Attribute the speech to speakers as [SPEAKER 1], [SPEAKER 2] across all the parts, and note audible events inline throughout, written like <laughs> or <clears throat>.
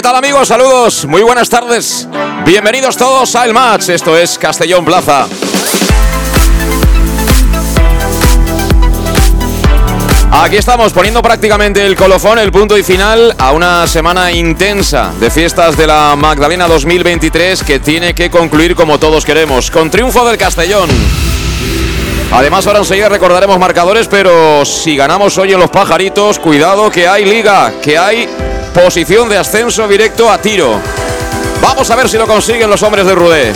[SPEAKER 1] ¿Qué tal amigos? Saludos, muy buenas tardes. Bienvenidos todos a El Match. Esto es Castellón Plaza. Aquí estamos poniendo prácticamente el colofón, el punto y final a una semana intensa de fiestas de la Magdalena 2023 que tiene que concluir como todos queremos, con triunfo del Castellón. Además, ahora enseguida recordaremos marcadores, pero si ganamos hoy en los pajaritos, cuidado que hay liga, que hay Posición de ascenso directo a tiro. Vamos a ver si lo consiguen los hombres de Rudé.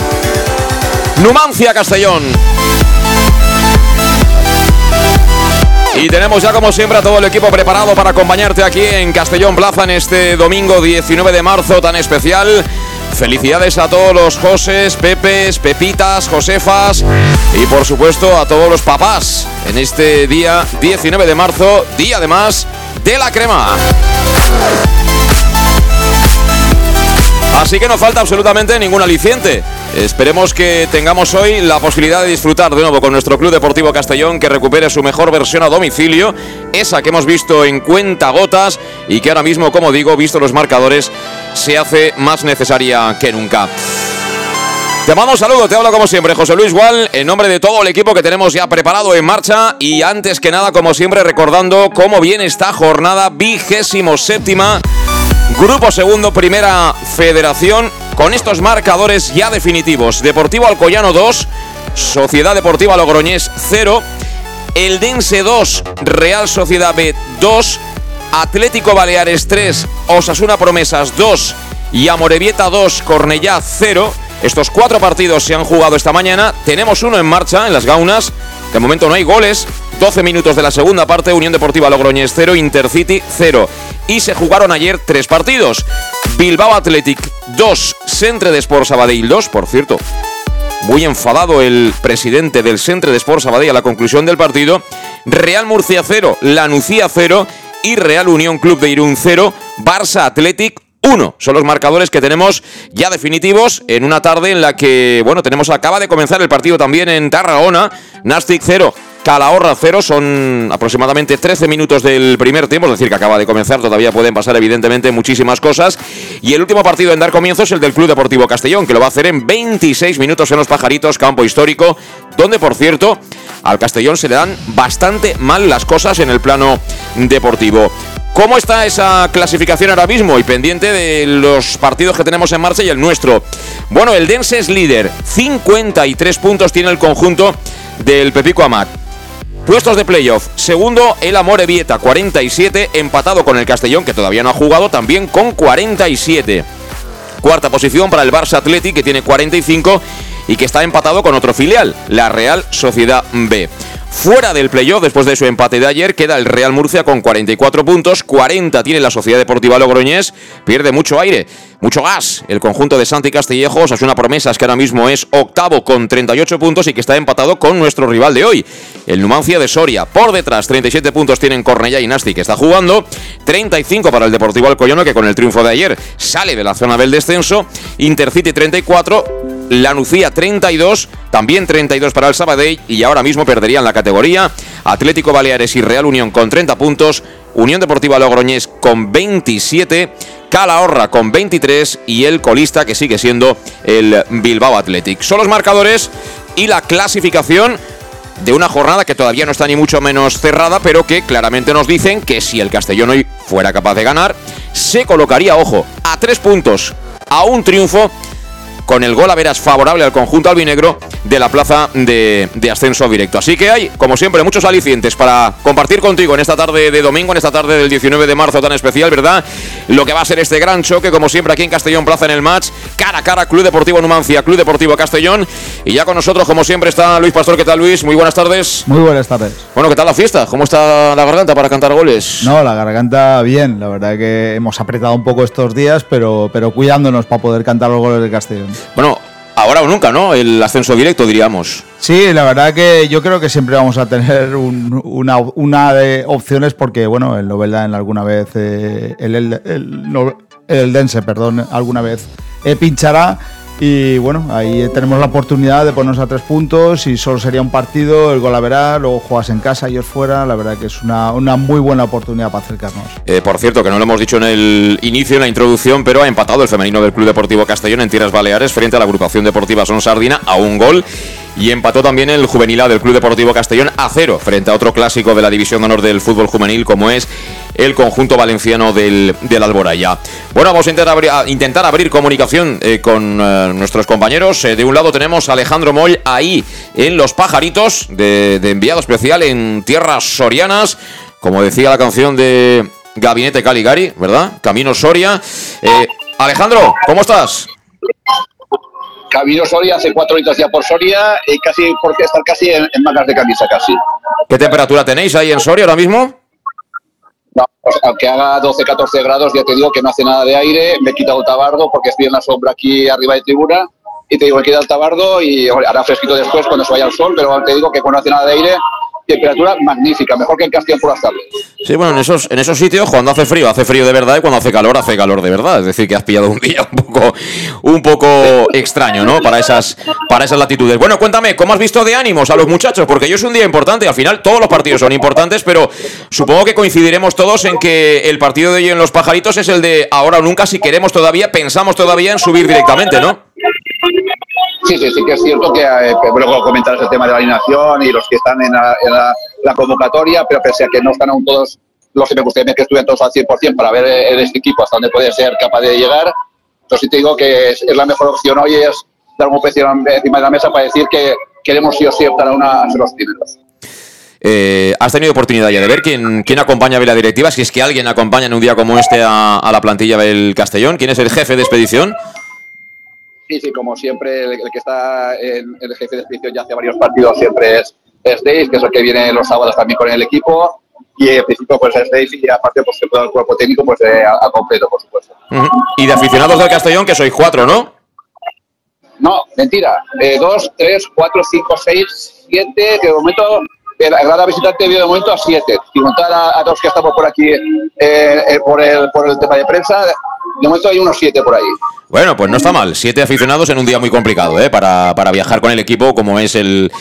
[SPEAKER 1] Numancia Castellón. Y tenemos ya como siempre a todo el equipo preparado para acompañarte aquí en Castellón Plaza en este domingo 19 de marzo tan especial. Felicidades a todos los Joses, Pepes, Pepitas, Josefas y por supuesto a todos los papás en este día 19 de marzo, día además de la crema. Así que no falta absolutamente ningún aliciente. Esperemos que tengamos hoy la posibilidad de disfrutar de nuevo con nuestro Club Deportivo Castellón que recupere su mejor versión a domicilio, esa que hemos visto en cuenta gotas y que ahora mismo, como digo, visto los marcadores, se hace más necesaria que nunca. Te mando un saludo, te hablo como siempre José Luis Gual, en nombre de todo el equipo que tenemos ya preparado en marcha y antes que nada, como siempre, recordando cómo viene esta jornada vigésimo séptima Grupo segundo, primera federación, con estos marcadores ya definitivos. Deportivo Alcoyano 2, Sociedad Deportiva Logroñés 0, Eldense 2, Real Sociedad B 2, Atlético Baleares 3, Osasuna Promesas 2 y Amorebieta 2, Cornellá 0. Estos cuatro partidos se han jugado esta mañana. Tenemos uno en marcha en las Gaunas. De momento no hay goles. 12 minutos de la segunda parte, Unión Deportiva Logroñés 0, Intercity 0 y se jugaron ayer tres partidos. Bilbao Athletic 2, Centre de Sport Sabadell 2, por cierto. Muy enfadado el presidente del Centre de Sport Sabadell a la conclusión del partido. Real Murcia 0, Lanucía 0 y Real Unión Club de Irún 0, Barça Athletic 1. Son los marcadores que tenemos ya definitivos en una tarde en la que, bueno, tenemos, acaba de comenzar el partido también en Tarragona, Nastic 0, Calahorra 0. Son aproximadamente 13 minutos del primer tiempo, es decir, que acaba de comenzar. Todavía pueden pasar, evidentemente, muchísimas cosas. Y el último partido en dar comienzo es el del Club Deportivo Castellón, que lo va a hacer en 26 minutos en los Pajaritos, campo histórico, donde, por cierto, al Castellón se le dan bastante mal las cosas en el plano deportivo. ¿Cómo está esa clasificación ahora mismo? Y pendiente de los partidos que tenemos en marcha y el nuestro. Bueno, el Dense es líder. 53 puntos tiene el conjunto del Pepico Amat. Puestos de playoff. Segundo, el Amore Vieta, 47, empatado con el Castellón, que todavía no ha jugado, también con 47. Cuarta posición para el Barça Athletic, que tiene 45 y que está empatado con otro filial, la Real Sociedad B. Fuera del playoff, después de su empate de ayer, queda el Real Murcia con 44 puntos, 40 tiene la Sociedad Deportiva Logroñés, pierde mucho aire, mucho gas. El conjunto de Santi Castillejos. Es una promesa que ahora mismo es octavo con 38 puntos y que está empatado con nuestro rival de hoy, el Numancia de Soria. Por detrás, 37 puntos tienen Cornellá y Nasti, que está jugando, 35 para el Deportivo Alcoyono, que con el triunfo de ayer sale de la zona del descenso, Intercity 34, Lanucía 32, también 32 para el Sabadell y ahora mismo perderían la categoría Atlético Baleares y Real Unión con 30 puntos, Unión Deportiva Logroñés con 27, Calahorra con 23 y el colista que sigue siendo el Bilbao Athletic. Son los marcadores y la clasificación de una jornada que todavía no está ni mucho menos cerrada, pero que claramente nos dicen que si el Castellón hoy fuera capaz de ganar, se colocaría, ojo, a tres puntos, a un triunfo con el gol a veras favorable al conjunto albinegro de la plaza de, ascenso directo. Así que hay, como siempre, muchos alicientes para compartir contigo en esta tarde de domingo, en esta tarde del 19 de marzo tan especial, ¿verdad? Lo que va a ser este gran choque, como siempre, aquí en Castellón Plaza en el match, cara a cara, Club Deportivo Numancia, Club Deportivo Castellón. Y ya con nosotros, como siempre, está Luis Pastor. ¿Qué tal, Luis? Muy buenas tardes.
[SPEAKER 2] Muy buenas tardes.
[SPEAKER 1] Bueno, ¿qué tal la fiesta? ¿Cómo está la garganta para cantar goles?
[SPEAKER 2] No, la garganta bien. La verdad que hemos apretado un poco estos días, pero, pero cuidándonos para poder cantar los goles de Castellón.
[SPEAKER 1] Bueno, ahora o nunca, ¿no? El ascenso directo, diríamos.
[SPEAKER 2] Sí, la verdad que yo creo que siempre vamos a tener una, una, de opciones porque, bueno, el Novelda en alguna vez, eh, el, el, el, Dense, perdón, alguna vez eh, pinchará y bueno, ahí tenemos la oportunidad de ponernos a tres puntos y solo sería un partido, el gol a verá, luego juegas en casa, y ellos fuera. La verdad que es una, muy buena oportunidad para acercarnos.
[SPEAKER 1] Eh, por cierto, que no lo hemos dicho en el inicio, en la introducción, pero ha empatado el femenino del Club Deportivo Castellón en Tierras Baleares frente a la agrupación deportiva Son Sardina a un gol. Y empató también el juvenil del Club Deportivo Castellón a cero frente a otro clásico de la División de Honor del Fútbol Juvenil como es el conjunto valenciano del, del Alboraya. Bueno, vamos a intentar abrir, comunicación eh, con eh, nuestros compañeros. Eh, de un lado tenemos a Alejandro Moll ahí en Los Pajaritos de, de enviado especial en tierras sorianas. Como decía la canción de Gabinete Caligari, ¿verdad? Camino Soria. Alejandro, ¿cómo estás?
[SPEAKER 3] Camino Soria, hace cuatro horitas ya por Soria y casi porque estar casi en, mangas de camisa casi.
[SPEAKER 1] ¿Qué temperatura tenéis ahí en Soria ahora mismo?
[SPEAKER 3] No, aunque haga 12, 14 grados, ya te digo que no hace nada de aire, me he quitado el tabardo porque estoy en la sombra aquí arriba de tribuna y te digo, he quitado el tabardo y hará fresquito después cuando se vaya el sol, pero te digo que cuando no hace nada de aire temperatura magnífica, mejor que en Castellón por las.
[SPEAKER 1] Sí, bueno, en esos, en esos sitios cuando hace frío, hace frío de verdad y cuando hace calor, hace calor de verdad. Es decir, que has pillado un día un poco, un poco extraño, ¿no? Para esas, para esas latitudes. Bueno, cuéntame, ¿cómo has visto de ánimos a los muchachos? Porque yo es un día importante, al final todos los partidos son importantes, pero supongo que coincidiremos todos en que el partido de hoy en Los Pajaritos es el de ahora o nunca, si queremos todavía, pensamos todavía en subir directamente, ¿no?
[SPEAKER 3] Sí, sí, sí que es cierto que, eh, luego comentarás el tema de la alineación y los que están en la, convocatoria, pero pese a que no están aún todos los que me gustaría que estuvieran todos al 100% para ver en este equipo hasta dónde puede ser capaz de llegar. Entonces sí te digo que es, la mejor opción hoy es dar un precio encima de la mesa para decir que queremos sí o sí optar a una ser los primeros.
[SPEAKER 1] Eh, ¿Has tenido oportunidad ya de ver quién, quién acompaña a la directiva? Si es que alguien acompaña en un día como este a la plantilla del Castellón. ¿Quién es el jefe de expedición?
[SPEAKER 3] Sí, sí, como siempre, el, que está en el jefe de expedición ya hace varios partidos siempre es, es Dave, que es el que viene los sábados también con el equipo. Y en principio, pues es Dave y aparte, pues todo el cuerpo técnico, pues eh, a, completo, por supuesto.
[SPEAKER 1] Y de aficionados del Castellón, que sois cuatro, ¿no?
[SPEAKER 3] No, mentira. Eh, dos, tres, cuatro, cinco, seis, siete, que de momento el gran visitante vio de momento a siete. Y montar a, a, dos que estamos por aquí eh, por, el, por el tema de prensa, de momento hay unos siete por ahí.
[SPEAKER 1] Bueno, pues no está mal. Siete aficionados en un día muy complicado, ¿eh? Para, para viajar con el equipo, como es el,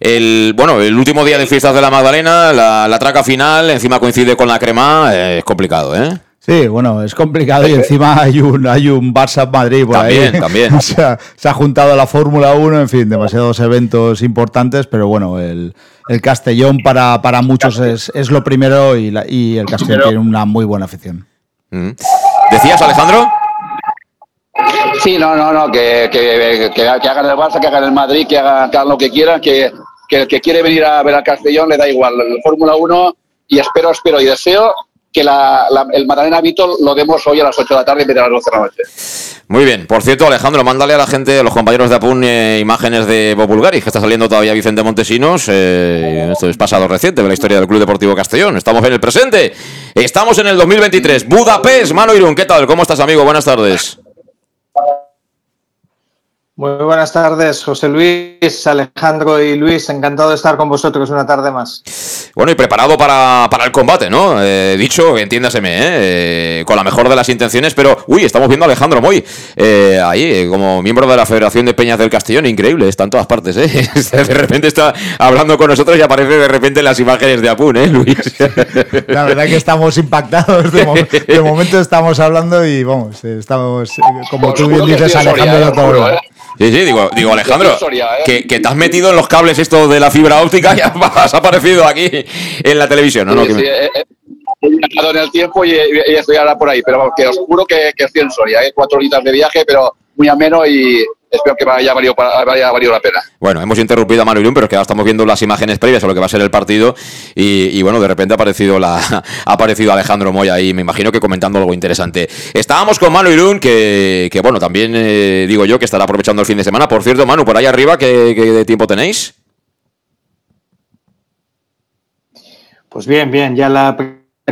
[SPEAKER 1] el bueno, el último día de fiestas de la Magdalena, la, la traca final, encima coincide con la crema, eh, es complicado, ¿eh?
[SPEAKER 2] Sí, bueno, es complicado y encima hay un, hay un Barça Madrid por
[SPEAKER 1] también,
[SPEAKER 2] ahí.
[SPEAKER 1] También, <laughs>
[SPEAKER 2] o sea, se ha juntado la Fórmula 1, en fin, demasiados eventos importantes, pero bueno, el, el Castellón para, para muchos es, es, lo primero y, la, y el Castellón tiene una muy buena afición.
[SPEAKER 1] Mm. ¿Decías, Alejandro?
[SPEAKER 3] Sí, no, no, no, que, que, que, hagan el Barça, que hagan el Madrid, que hagan, lo que quieran, que, que el que quiere venir a ver al Castellón le da igual. Fórmula 1 y espero, espero y deseo que la, el Magdalena Vito lo demos hoy a las 8 de la tarde en vez de las 12 de la noche.
[SPEAKER 1] Muy bien. Por cierto, Alejandro, mándale a la gente, a los compañeros de Apun, eh, imágenes de Bobulgaris, que está saliendo todavía Vicente Montesinos. Eh, esto es pasado reciente de la historia del Club Deportivo Castellón. Estamos en el presente. Estamos en el 2023. Budapest, Mano Irún. ¿Qué tal? ¿Cómo estás, amigo? Buenas tardes.
[SPEAKER 4] Muy buenas tardes, José Luis, Alejandro y Luis. Encantado de estar con vosotros una tarde más.
[SPEAKER 1] Bueno, y preparado para, el combate, ¿no? Eh, dicho, entiéndaseme, ¿eh? ¿eh? con la mejor de las intenciones, pero, uy, estamos viendo a Alejandro Moy eh, ahí, como miembro de la Federación de Peñas del Castellón. Increíble, está en todas partes, ¿eh? <laughs> De repente está hablando con nosotros y aparece de repente las imágenes de Apun, ¿eh, Luis? <laughs>
[SPEAKER 2] La verdad que estamos impactados. De, momento estamos hablando y, vamos, estamos, como tú bien dices, Alejandro, todo.
[SPEAKER 1] Sí, sí, digo, digo Alejandro, ¿eh? que, te has metido en los cables esto de la fibra óptica <laughs> y has aparecido aquí en la televisión, ¿no?
[SPEAKER 3] Sí, he viajado en el tiempo y, estoy ahora por ahí, pero que os juro que, que estoy en Soria, ¿eh? cuatro horitas de viaje, pero muy ameno y, espero que vaya valido, la pena.
[SPEAKER 1] Bueno, hemos interrumpido a Manu Irún, pero es que ahora estamos viendo las imágenes previas a lo que va a ser el partido y, bueno, de repente ha aparecido, la, <laughs> ha aparecido Alejandro Moya ahí, me imagino que comentando algo interesante. Estábamos con Manu Irún, que, que bueno, también eh, digo yo que estará aprovechando el fin de semana. Por cierto, Manu, por ahí arriba, ¿qué, qué tiempo tenéis?
[SPEAKER 4] Pues bien, bien, ya la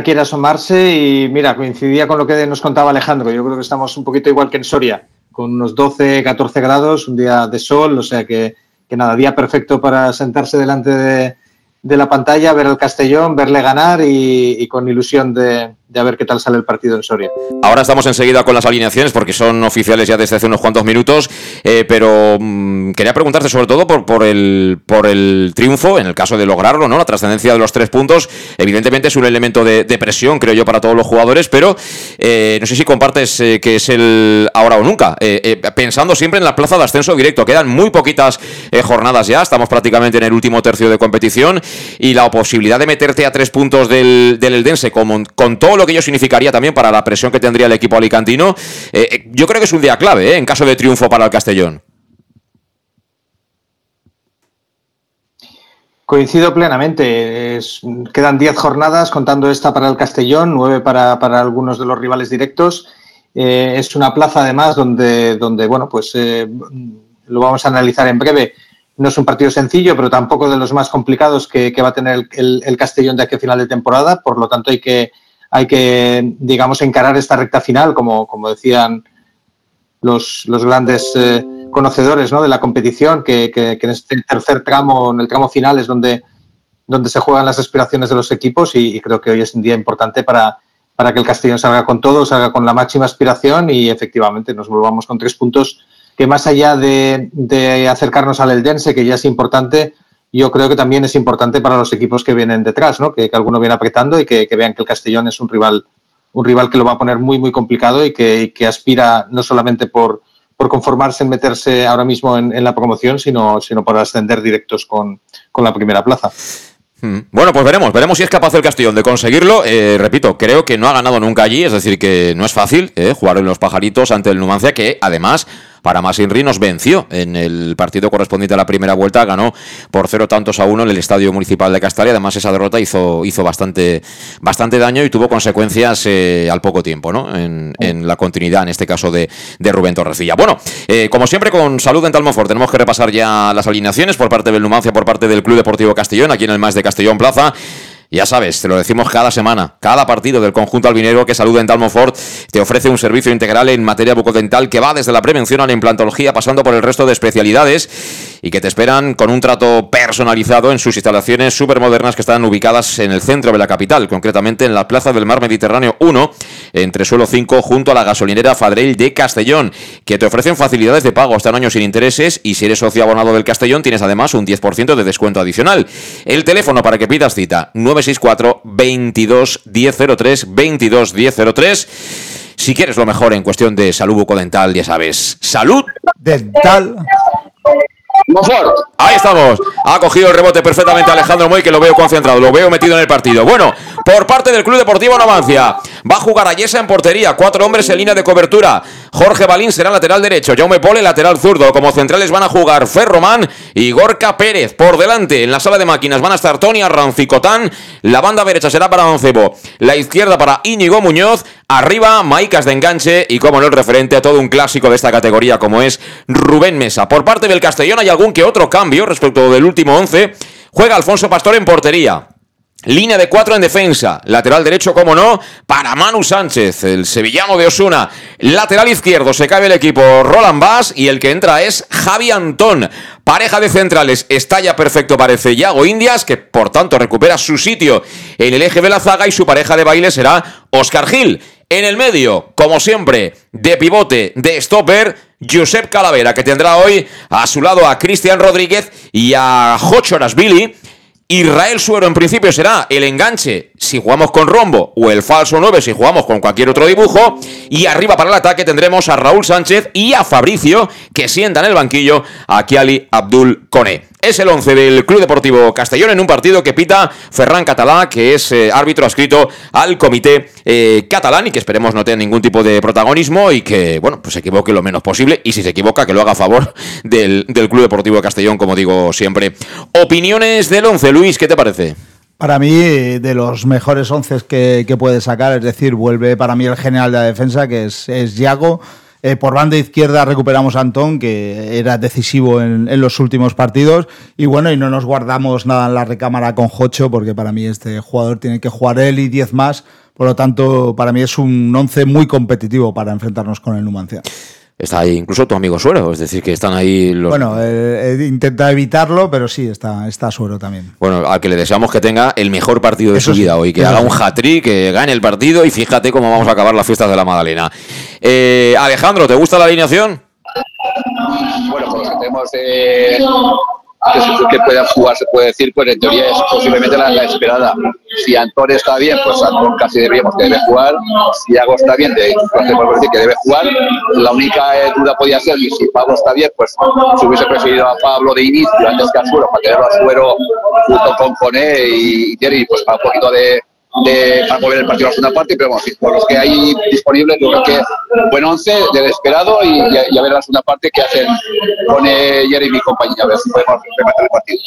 [SPEAKER 4] quiere asomarse y mira, coincidía con lo que nos contaba Alejandro. Yo creo que estamos un poquito igual que en Soria con unos 12, 14 grados, un día de sol, o sea que, que nada, día perfecto para sentarse delante de, de la pantalla, ver el Castellón, verle ganar y, con ilusión de, a ver qué tal sale el partido en Soria.
[SPEAKER 1] Ahora estamos enseguida con las alineaciones porque son oficiales ya desde hace unos cuantos minutos, eh, pero mm, quería preguntarte sobre todo por, por, el, por el triunfo, en el caso de lograrlo, ¿no? La trascendencia de los tres puntos, evidentemente es un elemento de, presión, creo yo, para todos los jugadores, pero eh, no sé si compartes eh, que es el ahora o nunca, pensando siempre en la plaza de ascenso directo, quedan muy poquitas jornadas ya, estamos prácticamente en el último tercio de competición y la posibilidad de meterte a tres puntos del, del Eldense con, con, todo lo que ello significaría también para la presión que tendría el equipo alicantino, eh, eh, yo creo que es un día clave eh, en caso de triunfo para el Castellón.
[SPEAKER 4] Coincido plenamente. quedan 10 jornadas contando esta para el Castellón, 9 para, para algunos de los rivales directos. es una plaza además donde, donde bueno, pues lo vamos a analizar en breve no es un partido sencillo, pero tampoco de los más complicados que, va a tener el, Castellón de aquí a final de temporada. Por lo tanto, hay que, hay que digamos, encarar esta recta final, como, como decían los, los grandes eh, conocedores ¿no? de la competición, que, en este tercer tramo, en el tramo final, es donde, donde se juegan las aspiraciones de los equipos y, y creo que hoy es un día importante para, para que el Castellón salga con todo, salga con la máxima aspiración y efectivamente nos volvamos con tres puntos que más allá de, acercarnos al Eldense, que ya es importante, yo creo que también es importante para los equipos que vienen detrás, ¿no? que, alguno viene apretando y que, vean que el Castellón es un rival, un rival que lo va a poner muy, muy complicado y que, aspira no solamente por, por conformarse en meterse ahora mismo en, la promoción, sino, sino por ascender directos con, con la primera plaza.
[SPEAKER 1] Hmm. Bueno, pues veremos, veremos si es capaz el Castellón de conseguirlo. Eh, repito, creo que no ha ganado nunca allí, es decir, que no es fácil eh, jugar en los pajaritos ante el Numancia, que además para Masinri nos venció en el partido correspondiente a la primera vuelta, ganó por cero tantos a uno en el Estadio Municipal de Castalia, además esa derrota hizo, hizo bastante, bastante daño y tuvo consecuencias eh, al poco tiempo, ¿no? En, la continuidad, en este caso de, Rubén Torrecilla. Bueno, eh, como siempre con Salud en Talmofort, tenemos que repasar ya las alineaciones por parte del Numancia, por parte del Club Deportivo Castellón, aquí en el Más de Castellón Plaza. Ya sabes, te lo decimos cada semana, cada partido del conjunto albinero que Salud Dental Monfort te ofrece un servicio integral en materia bucodental que va desde la prevención a la implantología pasando por el resto de especialidades y que te esperan con un trato personalizado en sus instalaciones supermodernas que están ubicadas en el centro de la capital, concretamente en la Plaza del Mar Mediterráneo 1, entre suelo 5, junto a la gasolinera Fadrell de Castellón, que te ofrecen facilidades de pago hasta un año sin intereses y si eres socio abonado del Castellón tienes además un 10% de descuento adicional. El teléfono para que pidas cita 9 964 22 1003 22 1003. Si quieres lo mejor en cuestión de salud bucodental, ya sabes. Salud dental. Ahí estamos. Ha cogido el rebote perfectamente Alejandro Moy, que lo veo concentrado, lo veo metido en el partido. Bueno, por parte del Club Deportivo Novancia, va a jugar a Yesa en portería, cuatro hombres en línea de cobertura. Jorge Balín será lateral derecho, Jaume Pole lateral zurdo. Como centrales van a jugar Ferromán y Gorka Pérez. Por delante, en la sala de máquinas van a estar Tony Arrancicotán. La banda derecha será para Doncebo, la izquierda para Íñigo Muñoz. Arriba, Maicas de enganche y, como no, el referente a todo un clásico de esta categoría como es Rubén Mesa. Por parte del Castellón hay algún que otro cambio respecto del último 11. Juega Alfonso Pastor en portería. Línea de cuatro en defensa. Lateral derecho, como no, para Manu Sánchez, el sevillano de Osuna. Lateral izquierdo, se cae el equipo Roland Bass y el que entra es Javi Antón. Pareja de centrales, está ya perfecto, parece Yago Indias, que por tanto recupera su sitio en el eje de la zaga y su pareja de baile será Oscar Gil. En el medio, como siempre, de pivote, de stopper, Josep Calavera, que tendrá hoy a su lado a Cristian Rodríguez y a Jocho Billy. Israel Suero en principio será el enganche si jugamos con rombo o el falso 9 si jugamos con cualquier otro dibujo. Y arriba para el ataque tendremos a Raúl Sánchez y a Fabricio que sientan en el banquillo a Kiali Abdul Kone. Es el 11 del Club Deportivo Castellón en un partido que pita Ferran Catalá, que es eh, árbitro adscrito al comité eh, catalán y que esperemos no tenga ningún tipo de protagonismo y que, bueno, pues se equivoque lo menos posible y si se equivoca que lo haga a favor <laughs> del, Club Deportivo Castellón, como digo siempre. Opiniones del 11, Luis, ¿qué te parece?
[SPEAKER 2] Para mí, de los mejores once que, que, puede sacar, es decir, vuelve para mí el general de la defensa, que es, es Yago. Eh, por banda izquierda recuperamos a Antón, que era decisivo en, los últimos partidos. Y bueno, y no nos guardamos nada en la recámara con Jocho, porque para mí este jugador tiene que jugar él y 10 más. Por lo tanto, para mí es un once muy competitivo para enfrentarnos con el Numancia.
[SPEAKER 1] Está ahí incluso tu amigo Suero, es decir, que están ahí los...
[SPEAKER 2] Bueno, eh, eh, intenta evitarlo, pero sí, está, está Suero también.
[SPEAKER 1] Bueno, al que le deseamos que tenga el mejor partido de su vida hoy, que haga un hat-trick, que gane el partido y fíjate cómo vamos a acabar las fiestas de la Magdalena. Eh, Alejandro, ¿te gusta la alineación?
[SPEAKER 3] Bueno, pues tenemos que, pueda jugar, se puede decir, pues en teoría es posiblemente la, esperada. Si Antón está bien, pues Antón casi deberíamos que debe jugar. Si Ago está bien, de, podemos decir que debe jugar. La única eh, duda podría ser que si Pablo está bien, pues se hubiese preferido a Pablo de inicio antes que a Suero, para tenerlo a Suero junto con Coné y Jerry, pues para un poquito de, de, para mover el partido a la segunda parte, pero bueno, por los que hay disponibles, creo que buen once del esperado y, y, a ver la segunda parte que hacen con eh, Jeremy y compañía, a ver si podemos rematar el partido.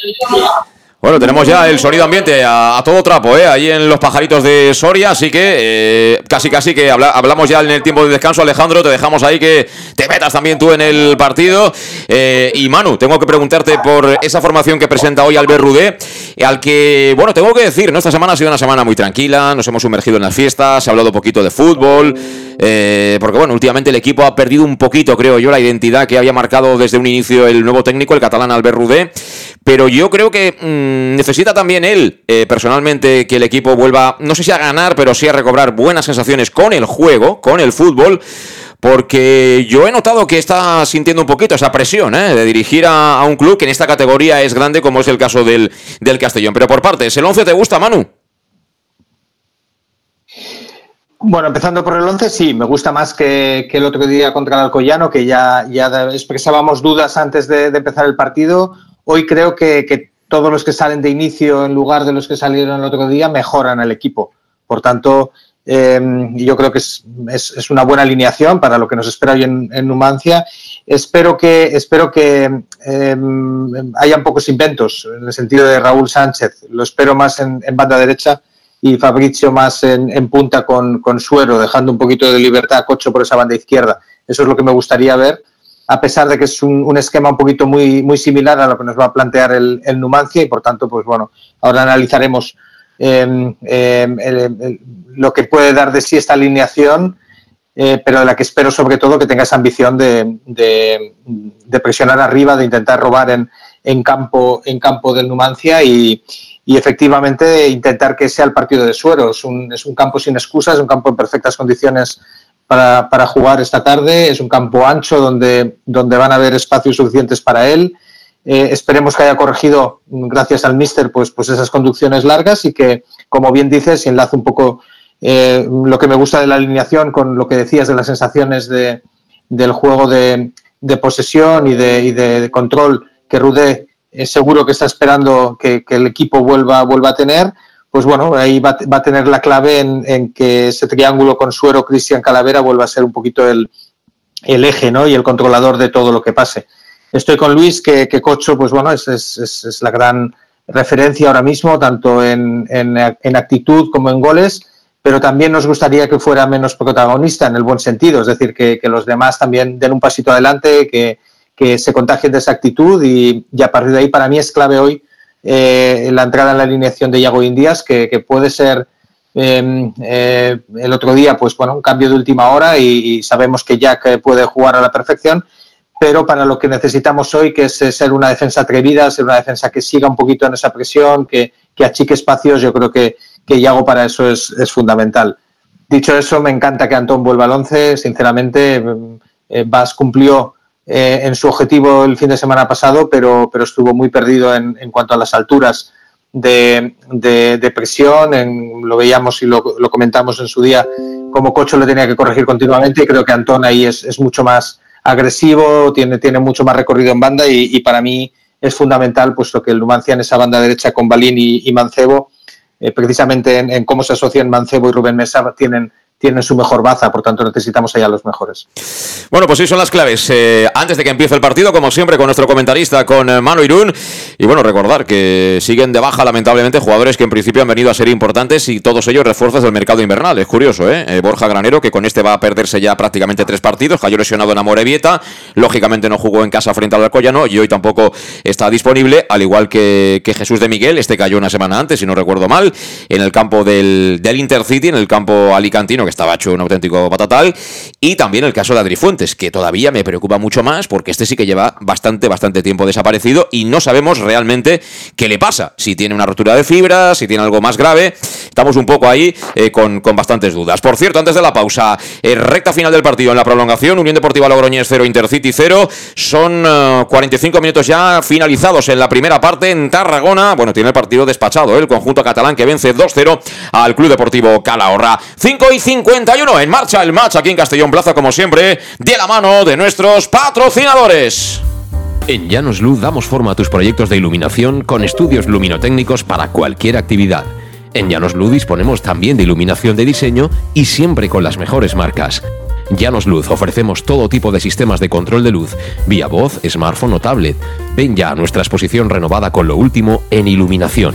[SPEAKER 1] Bueno, tenemos ya el sonido ambiente a, todo trapo, ¿eh? Ahí en los pajaritos de Soria, así que eh, casi casi que hablamos ya en el tiempo de descanso, Alejandro, te dejamos ahí que te metas también tú en el partido. Eh, y Manu, tengo que preguntarte por esa formación que presenta hoy Albert Rudé, al que, bueno, tengo que decir, ¿no? Esta semana ha sido una semana muy tranquila, nos hemos sumergido en las fiestas, se ha hablado un poquito de fútbol, eh, porque bueno, últimamente el equipo ha perdido un poquito, creo yo, la identidad que había marcado desde un inicio el nuevo técnico, el catalán Albert Rudé, pero yo creo que... Mm, necesita también él, eh, personalmente, que el equipo vuelva, no sé si a ganar, pero sí a recobrar buenas sensaciones con el juego, con el fútbol. Porque yo he notado que está sintiendo un poquito esa presión ¿eh? de dirigir a, un club que en esta categoría es grande, como es el caso del, del Castellón. Pero por partes, ¿el 11 te gusta, Manu?
[SPEAKER 4] Bueno, empezando por el 11, sí, me gusta más que, el otro día contra el Alcoyano, que ya, ya expresábamos dudas antes de, empezar el partido. Hoy creo que, todos los que salen de inicio en lugar de los que salieron el otro día mejoran al equipo. Por tanto, em, yo creo que es, es, una buena alineación para lo que nos espera hoy en, Numancia. Espero que, espero que em, hayan pocos inventos en el sentido de Raúl Sánchez. Lo espero más en, banda derecha y Fabricio más en, punta con, con, Suero, dejando un poquito de libertad a Cocho por esa banda izquierda. Eso es lo que me gustaría ver a pesar de que es un, esquema un poquito muy, muy similar a lo que nos va a plantear el, Numancia y por tanto, pues bueno, ahora analizaremos em, em, lo que puede dar de sí esta alineación, eh, pero de la que espero sobre todo que tenga esa ambición de, presionar arriba, de intentar robar en, en, campo, en campo del Numancia y, efectivamente intentar que sea el partido de suero. Es un, es un campo sin excusas, un campo en perfectas condiciones para, jugar esta tarde. Es un campo ancho donde, donde van a haber espacios suficientes para él. Eh, esperemos que haya corregido, gracias al míster, pues, pues esas conducciones largas y que, como bien dices, y enlace un poco eh, lo que me gusta de la alineación con lo que decías de las sensaciones de, del juego de, de posesión y de, y de, control que Rudé es seguro que está esperando que, que el equipo vuelva, vuelva a tener pues bueno, ahí va, a tener la clave en, que ese triángulo con Suero, Cristian Calavera vuelva a ser un poquito el, eje ¿no? y el controlador de todo lo que pase. Estoy con Luis, que, Cocho, pues bueno, es, la gran referencia ahora mismo, tanto en, actitud como en goles, pero también nos gustaría que fuera menos protagonista en el buen sentido, es decir, que, los demás también den un pasito adelante, que, que se contagien de esa actitud y, y, a partir de ahí para mí es clave hoy eh, la entrada en la alineación de Yago Indias, que, puede ser em, eh, el otro día, pues bueno, un cambio de última hora y, sabemos que Jack puede jugar a la perfección, pero para lo que necesitamos hoy, que es ser una defensa atrevida, ser una defensa que siga un poquito en esa presión, que, achique espacios, yo creo que, que Yago para eso es, es fundamental. Dicho eso, me encanta que Antón vuelva al 11. Sinceramente, eh, Vas cumplió eh, en su objetivo el fin de semana pasado, pero, pero estuvo muy perdido en, cuanto a las alturas de, presión, en, lo veíamos y lo, comentamos en su día, como Cocho le tenía que corregir continuamente. Y creo que Antón ahí es, mucho más agresivo, tiene, tiene mucho más recorrido en banda y, para mí es fundamental, puesto que el Numancia en esa banda derecha con Balín y, Mancebo, eh, precisamente en, en, cómo se asocian Mancebo y Rubén Mesa, tienen tienen su mejor baza, por tanto necesitamos allá los mejores.
[SPEAKER 1] Bueno, pues sí, son las claves. Eh, antes de que empiece el partido, como siempre, con nuestro comentarista, con eh, Mano Irún. Y bueno, recordar que siguen de baja, lamentablemente, jugadores que en principio han venido a ser importantes y todos ellos refuerzos del mercado invernal. Es curioso, ¿eh? ¿eh? Borja Granero, que con este va a perderse ya prácticamente tres partidos, cayó lesionado en Amorebieta, lógicamente no jugó en casa frente al Alcoyano y hoy tampoco está disponible, al igual que, que Jesús de Miguel, este cayó una semana antes, si no recuerdo mal, en el campo del, del Intercity, en el campo alicantino, que estaba hecho un auténtico patatal. Y también el caso de Adri Fuentes, que todavía me preocupa mucho más porque este sí que lleva bastante, bastante tiempo desaparecido y no sabemos realmente qué le pasa. Si tiene una rotura de fibra, si tiene algo más grave. Estamos un poco ahí eh, con, bastantes dudas. Por cierto, antes de la pausa, eh, recta final del partido en la prolongación, Unión Deportiva Logroñés 0, Intercity 0. Son 45 eh, minutos ya finalizados en la primera parte en Tarragona. Bueno, tiene el partido despachado, el conjunto catalán que vence 2-0 al Club Deportivo Calahorra. 5 y 5 51 en marcha el match aquí en Castellón Plaza, como siempre, de la mano de nuestros patrocinadores.
[SPEAKER 5] En Llanos Luz damos forma a tus proyectos de iluminación con estudios luminotécnicos para cualquier actividad. En Llanos Luz disponemos también de iluminación de diseño y siempre con las mejores marcas. Llanos Luz ofrecemos todo tipo de sistemas de control de luz, vía voz, smartphone o tablet. Ven ya a nuestra exposición renovada con lo último en iluminación.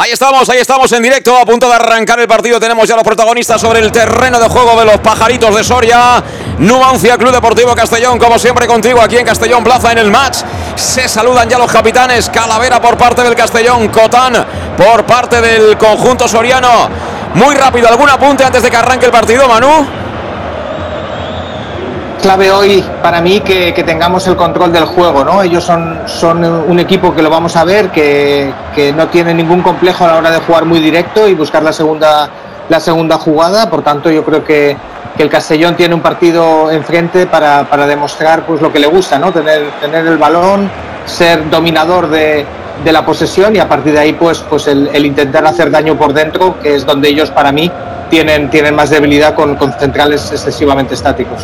[SPEAKER 1] Ahí estamos, ahí estamos en directo, a punto de arrancar el partido. Tenemos ya los protagonistas sobre el terreno de juego de los pajaritos de Soria. Numancia Club Deportivo Castellón, como siempre contigo aquí en Castellón Plaza en el match. Se saludan ya los capitanes. Calavera por parte del Castellón, Cotán por parte del conjunto soriano. Muy rápido, algún apunte antes de que arranque el partido, Manu.
[SPEAKER 4] Clave hoy para mí que, tengamos el control del juego, ¿no? Ellos son, un equipo que lo vamos a ver, que, no tiene ningún complejo a la hora de jugar muy directo y buscar la segunda, jugada. Por tanto, yo creo que, el Castellón tiene un partido enfrente para, demostrar pues, lo que le gusta, ¿no? Tener, el balón, ser dominador de, la posesión y a partir de ahí pues, pues el, intentar hacer daño por dentro, que es donde ellos para mí tienen, más debilidad con centrales excesivamente estáticos.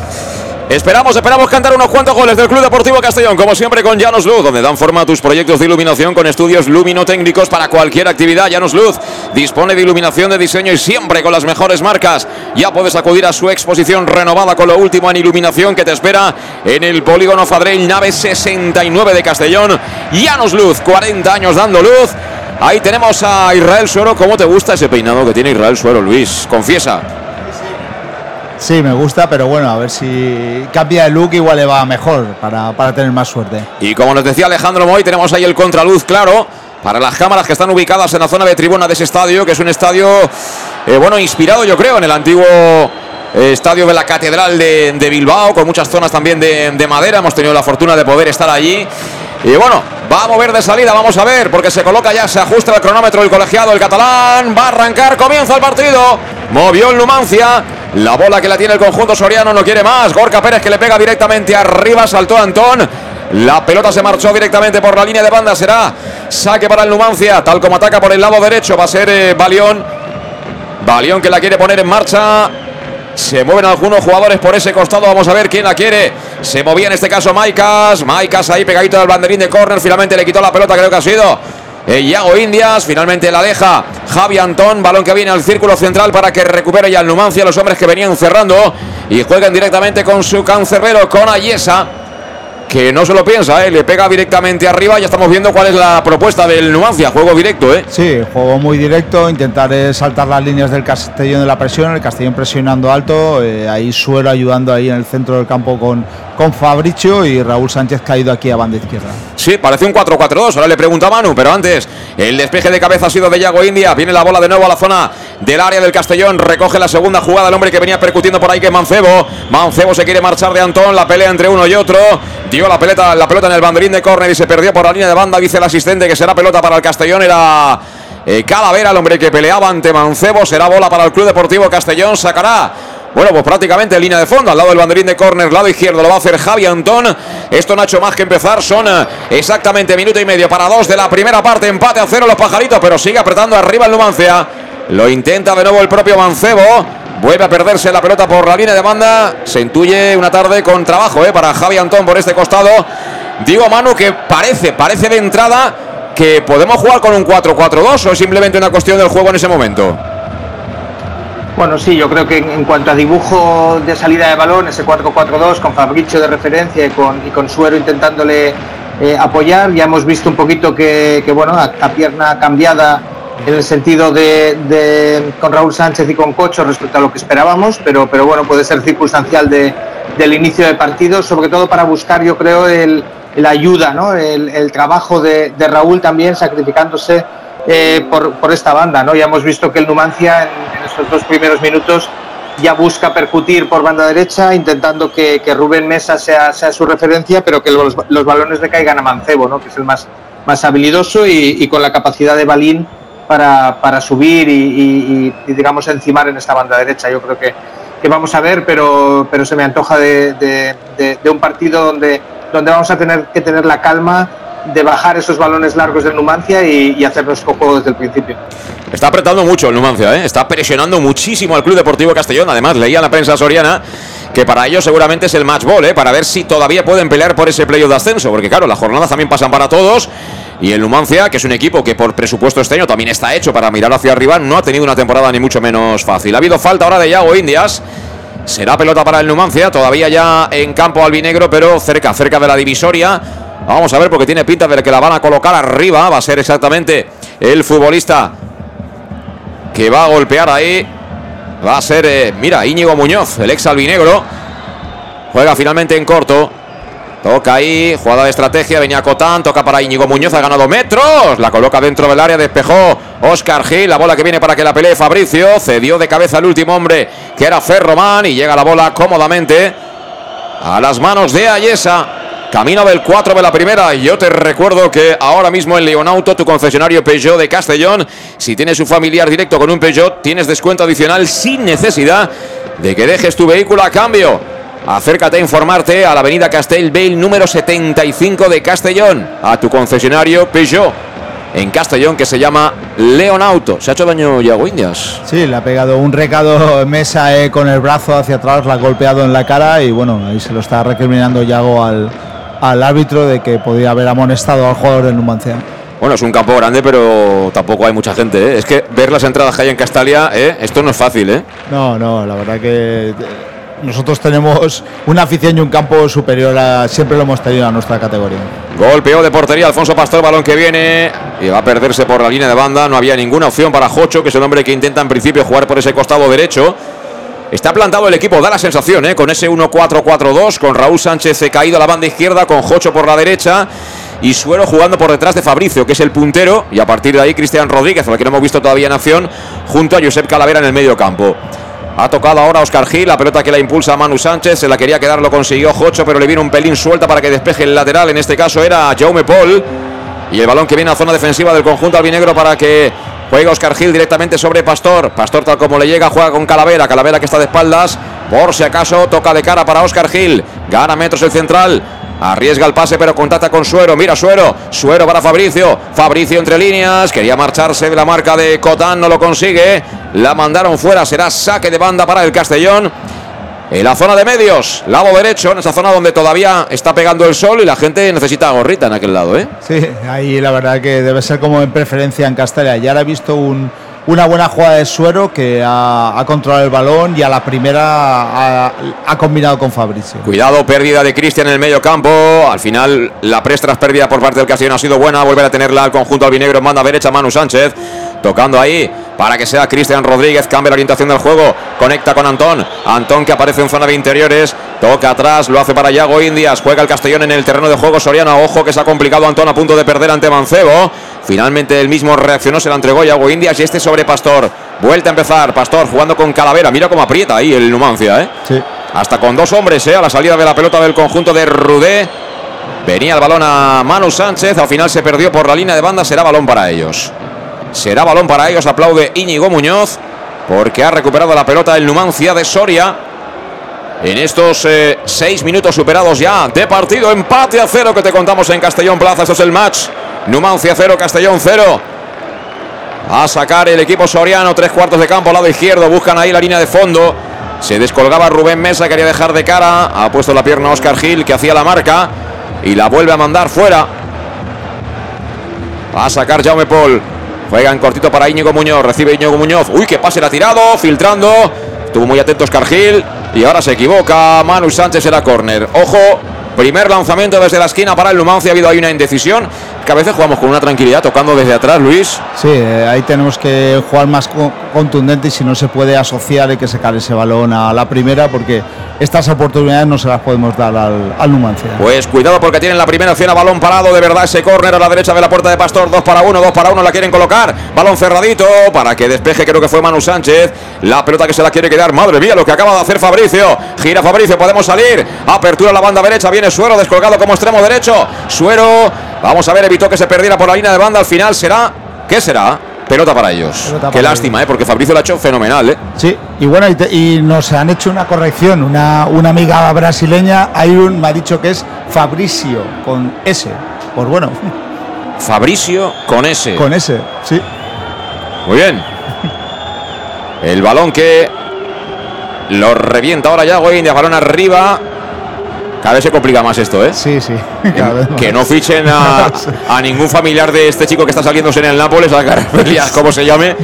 [SPEAKER 1] Esperamos, esperamos cantar unos cuantos goles del Club Deportivo Castellón, como siempre con Llanos Luz, donde dan forma a tus proyectos de iluminación con estudios luminotécnicos para cualquier actividad. Llanos Luz dispone de iluminación de diseño y siempre con las mejores marcas. Ya puedes acudir a su exposición renovada con lo último en iluminación que te espera en el Polígono Fadrell, nave 69 de Castellón. Llanos Luz, 40 años dando luz. Ahí tenemos a Israel Suero. ¿Cómo te gusta ese peinado que tiene Israel Suero, Luis? Confiesa.
[SPEAKER 2] Sí, me gusta, pero bueno, a ver si cambia el look, igual le va mejor para, para tener más suerte.
[SPEAKER 1] Y como nos decía Alejandro Moy, tenemos ahí el contraluz claro para las cámaras que están ubicadas en la zona de tribuna de ese estadio, que es un estadio, eh, bueno, inspirado yo creo en el antiguo eh, estadio de la Catedral de, Bilbao, con muchas zonas también de madera. Hemos tenido la fortuna de poder estar allí. Y bueno, va a mover de salida, vamos a ver, porque se coloca ya, se ajusta el cronómetro el colegiado, el catalán, va a arrancar, comienza el partido. Movió el Numancia, la bola que la tiene el conjunto soriano no quiere más. Gorka Pérez que le pega directamente arriba, saltó Antón. La pelota se marchó directamente por la línea de banda. Será saque para el Numancia. Tal como ataca por el lado derecho. Va a ser eh, Balión. Balión que la quiere poner en marcha. Se mueven algunos jugadores por ese costado. Vamos a ver quién la quiere. Se movía en este caso Maicas. Maicas ahí pegadito del banderín de córner. Finalmente le quitó la pelota. Creo que ha sido eh, Iago Indias. Finalmente la deja Javi Antón. Balón que viene al círculo central para que recupere ya el Numancia. Los hombres que venían cerrando. Y jueguen directamente con su cancerbero, con Ayesa que no se lo piensa, ¿eh? le pega directamente arriba. Ya estamos viendo cuál es la propuesta del Numancia, juego directo. ¿eh?
[SPEAKER 2] Sí, juego muy directo, intentar eh, saltar las líneas del Castellón de la presión, el Castellón presionando alto, eh, ahí Suero ayudando ahí en el centro del campo con, con Fabricio y Raúl Sánchez caído aquí a banda izquierda.
[SPEAKER 1] Sí, parece un 4-4-2, ahora le pregunta a Manu, pero antes el despeje de cabeza ha sido de Yago India, viene la bola de nuevo a la zona del área del Castellón, recoge la segunda jugada el hombre que venía percutiendo por ahí que es Mancebo, Mancebo se quiere marchar de Antón, la pelea entre uno y otro, dio la pelota, la pelota en el banderín de córner y se perdió por la línea de banda, dice el asistente que será pelota para el Castellón, era eh, Calavera el hombre que peleaba ante Mancebo, será bola para el Club Deportivo Castellón, sacará bueno, pues prácticamente en línea de fondo, al lado del banderín de córner, lado izquierdo, lo va a hacer Javi Antón. Esto no ha hecho más que empezar, son eh, exactamente minuto y medio para dos de la primera parte, empate a cero los pajaritos, pero sigue apretando arriba el Numancia. Lo intenta de nuevo el propio Mancebo. Vuelve a perderse la pelota por la línea de banda. Se intuye una tarde con trabajo eh, para Javi Antón por este costado. Digo, Manu, que parece, parece de entrada que podemos jugar con un 4-4-2 o es simplemente una cuestión del juego en ese momento.
[SPEAKER 4] Bueno, sí, yo creo que en, cuanto a dibujo de salida de balón, ese 4-4-2 con Fabricio de referencia y con, y con Suero intentándole eh, apoyar, ya hemos visto un poquito que, bueno, a, pierna cambiada en el sentido de, con Raúl Sánchez y con Cocho respecto a lo que esperábamos, pero, pero bueno, puede ser circunstancial de, del inicio de partido, sobre todo para buscar, yo creo, el, la ayuda, ¿no? el, trabajo de Raúl también sacrificándose eh, por, por, esta banda. ¿no? Ya hemos visto que el Numancia en, en, estos dos primeros minutos ya busca percutir por banda derecha, intentando que, que Rubén Mesa sea, sea, su referencia, pero que los, los, balones le caigan a Mancebo, ¿no? que es el más, más habilidoso y, y con la capacidad de Balín para, para subir y, y, y, digamos, encimar en esta banda derecha. Yo creo que, que vamos a ver, pero, pero se me antoja de, de, de, de un partido donde, donde vamos a tener que tener la calma de bajar esos balones largos del Numancia y, y hacer nuestro juego desde el principio.
[SPEAKER 1] Está apretando mucho el Numancia, ¿eh? está presionando muchísimo al Club Deportivo Castellón. Además, leía en la prensa soriana que para ellos seguramente es el match ball, ¿eh? para ver si todavía pueden pelear por ese playoff de ascenso, porque claro, las jornadas también pasan para todos. Y el Numancia, que es un equipo que por presupuesto este año también está hecho para mirar hacia arriba, no ha tenido una temporada ni mucho menos fácil. Ha habido falta ahora de Yago Indias. Será pelota para el Numancia, todavía ya en campo albinegro, pero cerca, cerca de la divisoria. Vamos a ver porque tiene pinta de que la van a colocar arriba. Va a ser exactamente el futbolista que va a golpear ahí. Va a ser, eh, mira, Íñigo Muñoz, el ex albinegro. Juega finalmente en corto. Toca ahí, jugada de estrategia, venía Cotán, toca para Íñigo Muñoz, ha ganado metros, la coloca dentro del área, despejó Oscar Gil, la bola que viene para que la pelee Fabricio, cedió de cabeza el último hombre, que era Ferromán, y llega la bola cómodamente a las manos de Ayesa. Camino del 4 de la primera. Yo te recuerdo que ahora mismo en Leonauto, tu concesionario Peugeot de Castellón, si tienes un familiar directo con un Peugeot, tienes descuento adicional sin necesidad de que dejes tu vehículo a cambio. Acércate a informarte a la avenida Castellbell número 75 de Castellón, a tu concesionario Peugeot en Castellón que se llama Leonauto. ¿Se ha hecho daño Yago Indias?
[SPEAKER 2] Sí, le ha pegado un recado mesa eh, con el brazo hacia atrás, la ha golpeado en la cara y bueno, ahí se lo está recriminando Yago al, al árbitro de que podía haber amonestado al jugador del Numancia.
[SPEAKER 1] Bueno, es un campo grande, pero tampoco hay mucha gente. ¿eh? Es que ver las entradas que hay en Castalia, ¿eh? esto no es fácil. ¿eh?
[SPEAKER 2] No, no, la verdad que nosotros tenemos una afición y un campo superior a siempre lo hemos tenido a nuestra categoría.
[SPEAKER 1] Golpeo de portería Alfonso Pastor, balón que viene y va a perderse por la línea de banda. No había ninguna opción para Jocho, que es el hombre que intenta en principio jugar por ese costado derecho. Está plantado el equipo, da la sensación, ¿eh? con ese 1-4-4-2, con Raúl Sánchez caído a la banda izquierda, con Jocho por la derecha y Suero jugando por detrás de Fabricio, que es el puntero, y a partir de ahí Cristian Rodríguez, al que no hemos visto todavía en acción, junto a Josep Calavera en el medio campo. Ha tocado ahora Oscar Gil, la pelota que la impulsa Manu Sánchez, se la quería quedar, lo consiguió Jocho, pero le vino un pelín suelta para que despeje el lateral, en este caso era Jaume Paul. Y el balón que viene a zona defensiva del conjunto albinegro para que juegue Oscar Gil directamente sobre Pastor. Pastor tal como le llega, juega con Calavera, Calavera que está de espaldas, por si acaso toca de cara para Oscar Gil, gana metros el central, Arriesga el pase, pero contacta con Suero. Mira Suero. Suero para Fabricio. Fabricio entre líneas. Quería marcharse de la marca de Cotán. No lo consigue. La mandaron fuera. Será saque de banda para el Castellón. En la zona de medios, lado derecho, en esa zona donde todavía está pegando el sol y la gente necesita gorrita en aquel lado, ¿eh?
[SPEAKER 2] Sí, ahí la verdad que debe ser como en preferencia en Castella. Ya he visto un, una buena jugada de Suero que ha, controlado el balón y a la primera ha, combinado con Fabricio.
[SPEAKER 1] Cuidado, pérdida de Cristian en el medio campo. Al final la presta pérdida por parte del Castellón ha sido buena. Volver a tenerla al conjunto albinegro. Manda derecha Manu Sánchez. Tocando ahí para que sea Cristian Rodríguez. Cambia la orientación del juego. Conecta con Antón. Antón que aparece en zona de interiores. Toca atrás. Lo hace para Yago Indias. Juega el Castellón en el terreno de juego. Soriano. Ojo que se ha complicado Antón a punto de perder ante Mancebo. Finalmente el mismo reaccionó. Se la entregó Yago Indias. Y este sobre Pastor. Vuelta a empezar. Pastor jugando con Calavera. Mira cómo aprieta ahí el Numancia. ¿eh?
[SPEAKER 2] Sí.
[SPEAKER 1] Hasta con dos hombres ¿eh? a la salida de la pelota del conjunto de Rudé. Venía el balón a Manu Sánchez. Al final se perdió por la línea de banda. Será balón para ellos. Será balón para ellos. Aplaude Íñigo Muñoz porque ha recuperado la pelota el Numancia de Soria. En estos eh, seis minutos superados ya de partido, empate a cero que te contamos en Castellón Plaza. Esto es el match. Numancia cero, Castellón cero. A sacar el equipo soriano, tres cuartos de campo, lado izquierdo. Buscan ahí la línea de fondo. Se descolgaba Rubén Mesa, quería dejar de cara. Ha puesto la pierna Oscar Gil, que hacía la marca. Y la vuelve a mandar fuera. Va a sacar Jaume Paul. Juegan cortito para Íñigo Muñoz. Recibe Íñigo Muñoz. Uy, qué pase le ha tirado. Filtrando. Estuvo muy atento Cargil. Y ahora se equivoca. Manu Sánchez era córner. Ojo. Primer lanzamiento desde la esquina para el Numancia. Ha habido ahí una indecisión que a veces jugamos con una tranquilidad tocando desde atrás, Luis.
[SPEAKER 2] Sí, eh, ahí tenemos que jugar más contundente y si no se puede asociar y que se cae ese balón a la primera porque estas oportunidades no se las podemos dar al, Numancia.
[SPEAKER 1] Pues cuidado porque tienen la primera opción a balón parado, de verdad ese córner a la derecha de la puerta de Pastor, dos para uno, dos para uno la quieren colocar, balón cerradito para que despeje creo que fue Manu Sánchez, la pelota que se la quiere quedar, madre mía lo que acaba de hacer Fabricio, gira Fabricio, podemos salir, apertura a la banda derecha, viene Suero descolgado como extremo derecho, Suero, vamos a ver, evitó que se perdiera por la línea de banda, al final será, ¿qué será? Pelota para ellos. Qué lástima, ¿eh? porque Fabricio lo ha hecho fenomenal. ¿eh?
[SPEAKER 2] Sí, y bueno, y, nos han hecho una corrección. Una, una amiga brasileña, un me ha dicho que es Fabricio con S. Pues bueno. <laughs>
[SPEAKER 1] Fabricio con S.
[SPEAKER 2] Con S, sí.
[SPEAKER 1] Muy bien. El balón que lo revienta ahora ya India, balón arriba. Cada vez se complica más esto, ¿eh?
[SPEAKER 2] Sí, sí.
[SPEAKER 1] que no fichen <laughs> a, ningún familiar de este chico que está saliéndose en el Nápoles, a como se llame.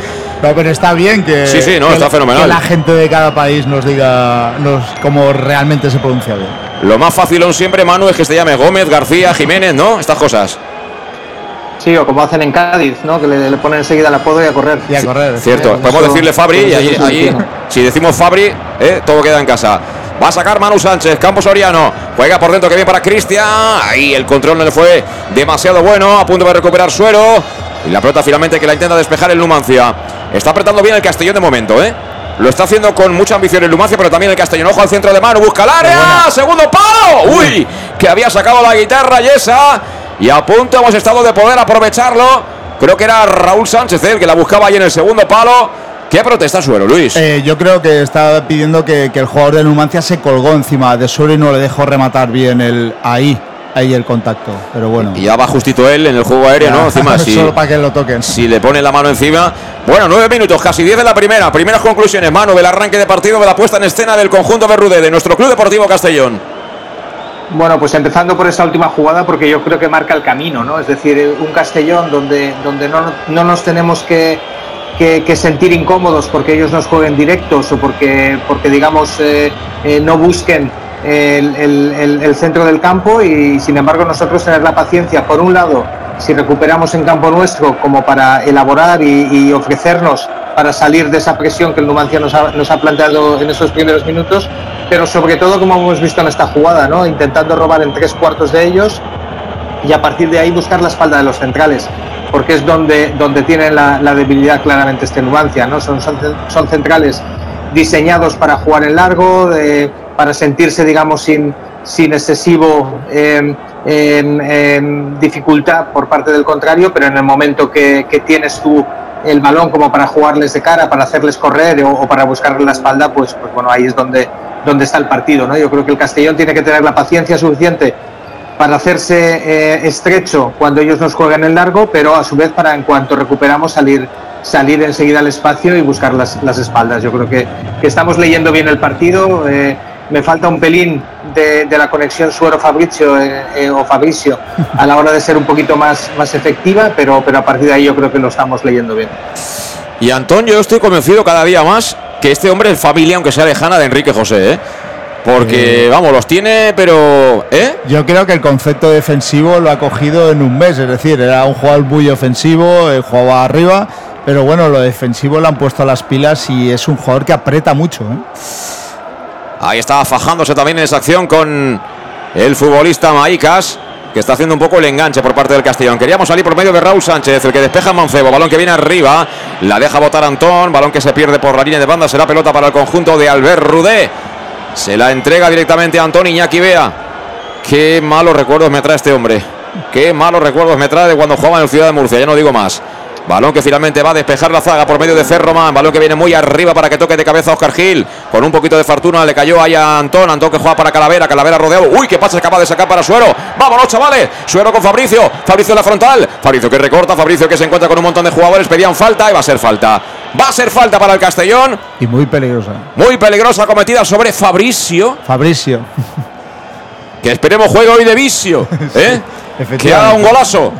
[SPEAKER 2] No, pero está bien que,
[SPEAKER 1] sí, sí, no, está fenomenal.
[SPEAKER 2] la gente de cada país nos diga nos, cómo realmente se pronuncia bien.
[SPEAKER 1] Lo más fácil siempre, Manu, es que se llame Gómez, García, Jiménez, ¿no? Estas cosas.
[SPEAKER 4] Sí, o como hacen en Cádiz, ¿no? Que le, ponen enseguida el apodo y a correr.
[SPEAKER 2] Y a correr.
[SPEAKER 1] Cierto. Podemos decirle Fabri y ahí, si decimos Fabri, ¿eh? todo queda en casa. Va a sacar Manu Sánchez, Campos Soriano. Juega por dentro que viene para Cristian. Ahí el control no le fue demasiado bueno. A punto de recuperar Suero. Y la pelota finalmente que la intenta despejar el Numancia. Está apretando bien el Castellón de momento, ¿eh? Lo está haciendo con mucha ambición el Numancia, pero también el Castellón. Ojo al centro de mano, busca el área. Segundo palo. Uy, que había sacado la guitarra y esa. Y a punto hemos estado de poder aprovecharlo. Creo que era Raúl Sánchez el que la buscaba ahí en el segundo palo. ¿Qué protesta Suero, Luis?
[SPEAKER 2] Eh, yo creo que está pidiendo que, el jugador de Numancia se colgó encima de Suero y no le dejó rematar bien el ahí. Ahí el contacto, pero bueno.
[SPEAKER 1] Y ya va justito él en el juego aéreo, ¿no?
[SPEAKER 2] Encima, <laughs> solo para que lo toquen.
[SPEAKER 1] Si le pone la mano encima. Bueno, nueve minutos, casi diez de la primera. Primeras conclusiones, mano del arranque de partido, de la puesta en escena del conjunto Berrude, de nuestro Club Deportivo Castellón.
[SPEAKER 4] Bueno, pues empezando por esa última jugada, porque yo creo que marca el camino, ¿no? Es decir, un Castellón donde, donde no, no nos tenemos que que, sentir incómodos porque ellos nos jueguen directos o porque, porque digamos, eh, eh, no busquen el, centro del campo y sin embargo nosotros tener la paciencia, por un lado, si recuperamos en campo nuestro como para elaborar y, ofrecernos para salir de esa presión que el Numancia nos ha, nos ha, planteado en esos primeros minutos, pero sobre todo como hemos visto en esta jugada, ¿no? intentando robar en tres cuartos de ellos y a partir de ahí buscar la espalda de los centrales, porque es donde, donde tienen la, debilidad claramente este Numancia, ¿no? son, son, son centrales diseñados para jugar en largo, para sentirse, digamos, sin, sin excesivo em, dificultad por parte del contrario, pero en el momento que, tienes tú el balón como para jugarles de cara, para hacerles correr o, para buscarle la espalda, pues, pues bueno, ahí es donde, donde está el partido. ¿no? Yo creo que el Castellón tiene que tener la paciencia suficiente para hacerse eh, estrecho cuando ellos nos juegan en largo, pero a su vez para en cuanto recuperamos salir salir enseguida al espacio y buscar las, las espaldas. Yo creo que, que, estamos leyendo bien el partido. Eh, me falta un pelín de, de la conexión Suero-Fabricio eh, o Fabricio a la hora de ser un poquito más, más efectiva, pero, pero a partir de ahí yo creo que lo estamos leyendo bien.
[SPEAKER 1] Y Antonio, yo estoy convencido cada día más que este hombre es familia, aunque sea lejana, de Enrique José. Porque, vamos, los tiene, pero. ¿eh?
[SPEAKER 2] Yo creo que el concepto defensivo lo ha cogido en un mes. Es decir, era un jugador muy ofensivo, jugaba arriba pero bueno, lo defensivo lo han puesto a las pilas y es un jugador que aprieta mucho. ¿eh?
[SPEAKER 1] Ahí estaba fajándose también en esa acción con el futbolista Maicas, que está haciendo un poco el enganche por parte del Castellón. Queríamos salir por medio de Raúl Sánchez, el que despeja Mancebo. Balón que viene arriba, la deja botar Antón. Balón que se pierde por la línea de banda. Será pelota para el conjunto de Albert Rudé. Se la entrega directamente a Antón Iñaki Vea. Qué malos recuerdos me trae este hombre. Qué malos recuerdos me trae de cuando jugaba en el Ciudad de Murcia. Ya no digo más. Balón que finalmente va a despejar la zaga por medio de Ferroman. Balón que viene muy arriba para que toque de cabeza a Oscar Gil. Con un poquito de fortuna le cayó ahí a Antón. Antón que juega para Calavera. Calavera rodeado. Uy, qué pasa, capaz de sacar para Suero. Vámonos, chavales. Suero con Fabricio. Fabricio en la frontal. Fabricio que recorta. Fabricio que se encuentra con un montón de jugadores. Pedían falta y va a ser falta. Va a ser falta para el Castellón.
[SPEAKER 2] Y muy peligrosa.
[SPEAKER 1] Muy peligrosa cometida sobre Fabricio.
[SPEAKER 2] Fabricio.
[SPEAKER 1] Que esperemos juego hoy de vicio. <laughs> ¿eh? que haga un golazo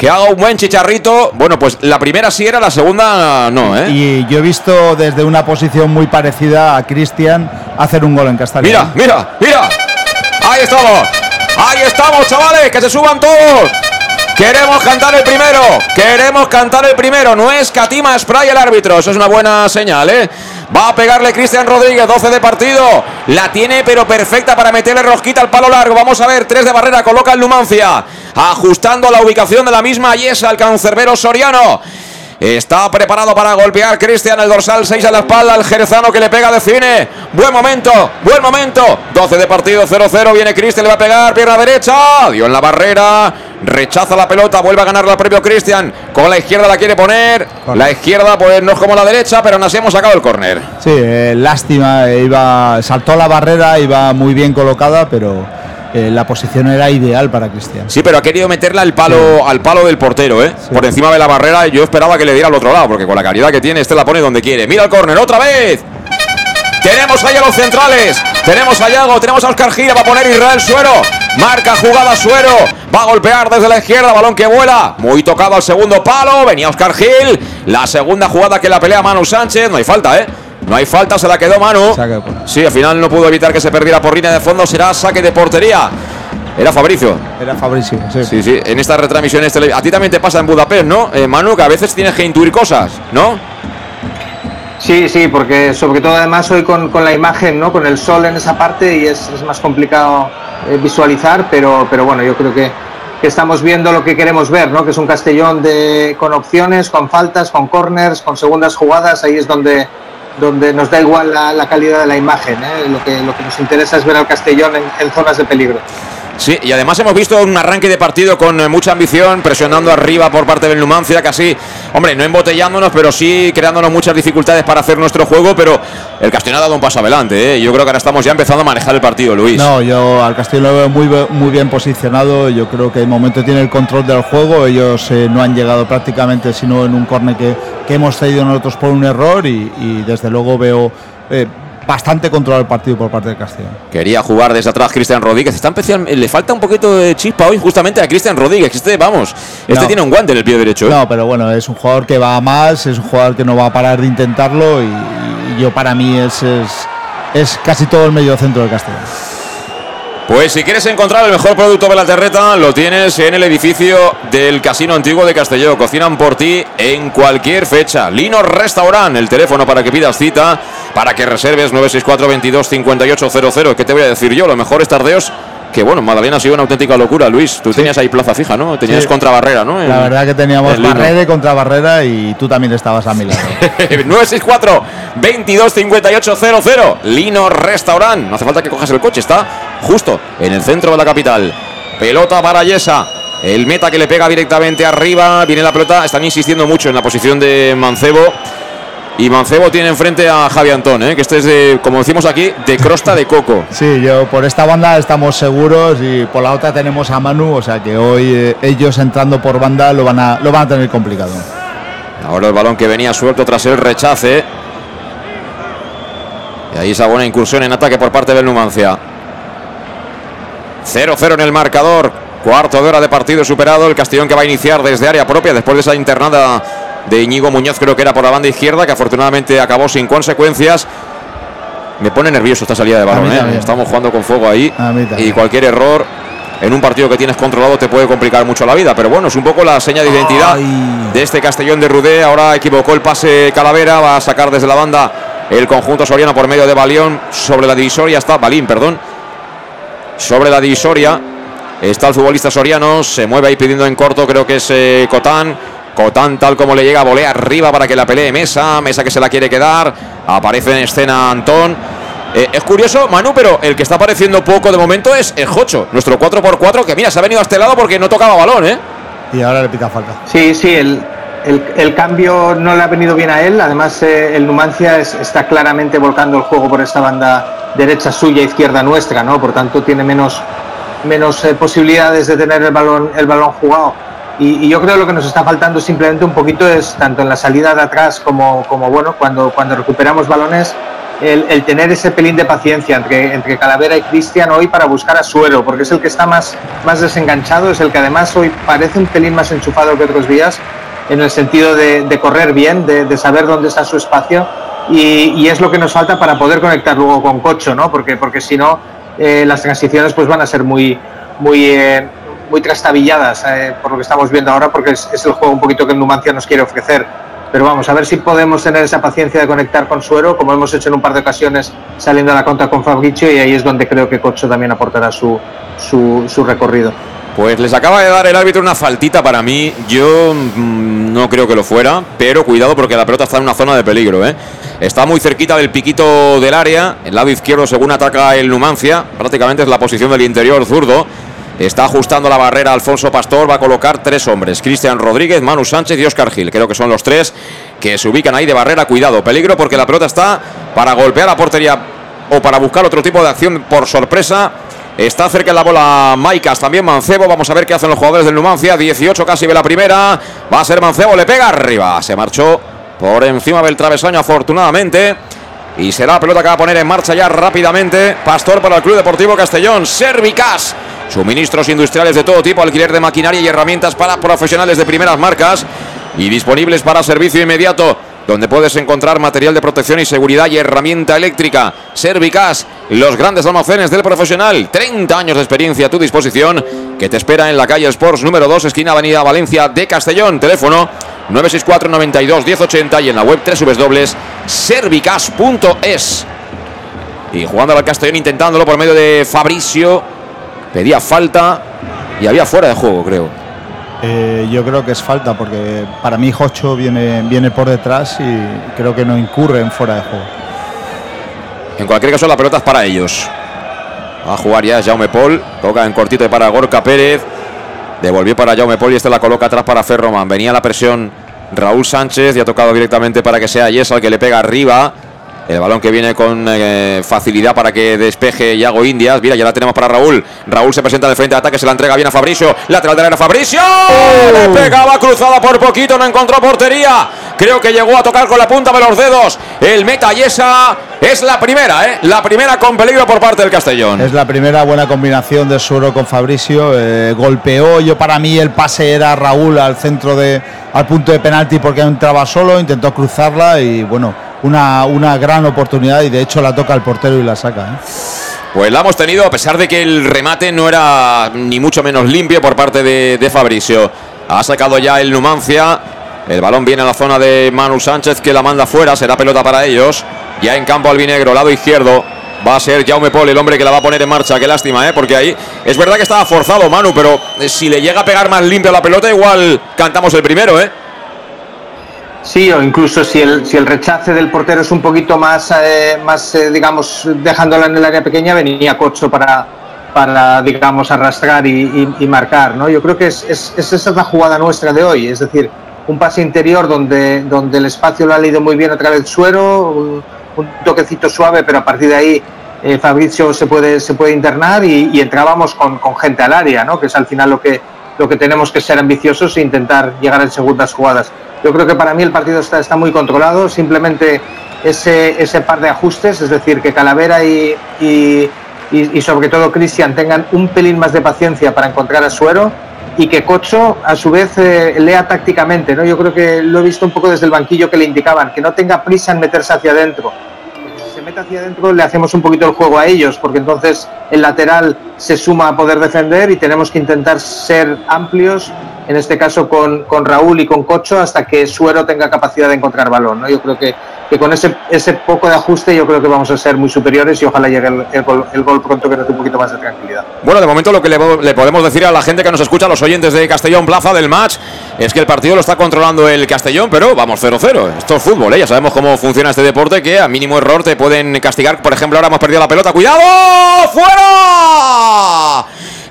[SPEAKER 1] que haga un buen chicharrito. Bueno, pues la primera sí era, la segunda no, ¿eh?
[SPEAKER 2] Y yo he visto desde una posición muy parecida a Cristian hacer un gol en Castellón.
[SPEAKER 1] Mira, mira, mira. Ahí estamos. Ahí estamos, chavales, que se suban todos. Queremos cantar el primero. Queremos cantar el primero. No es Catima Spray el árbitro. Eso es una buena señal, ¿eh? Va a pegarle Cristian Rodríguez, 12 de partido. La tiene, pero perfecta para meterle rosquita al palo largo. Vamos a ver, 3 de barrera, coloca el Numancia. Ajustando la ubicación de la misma Yesa, al cancerbero Soriano. Está preparado para golpear Cristian el dorsal 6 a la espalda. El jerezano que le pega de cine. Buen momento, buen momento. 12 de partido 0-0. Viene Cristian, le va a pegar. Pierna derecha. Dio en la barrera. Rechaza la pelota. Vuelve a ganar la propio Cristian. Con la izquierda la quiere poner. La izquierda, pues no es como la derecha, pero nos hemos sacado el córner.
[SPEAKER 2] Sí, eh, lástima. Eh, iba, saltó la barrera, iba muy bien colocada, pero eh, la posición era ideal para Cristian.
[SPEAKER 1] Sí, pero ha querido meterla al palo, al palo del portero, ¿eh? Por encima de la barrera. Yo esperaba que le diera al otro lado, porque con la calidad que tiene, este la pone donde quiere. Mira el córner, otra vez. Tenemos ahí a los centrales. Tenemos a Yago, tenemos a Oscar Gira. Va a poner Israel Suero. Marca jugada Suero. Va a golpear desde la izquierda. Balón que vuela. Muy tocado al segundo palo. Venía Oscar Gil. La segunda jugada que la pelea Manu Sánchez. No hay falta, ¿eh? No hay falta, se la quedó Manu. Sí, al final no pudo evitar que se perdiera por línea de fondo. Será saque de portería. Era Fabricio.
[SPEAKER 2] Era Fabricio,
[SPEAKER 1] sí. Sí, sí. En estas retransmisiones A ti también te pasa en Budapest, ¿no? Eh, Manu, que a veces tienes que intuir cosas, ¿no?
[SPEAKER 4] Sí, sí, porque sobre todo además hoy con, la imagen, ¿no? Con el sol en esa parte y es, más complicado eh, visualizar, pero, pero bueno, yo creo que, que, estamos viendo lo que queremos ver, ¿no? Que es un Castellón de, con opciones, con faltas, con corners, con segundas jugadas, ahí es donde, donde nos da igual la, calidad de la imagen. ¿eh? Lo, que, lo que nos interesa es ver al Castellón en, zonas de peligro.
[SPEAKER 1] Sí, y además hemos visto un arranque de partido con eh, mucha ambición, presionando arriba por parte del Numancia, casi, hombre, no embotellándonos, pero sí creándonos muchas dificultades para hacer nuestro juego, pero el Castellón ha dado un paso adelante, ¿eh? yo creo que ahora estamos ya empezando a manejar el partido, Luis.
[SPEAKER 2] No, yo al Castellón lo veo muy, muy bien posicionado, yo creo que de momento tiene el control del juego, ellos eh, no han llegado prácticamente sino en un córner que, que, hemos cedido nosotros por un error y, y desde luego veo bastante controlado el partido por parte del Castellón.
[SPEAKER 1] Quería jugar desde atrás Cristian Rodríguez. Está especial, le falta un poquito de chispa hoy justamente a Cristian Rodríguez. Este, vamos, este tiene un guante en el pie derecho. ¿eh?
[SPEAKER 2] No, pero bueno, es un jugador que va a más, es un jugador que no va a parar de intentarlo y, yo para mí es, es, es casi todo el medio centro del Castellón.
[SPEAKER 1] Pues si quieres encontrar el mejor producto de la terreta, lo tienes en el edificio del Casino Antiguo de Castelló. Cocinan por ti en cualquier fecha. Lino Restaurant, el teléfono para que pidas cita, para que reserves 964 22 5800. ¿Qué te voy a decir yo? Los mejores tardeos que bueno, Madalena ha sido una auténtica locura, Luis. Tú tenías ahí plaza fija, ¿no? Tenías
[SPEAKER 2] Sí.
[SPEAKER 1] contrabarrera, ¿no?
[SPEAKER 2] La verdad que teníamos barrera y contrabarrera y tú también estabas a mi lado.
[SPEAKER 1] 964 22 58 00 Lino Restaurant. No hace falta que cojas el coche, está justo en el centro de la capital. Pelota para Yesa. El meta que le pega directamente arriba. Viene la pelota. Están insistiendo mucho en la posición de Mancebo. Y Mancebo tiene enfrente a Javi Antón, ¿eh? que este es de, como decimos aquí, de crosta de coco.
[SPEAKER 2] Sí, yo por esta banda estamos seguros y por la otra tenemos a Manu, o sea que hoy eh, ellos entrando por banda lo van a, lo van a tener complicado.
[SPEAKER 1] Ahora el balón que venía suelto tras el rechace. Y ahí esa buena incursión en ataque por parte del Numancia. 0-0 en el marcador. Cuarto de hora de partido superado. El Castellón que va a iniciar desde área propia después de esa internada de Íñigo Muñoz, creo que era por la banda izquierda, que afortunadamente acabó sin consecuencias. Me pone nervioso esta salida de balón. ¿eh? Estamos jugando con fuego ahí. Y cualquier error en un partido que tienes controlado te puede complicar mucho la vida. Pero bueno, es un poco la seña de identidad de este Castellón de Rudé. Ahora equivocó el pase Calavera. Va a sacar desde la banda el conjunto soriano por medio de Balión. Sobre la divisoria está Balín, perdón. Sobre la divisoria está el futbolista soriano. Se mueve ahí pidiendo en corto, creo que es eh, Cotán. Cotán, tal como le llega, volea arriba para que la pelee Mesa. Mesa que se la quiere quedar. Aparece en escena Antón. Eh, es curioso, Manu, pero el que está apareciendo poco de momento es el Jocho, nuestro 4x4, que mira, se ha venido a este lado porque no tocaba balón, ¿eh?
[SPEAKER 2] Y ahora le pita falta.
[SPEAKER 4] Sí, sí, el, el- el cambio no le ha venido bien a él. Además, eh, el Numancia es- está claramente volcando el juego por esta banda derecha suya, izquierda nuestra, ¿no? Por tanto, tiene menos, menos eh, posibilidades de tener el balón, el balón jugado. Y, yo creo que lo que nos está faltando simplemente un poquito es, tanto en la salida de atrás como, como bueno, cuando, cuando recuperamos balones, el, tener ese pelín de paciencia entre, entre Calavera y Cristian hoy para buscar a Suero, porque es el que está más, más desenganchado, es el que además hoy parece un pelín más enchufado que otros días, en el sentido de, correr bien, de, saber dónde está su espacio, y, y es lo que nos falta para poder conectar luego con Cocho, ¿no? Porque, porque si no, eh, las transiciones pues van a ser muy, muy, eh, muy trastabilladas eh, por lo que estamos viendo ahora, porque es, es el juego un poquito que el Numancia nos quiere ofrecer. Pero vamos, a ver si podemos tener esa paciencia de conectar con Suero, como hemos hecho en un par de ocasiones saliendo a la contra con Fabricio, y ahí es donde creo que Cocho también aportará su, su, su recorrido.
[SPEAKER 1] Pues les acaba de dar el árbitro una faltita para mí. Yo mm, no creo que lo fuera, pero cuidado porque la pelota está en una zona de peligro. ¿eh? Está muy cerquita del piquito del área, el lado izquierdo según ataca el Numancia. Prácticamente es la posición del interior zurdo. Está ajustando la barrera Alfonso Pastor, va a colocar tres hombres, Cristian Rodríguez, Manu Sánchez y Oscar Gil. Creo que son los tres que se ubican ahí de barrera. Cuidado, peligro porque la pelota está para golpear la portería o para buscar otro tipo de acción por sorpresa. Está cerca de la bola Maicas, también Mancebo. Vamos a ver qué hacen los jugadores del Numancia. 18 casi ve la primera. Va a ser Mancebo, le pega arriba. Se marchó por encima del travesaño, afortunadamente. Y será la pelota que va a poner en marcha ya rápidamente. Pastor para el Club Deportivo Castellón. Servicas. Suministros industriales de todo tipo, alquiler de maquinaria y herramientas para profesionales de primeras marcas y disponibles para servicio inmediato, donde puedes encontrar material de protección y seguridad y herramienta eléctrica. Servicas, los grandes almacenes del profesional. 30 años de experiencia a tu disposición, que te espera en la calle Sports número 2, esquina Avenida Valencia de Castellón. Teléfono 964 92 1080 y en la web www.servicas.es. Y jugando al Castellón, intentándolo por medio de Fabricio. Pedía falta y había fuera de juego, creo.
[SPEAKER 2] Eh, yo creo que es falta porque para mí Jocho viene, viene por detrás y creo que no incurre en fuera de juego.
[SPEAKER 1] En cualquier caso, la pelota es para ellos. Va a jugar ya Jaume Paul. Toca en cortito para Gorka Pérez. Devolvió para Jaume Paul y este la coloca atrás para Ferroman. Venía la presión Raúl Sánchez y ha tocado directamente para que sea Yesa el que le pega arriba. El balón que viene con eh, facilidad para que despeje Yago Indias. Mira, ya la tenemos para Raúl. Raúl se presenta de frente de ataque, se la entrega bien a Fabricio. Lateral de la Fabricio. Le pegaba cruzada por poquito, no encontró portería. Creo que llegó a tocar con la punta de los dedos. El meta Yesa es la primera, ¿eh? La primera con peligro por parte del Castellón.
[SPEAKER 2] Es la primera buena combinación de Suero con Fabricio. eh, golpeó, yo para mí el pase era Raúl al centro de, al punto de penalti porque entraba solo, intentó cruzarla y bueno, una, una gran oportunidad y de hecho la toca el portero y la saca. ¿eh?
[SPEAKER 1] Pues la hemos tenido a pesar de que el remate no era ni mucho menos limpio por parte de, Fabricio. Ha sacado ya el Numancia. El balón viene a la zona de Manu Sánchez que la manda fuera. Será pelota para ellos. Ya en campo albinegro, lado izquierdo. Va a ser Jaume Paul el hombre que la va a poner en marcha. Qué lástima, ¿eh? Porque ahí es verdad que estaba forzado Manu, pero eh, si le llega a pegar más limpio la pelota, igual cantamos el primero, ¿eh?
[SPEAKER 4] Sí, o incluso si el, si el rechace del portero es un poquito más, eh, más eh, digamos, dejándola en el área pequeña, venía Cocho para, para digamos, arrastrar y, marcar. ¿no? Yo creo que es, es- es- esa es la jugada nuestra de hoy, es decir, un pase interior donde, donde el espacio lo ha leído muy bien a través del suero, un, toquecito suave, pero a partir de ahí eh, Fabricio se puede, se puede internar y, y entrábamos con, con gente al área, ¿no? que es al final lo que, lo que tenemos que ser ambiciosos e intentar llegar en segundas jugadas. Yo creo que para mí el partido está, muy controlado, simplemente ese, par de ajustes, es decir, que Calavera y sobre todo Cristian tengan un pelín más de paciencia para encontrar a Suero y que Cocho a su vez eh, lea tácticamente. ¿no? Yo creo que lo he visto un poco desde el banquillo que le indicaban, que no tenga prisa en meterse hacia adentro. Se mete hacia adentro le hacemos un poquito el juego a ellos, porque entonces el lateral se suma a poder defender y tenemos que intentar ser amplios, en este caso con, con Raúl y con Cocho, hasta que Suero tenga capacidad de encontrar balón. ¿no? Yo creo que, que con ese, ese poco de ajuste yo creo que vamos a ser muy superiores y ojalá llegue el, el gol, pronto que nos dé un poquito más de tranquilidad.
[SPEAKER 1] Bueno, de momento lo que le, le podemos decir a la gente que nos escucha, a los oyentes de Castellón Plaza del match, es que el partido lo está controlando el Castellón, pero vamos 0-0. Esto es fútbol, ¿eh? ya sabemos cómo funciona este deporte, que a mínimo error te pueden castigar. Por ejemplo, ahora hemos perdido la pelota. ¡Cuidado! ¡Fuera!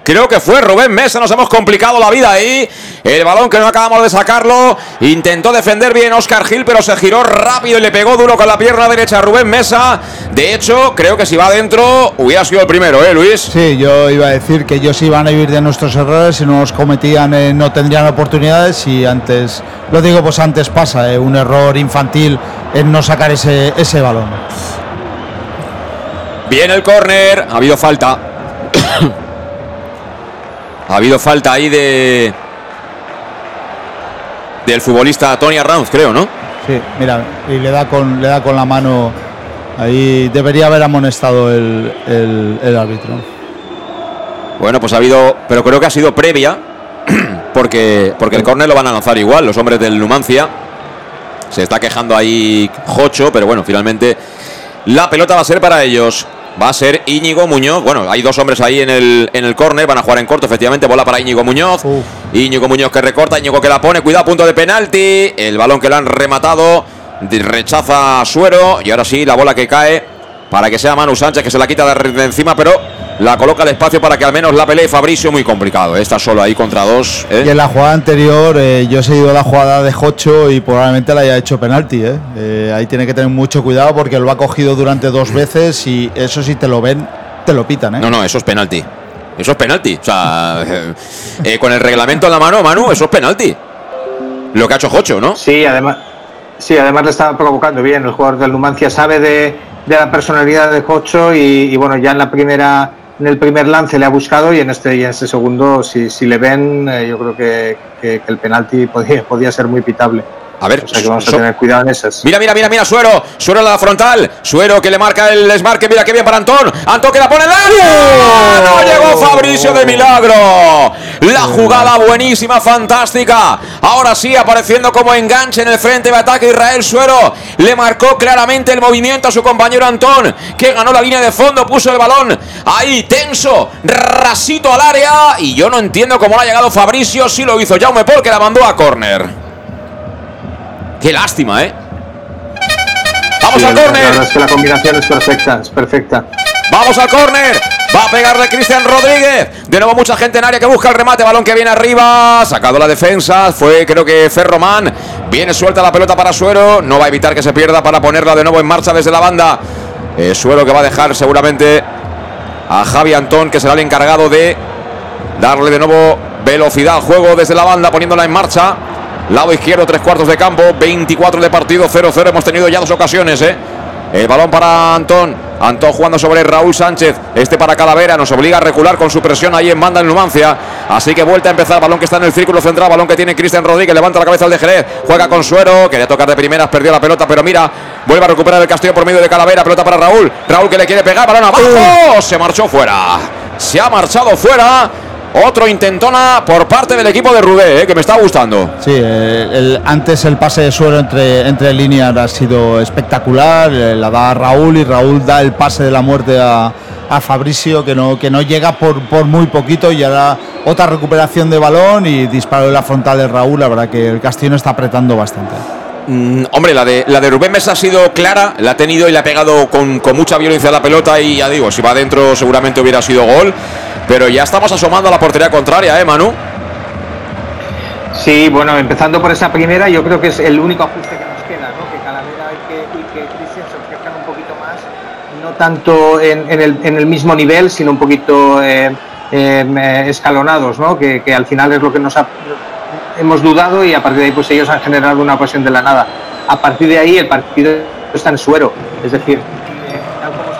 [SPEAKER 1] Creo que fue Rubén Mesa, nos hemos complicado la vida ahí. El balón que no acabamos de sacarlo. Intentó defender bien Oscar Gil, pero se giró rápido y le pegó duro con la pierna derecha a Rubén Mesa. De hecho, creo que si va adentro, hubiera sido el primero, ¿eh, Luis?
[SPEAKER 2] Sí, yo iba a decir que ellos iban a vivir de nuestros errores, si no los cometían eh, no tendrían oportunidades y antes, lo digo pues antes pasa, eh, un error infantil en no sacar ese, ese balón.
[SPEAKER 1] Bien el córner. Ha habido falta. <coughs> ha habido falta ahí de. Del futbolista Tony Arranz, creo, ¿no?
[SPEAKER 2] Sí, mira, y le da con, le da con la mano, ahí debería haber amonestado el, el- el árbitro.
[SPEAKER 1] Bueno, pues ha habido. Pero creo que ha sido previa. <clears throat> Porque, porque el córner lo van a lanzar igual, los hombres del Numancia. Se está quejando ahí Jocho, pero bueno, finalmente la pelota va a ser para ellos. Va a ser Íñigo Muñoz. Bueno, hay dos hombres ahí en el, en el córner. Van a jugar en corto, efectivamente. Bola para Íñigo Muñoz. Íñigo Muñoz que recorta. Íñigo que la pone. Cuidado, punto de penalti. El balón que le han rematado. Rechaza Suero. Y ahora sí, la bola que cae. Para que sea Manu Sánchez que se la quita de encima. Pero la coloca al espacio para que al menos la pelee Fabricio. Muy complicado. Está solo ahí contra dos. ¿eh?
[SPEAKER 2] Y en la jugada anterior eh, yo he seguido la jugada de Jocho y probablemente la haya hecho penalti. ¿eh? Eh, ahí tiene que tener mucho cuidado porque lo ha cogido durante dos veces y eso si te lo ven, te lo pitan. ¿eh?
[SPEAKER 1] No, no, eso es penalti. Eso es penalti. O sea, eh, <laughs> eh, con el reglamento en la mano, Manu, eso es penalti. Lo que ha hecho Jocho, ¿no?
[SPEAKER 4] Sí, además, sí, además le estaba provocando bien. El jugador del Numancia sabe de, de la personalidad de Cocho y, y, bueno, ya en la primera, en el primer lance le ha buscado y en este y en este segundo, si, si le ven, eh, yo creo que, que- que el penalti podía, podía ser muy pitable.
[SPEAKER 1] A ver,
[SPEAKER 4] o sea que vamos a tener cuidado en esas.
[SPEAKER 1] Mira, mira, mira, mira, Suero. Suero en la frontal. Suero que le marca el desmarque. Mira qué bien para Antón. Antón que la pone en el área. No llegó Fabricio de milagro. La jugada buenísima, fantástica. Ahora sí, apareciendo como enganche en el frente de ataque Israel Suero. Le marcó claramente el movimiento a su compañero Antón, que ganó la línea de fondo, puso el balón ahí tenso, rasito al área. Y yo no entiendo cómo no ha llegado Fabricio. Sí lo hizo Jaume Paul, que la mandó a córner. Qué lástima, ¿eh? Vamos
[SPEAKER 4] Sí,
[SPEAKER 1] al
[SPEAKER 4] La
[SPEAKER 1] córner.
[SPEAKER 4] verdad es que la combinación es perfecta, es perfecta.
[SPEAKER 1] Vamos al córner. Va a pegarle Cristian Rodríguez. De nuevo mucha gente en área que busca el remate. Balón que viene arriba. Sacado la defensa. Fue creo que Ferromán. Viene suelta la pelota para Suero. No va a evitar que se pierda para ponerla de nuevo en marcha desde la banda. Eh, Suero que va a dejar seguramente a Javi Antón que será el encargado de darle de nuevo velocidad al juego desde la banda poniéndola en marcha. Lado izquierdo, tres cuartos de campo, 24 de partido, 0-0. Hemos tenido ya dos ocasiones, ¿eh? El balón para Antón. Antón jugando sobre Raúl Sánchez. Este para Calavera. Nos obliga a recular con su presión ahí en banda en Numancia. Así que vuelta a empezar. Balón que está en el círculo central. Balón que tiene Cristian Rodríguez. Levanta la cabeza al de Jerez. Juega con Suero. Quería tocar de primeras. Perdió la pelota. Pero mira. Vuelve a recuperar el castillo por medio de Calavera. Pelota para Raúl. Raúl que le quiere pegar. Balón abajo. Se marchó fuera. Se ha marchado fuera. Otro intentona por parte del equipo de Rubé, eh, que me está gustando.
[SPEAKER 2] Sí, eh, el, antes el pase de suelo entre, entre líneas ha sido espectacular. eh, La da Raúl y Raúl da el pase de la muerte a, a Fabricio, que no, que no llega por, por muy poquito. Y ahora otra recuperación de balón y disparo en la frontal de Raúl. La verdad que el Castillo está apretando bastante.
[SPEAKER 1] Mm, hombre, la de, la de Rubén Mesa ha sido clara, la ha tenido y le ha pegado con, con mucha violencia a la pelota y ya digo, si va adentro seguramente hubiera sido gol, pero ya estamos asomando a la portería contraria, ¿eh, Manu?
[SPEAKER 4] Sí, bueno, empezando por esa primera, yo creo que es el único ajuste que nos queda, ¿no? Que Calavera y que, y que se ofrezcan un poquito más, no tanto en, el, en el mismo nivel, sino un poquito eh, eh, escalonados, ¿no? Que, que al final es lo que nos ha, hemos dudado y a partir de ahí pues ellos han generado una ocasión de la nada. A partir de ahí el partido está en suero, es decir,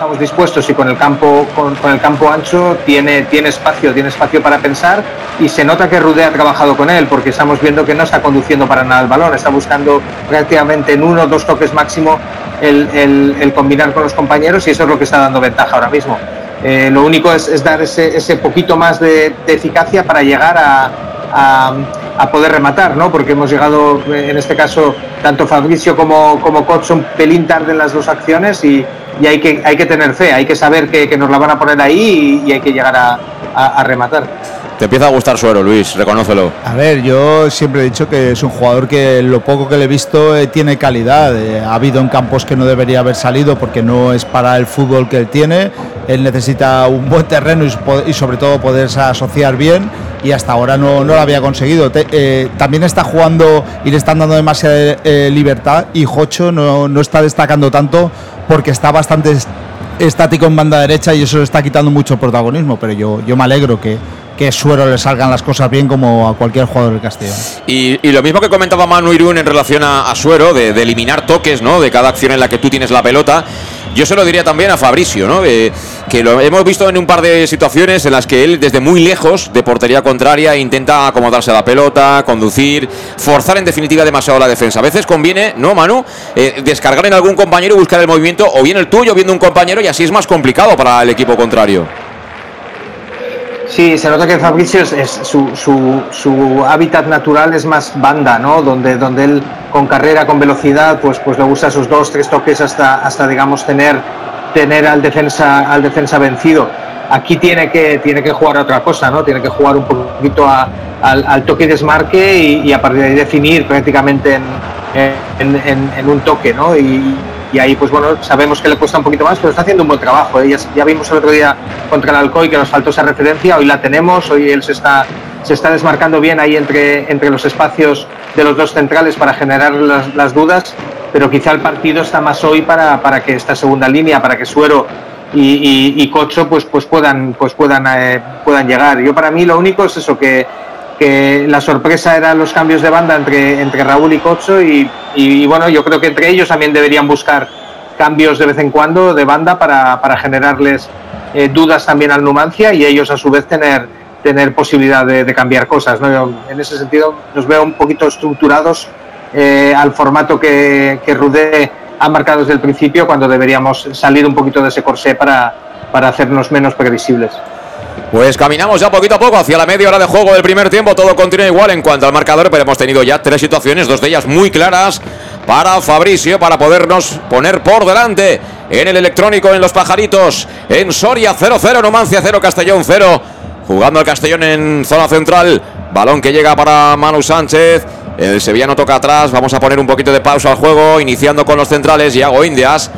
[SPEAKER 4] estamos dispuestos y con el campo con, el campo ancho tiene tiene espacio tiene espacio para pensar y se nota que Rudé ha trabajado con él porque estamos viendo que no está conduciendo para nada el balón está buscando prácticamente en uno o dos toques máximo el, combinar con los compañeros y eso es lo que está dando ventaja ahora mismo Eh, lo único es, dar ese, poquito más de, eficacia para llegar a, poder rematar, ¿no? Porque hemos llegado, eh, en este caso, tanto Fabricio como, como Koch son pelín tarde en las dos acciones y, y hay, que, hay que tener fe, hay que saber que, que nos la van a poner ahí y, hay que llegar a- a rematar.
[SPEAKER 1] Te empieza a gustar Suero, Luis, reconócelo.
[SPEAKER 2] A ver, yo siempre he dicho que es un jugador que lo poco que le he visto eh, tiene calidad. Eh, ha habido en campos que no debería haber salido porque no es para el fútbol que él tiene. Él necesita un buen terreno y, sobre todo poderse asociar bien y hasta ahora no, no lo había conseguido. Eh, también está jugando y le están dando demasiada libertad y Jocho no, no está destacando tanto porque está bastante est- estático en banda derecha y eso le está quitando mucho protagonismo. Pero yo, yo me alegro que, que Suero le salgan las cosas bien como a cualquier jugador del Castellón.
[SPEAKER 1] Y, y lo mismo que comentaba Manu Irún en relación a, Suero, de, eliminar toques, ¿no? De cada acción en la que tú tienes la pelota. Yo se lo diría también a Fabricio, ¿no? Que lo hemos visto en un par de situaciones en las que él, desde muy lejos de portería contraria, intenta acomodarse a la pelota, conducir, forzar en definitiva demasiado la defensa. A veces conviene, ¿no, Manu? Eh, descargar en algún compañero y buscar el movimiento, o bien el tuyo, viendo un compañero, y así es más complicado para el equipo contrario.
[SPEAKER 4] Sí, se nota que Fabricio es, su, su- su hábitat natural es más banda, ¿no? Donde, donde él con carrera, con velocidad, pues, pues le gusta esos dos, tres toques hasta, hasta digamos, tener, tener al, defensa, al defensa vencido. Aquí tiene que, tiene que jugar a otra cosa, ¿no? Tiene que jugar un poquito al, al toque y desmarque y, a partir de ahí definir prácticamente en, en, en- un toque, ¿no? Y ahí, pues bueno, sabemos que le cuesta un poquito más, pero está haciendo un buen trabajo. ¿eh? Ya, vimos el otro día contra el Alcoy que nos faltó esa referencia, hoy la tenemos, hoy él se está, se está desmarcando bien ahí entre, entre los espacios de los dos centrales para generar las, dudas, pero quizá el partido está más hoy para, para que esta segunda línea, para que Suero y Cocho pues, pues puedan, pues puedan, eh, puedan llegar. Yo para mí lo único es eso, que, que la sorpresa eran los cambios de banda entre, entre Raúl y Cocho y, y, bueno, yo creo que entre ellos también deberían buscar cambios de vez en cuando de banda para, para generarles eh, dudas también al Numancia y ellos a su vez tener, tener posibilidad de, cambiar cosas. ¿no? En ese sentido los veo un poquito estructurados eh, al formato que, que Rudé ha marcado desde el principio cuando deberíamos salir un poquito de ese corsé para, para hacernos menos previsibles.
[SPEAKER 1] Pues caminamos ya poquito a poco hacia la media hora de juego del primer tiempo. Todo continúa igual en cuanto al marcador, pero hemos tenido ya tres situaciones, dos de ellas muy claras para Fabricio, para podernos poner por delante en el electrónico, en los pajaritos, en Soria 0-0, Numancia 0, Castellón 0. Jugando el Castellón en zona central. Balón que llega para Manu Sánchez. El sevillano toca atrás. Vamos a poner un poquito de pausa al juego. Iniciando con los centrales. Yago Indias.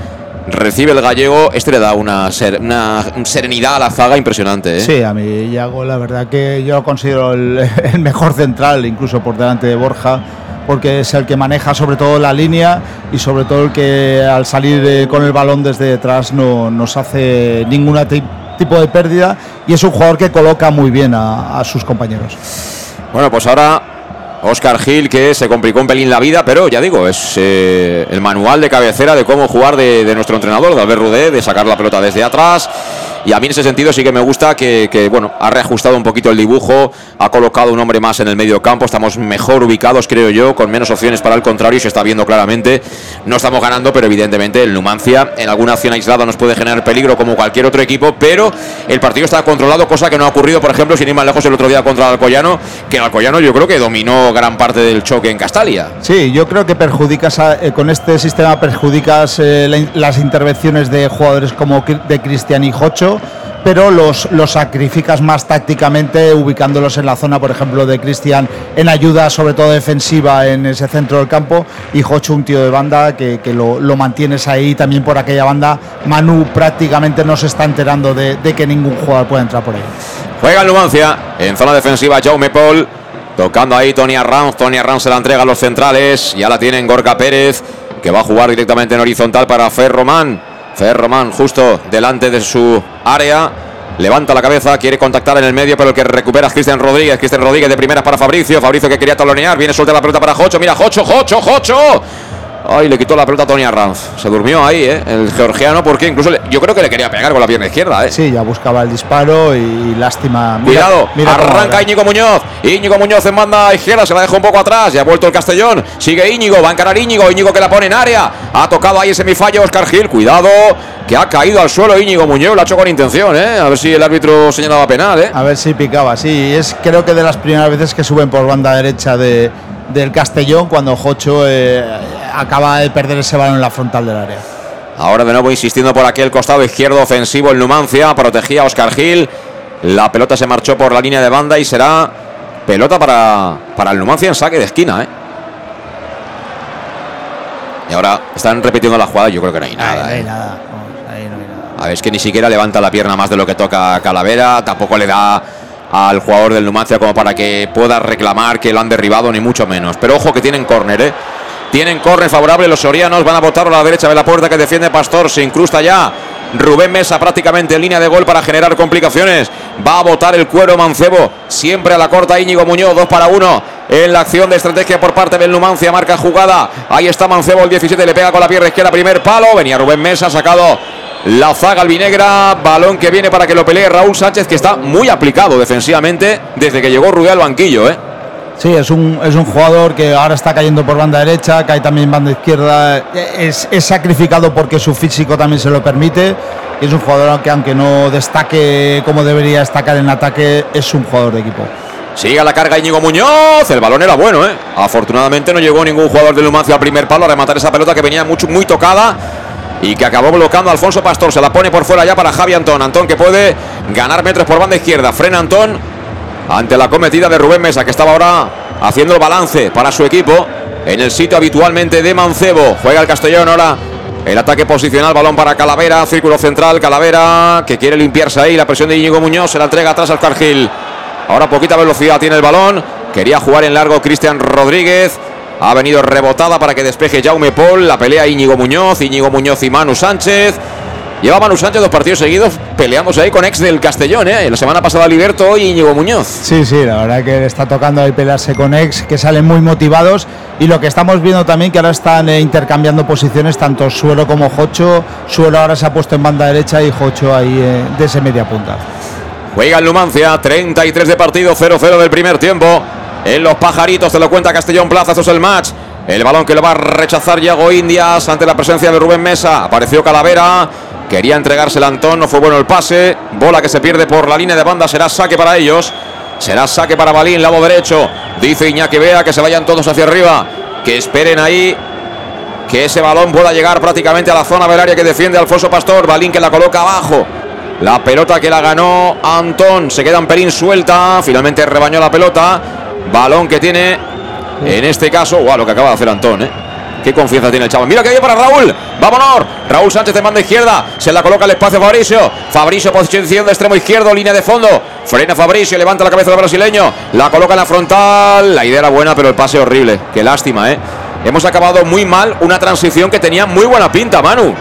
[SPEAKER 1] Recibe el gallego. Este le da una, ser- una serenidad a la zaga impresionante. ¿eh?
[SPEAKER 2] Sí, a mí la verdad que yo lo considero el, <laughs> el mejor central, incluso por delante de Borja, porque es el que maneja sobre todo la línea y sobre todo el que al salir eh, con el balón desde detrás no nos hace ningún tipo de pérdida y es un jugador que coloca muy bien a, a sus compañeros.
[SPEAKER 1] Bueno, pues ahora Oscar Gil que se complicó un pelín la vida, pero ya digo, es eh, el manual de cabecera de cómo jugar de, de nuestro entrenador, de Albert Rudé, de sacar la pelota desde atrás. Y a mí en ese sentido sí que me gusta que, bueno, ha reajustado un poquito el dibujo, ha colocado un hombre más en el medio campo, estamos mejor ubicados, creo yo, con menos opciones para el contrario, se está viendo claramente. No estamos ganando, pero evidentemente el Numancia en alguna acción aislada nos puede generar peligro como cualquier otro equipo, pero el partido está controlado, cosa que no ha ocurrido, por ejemplo, sin ir más lejos el otro día contra el Alcoyano, que el Alcoyano yo creo que dominó gran parte del choque en Castalia.
[SPEAKER 2] Sí, yo creo que perjudicas eh, con este sistema perjudicas eh, las intervenciones de jugadores como de Cristian y Jocho, pero los, los sacrificas más tácticamente ubicándolos en la zona, por ejemplo, de Cristian en ayuda sobre todo defensiva en ese centro del campo y Jocho un tío de banda que, que lo, lo mantienes ahí también por aquella banda. Manu prácticamente no se está enterando de, de que ningún jugador pueda entrar por ahí.
[SPEAKER 1] Juega el Numancia en zona defensiva Jaume Paul. Tocando ahí Tony Arranz. Tony Arranz se la entrega a los centrales. Ya la tienen Gorka Pérez, que va a jugar directamente en horizontal para Ferromán. Ferromán justo delante de su área. Levanta la cabeza, quiere contactar en el medio, pero el que recupera es Cristian Rodríguez. Cristian Rodríguez de primeras para Fabricio. Fabricio que quería talonear. Viene suelta la pelota para Jocho. Mira, Jocho, Jocho, Jocho. Ay, le quitó la pelota a Tony Arranz. Se durmió ahí, ¿eh? El georgiano, porque incluso le- yo creo que le quería pegar con la pierna izquierda, ¿eh?
[SPEAKER 2] Sí, ya buscaba el disparo y lástima. Mira-
[SPEAKER 1] Cuidado,
[SPEAKER 2] mira
[SPEAKER 1] arranca. Íñigo Muñoz. Íñigo Muñoz en banda izquierda, se la deja un poco atrás. Ya ha vuelto el Castellón. Sigue Íñigo, va a encarar Íñigo. Íñigo que la pone en área. Ha tocado ahí ese semifallo Oscar Gil. Cuidado, que ha caído al suelo Íñigo Muñoz. Lo ha hecho con intención, ¿eh? A ver si el árbitro señalaba penal, ¿eh?
[SPEAKER 2] A ver si picaba, sí. Es creo que de las primeras veces que suben por banda derecha de, del Castellón cuando Jocho eh, acaba de perder ese balón en la frontal del área.
[SPEAKER 1] Ahora de nuevo insistiendo por aquel costado izquierdo ofensivo el Numancia. Protegía a Oscar Gil. La pelota se marchó por la línea de banda y será pelota para, para el Numancia en saque de esquina, ¿eh? Y ahora están repitiendo la jugada. Yo creo que no hay nada.
[SPEAKER 2] Ahí
[SPEAKER 1] ¿eh?
[SPEAKER 2] no hay nada. vamos, ahí no hay nada.
[SPEAKER 1] A ver, es que ni siquiera levanta la pierna más de lo que toca Calavera. Tampoco le da al jugador del Numancia como para que pueda reclamar que lo han derribado, ni mucho menos. Pero ojo que tienen córner, ¿eh? Tienen córner favorable los sorianos. Van a botar a la derecha de la puerta que defiende Pastor. Se incrusta ya. Rubén Mesa prácticamente en línea de gol para generar complicaciones. Va a botar el cuero Mancebo. Siempre a la corta Íñigo Muñoz. 2 para 1 en la acción de estrategia por parte del Numancia. Marca jugada. Ahí está Mancebo. El 17 le pega con la pierna izquierda. Primer palo. Venía Rubén Mesa. Sacado la zaga albinegra. Balón que viene para que lo pelee Raúl Sánchez, que está muy aplicado defensivamente desde que llegó Rubén al banquillo. ¿eh?
[SPEAKER 2] Sí, es un, es un jugador que ahora está cayendo por banda derecha, cae también banda izquierda. Es, es sacrificado porque su físico también se lo permite. Y es un jugador que, aunque no destaque como debería destacar en ataque, es un jugador de equipo.
[SPEAKER 1] Sigue la carga Íñigo Muñoz. El balón era bueno, ¿eh? Afortunadamente no llegó ningún jugador del Numancia al primer palo a rematar esa pelota que venía mucho, muy tocada y que acabó bloqueando Alfonso Pastor. Se la pone por fuera ya para Javi Antón. Antón que puede ganar metros por banda izquierda. Frena Antón ante la cometida de Rubén Mesa, que estaba ahora haciendo el balance para su equipo en el sitio habitualmente de Mancebo. Juega el Castellón ahora. El ataque posicional, balón para Calavera, círculo central, Calavera, que quiere limpiarse ahí, la presión de Íñigo Muñoz, se la entrega atrás al Cargil. Ahora poquita velocidad tiene el balón, quería jugar en largo Cristian Rodríguez, ha venido rebotada para que despeje Jaume Paul, la pelea Íñigo Muñoz, Íñigo Muñoz y Manu Sánchez. Lleva Manu Sánchez dos partidos seguidos peleándose ahí con ex del Castellón, ¿eh? La semana pasada Liberto, hoy Íñigo Muñoz.
[SPEAKER 2] Sí, sí, la verdad que le está tocando ahí pelearse con ex, que salen muy motivados. Y lo que estamos viendo también que ahora están eh, intercambiando posiciones, tanto Suero como Jocho. Suero ahora se ha puesto en banda derecha y Jocho ahí eh, de ese media punta.
[SPEAKER 1] Juega el Numancia, 33 de partido, 0-0 del primer tiempo. En los pajaritos, te lo cuenta Castellón Plaza, esto es el match. El balón que lo va a rechazar Yago Indias ante la presencia de Rubén Mesa. Apareció Calavera, quería entregársela Antón, no fue bueno el pase. Bola que se pierde por la línea de banda, será saque para ellos. Será saque para Balín, lado derecho. Dice Iñaki Vea que se vayan todos hacia arriba. Que esperen ahí que ese balón pueda llegar prácticamente a la zona del área que defiende Alfonso Pastor. Balín que la coloca abajo. La pelota que la ganó Antón. Se queda un pelín suelta. Finalmente rebañó la pelota. Balón que tiene, en este caso, guau, lo que acaba de hacer Antón, ¿eh? Qué confianza tiene el chaval. Mira que hay para Raúl. Vámonos. Raúl Sánchez de manda izquierda. Se la coloca al espacio Fabricio. Fabricio posición de extremo izquierdo. Línea de fondo. Frena Fabricio. Levanta la cabeza del brasileño. La coloca en la frontal. La idea era buena, pero el pase horrible. Qué lástima, ¿eh? Hemos acabado muy mal una transición que tenía muy buena pinta, Manu.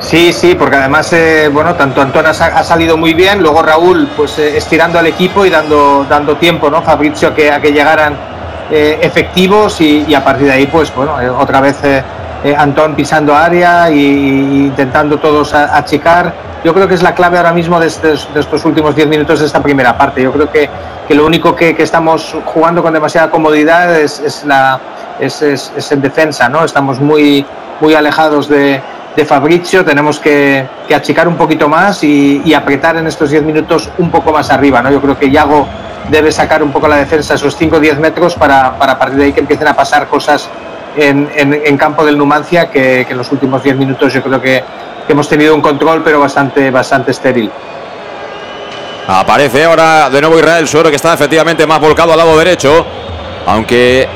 [SPEAKER 4] Sí, sí, porque además, eh, bueno, tanto Antón ha, salido muy bien, luego Raúl, pues eh, estirando al equipo y dando, dando tiempo, ¿no? Fabricio a que, a que llegaran eh, efectivos y, a partir de ahí, pues bueno, otra vez Antón pisando área e intentando todos achicar. Yo creo que es la clave ahora mismo de estos, últimos 10 minutos de esta primera parte. Yo creo que, lo único que, estamos jugando con demasiada comodidad es, la, en defensa, ¿no? Estamos muy, muy alejados de de Fabricio tenemos que, achicar un poquito más y, apretar en estos 10 minutos un poco más arriba. ¿no? Yo creo que Yago debe sacar un poco la defensa esos 5 o 10 metros para partir de ahí que empiecen a pasar cosas en, campo del Numancia que, en los últimos 10 minutos yo creo que, hemos tenido un control pero bastante, bastante estéril.
[SPEAKER 1] Aparece ahora de nuevo Israel Suero que está efectivamente más volcado al lado derecho, aunque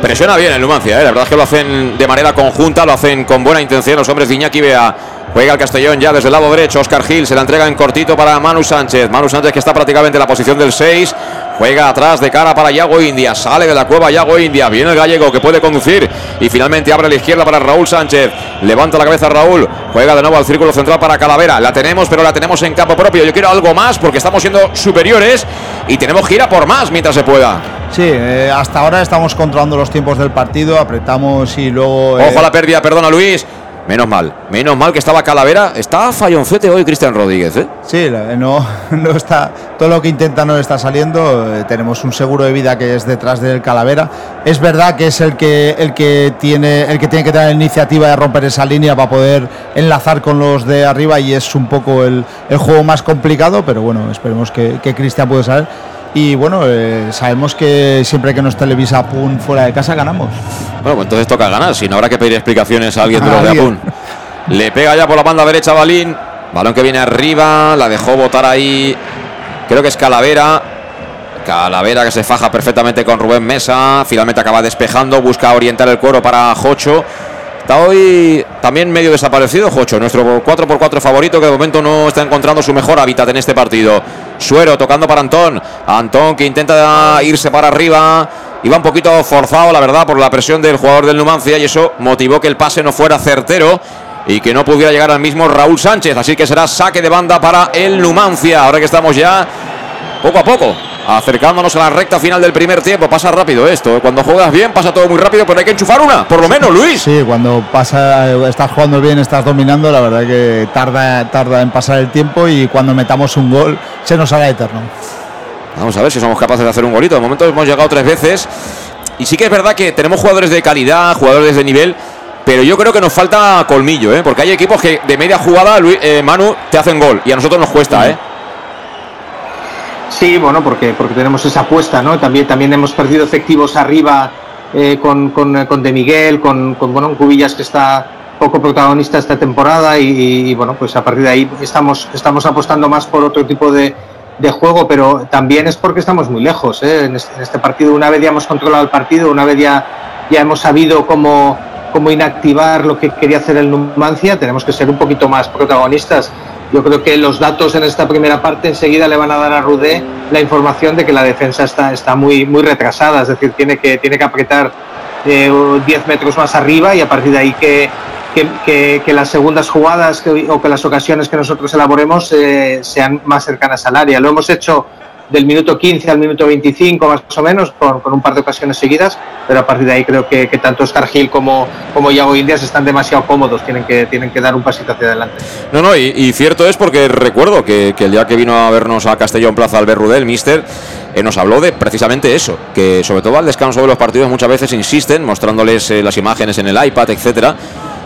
[SPEAKER 1] Presiona bien el Numancia, ¿eh? la verdad es que lo hacen de manera conjunta, lo hacen con buena intención los hombres de Iñaki Bea. Juega el Castellón ya desde el lado derecho. Oscar Gil se la entrega en cortito para Manu Sánchez. Manu Sánchez que está prácticamente en la posición del 6. Juega atrás de cara para Yago India. Sale de la cueva Yago India. Viene el gallego que puede conducir. Y finalmente abre a la izquierda para Raúl Sánchez. Levanta la cabeza Raúl. Juega de nuevo al círculo central para Calavera. La tenemos, pero la tenemos en campo propio. Yo quiero algo más porque estamos siendo superiores. Y tenemos gira por más mientras se pueda.
[SPEAKER 2] Sí, eh, hasta ahora estamos controlando los tiempos del partido. Apretamos y luego.
[SPEAKER 1] Ojo a la eh, pérdida, perdona Luis. Menos mal, menos mal que estaba Calavera. Está falloncete hoy Cristian Rodríguez, ¿eh?
[SPEAKER 2] Sí, no, <laughs> no está. Todo lo que intenta no está saliendo. Eh, tenemos un seguro de vida que es detrás del Calavera. Es verdad que es el que, el que tiene, el que tiene que tener la iniciativa de romper esa línea para poder enlazar con los de arriba y es un poco el, juego más complicado, pero bueno, esperemos que, que Cristian pueda salir y bueno, eh, sabemos que siempre que nos televisa Apun fuera de casa ganamos.
[SPEAKER 1] Bueno, pues entonces toca ganar, si no habrá que pedir explicaciones a alguien de los de Apun. Le pega ya por la banda derecha Balín. Balón que viene arriba, la dejó botar ahí. Creo que es Calavera. Calavera que se faja perfectamente con Rubén Mesa. Finalmente acaba despejando, busca orientar el cuero para Jocho. Está hoy también medio desaparecido Jocho, nuestro 4x4 favorito que de momento no está encontrando su mejor hábitat en este partido. Suero tocando para Antón. Antón que intenta irse para arriba. Iba un poquito forzado, la verdad, por la presión del jugador del Numancia y eso motivó que el pase no fuera certero y que no pudiera llegar al mismo Raúl Sánchez. Así que será saque de banda para el Numancia. Ahora que estamos ya poco a poco acercándonos a la recta final del primer tiempo. Pasa rápido esto. ¿eh? Cuando juegas bien, pasa todo muy rápido, pero hay que enchufar una, por lo menos, Luis.
[SPEAKER 2] Sí, cuando pasa, estás jugando bien, estás dominando, la verdad que tarda, tarda en pasar el tiempo y cuando metamos un gol se nos hará eterno.
[SPEAKER 1] Vamos a ver si somos capaces de hacer un golito. De momento hemos llegado tres veces. Y sí que es verdad que tenemos jugadores de calidad, jugadores de nivel. Pero yo creo que nos falta colmillo, ¿eh? porque hay equipos que de media jugada, Luis, eh, Manu, te hacen gol. Y a nosotros nos cuesta, ¿eh?
[SPEAKER 4] Sí, bueno, porque, porque tenemos esa apuesta, ¿no? También, también hemos perdido efectivos arriba eh, con, con, con, De Miguel, con, con Cubillas que está poco protagonista esta temporada y, bueno, pues a partir de ahí estamos, estamos apostando más por otro tipo de, de juego, pero también es porque estamos muy lejos. ¿eh? En, este, en, este, partido, una vez ya hemos controlado el partido, una vez ya, ya hemos sabido cómo, cómo inactivar lo que quería hacer el Numancia, tenemos que ser un poquito más protagonistas. Yo creo que los datos en esta primera parte enseguida le van a dar a Rudé la información de que la defensa está, está muy, muy retrasada, es decir, tiene que, tiene que apretar 10 eh, metros más arriba y a partir de ahí que, que, que, las segundas jugadas o que las ocasiones que nosotros elaboremos eh, sean más cercanas al área. Lo hemos hecho del minuto 15 al minuto 25 más o menos, con, un par de ocasiones seguidas, pero a partir de ahí creo que, que tanto Oscar Gil como, como Yago Indias están demasiado cómodos, tienen que, tienen que dar un pasito hacia adelante.
[SPEAKER 1] No, no, y, cierto es porque recuerdo que, que, el día que vino a vernos a Castellón Plaza Albert Rudel, mister, eh, nos habló de precisamente eso, que sobre todo al descanso de los partidos muchas veces insisten, mostrándoles eh, las imágenes en el iPad, etcétera,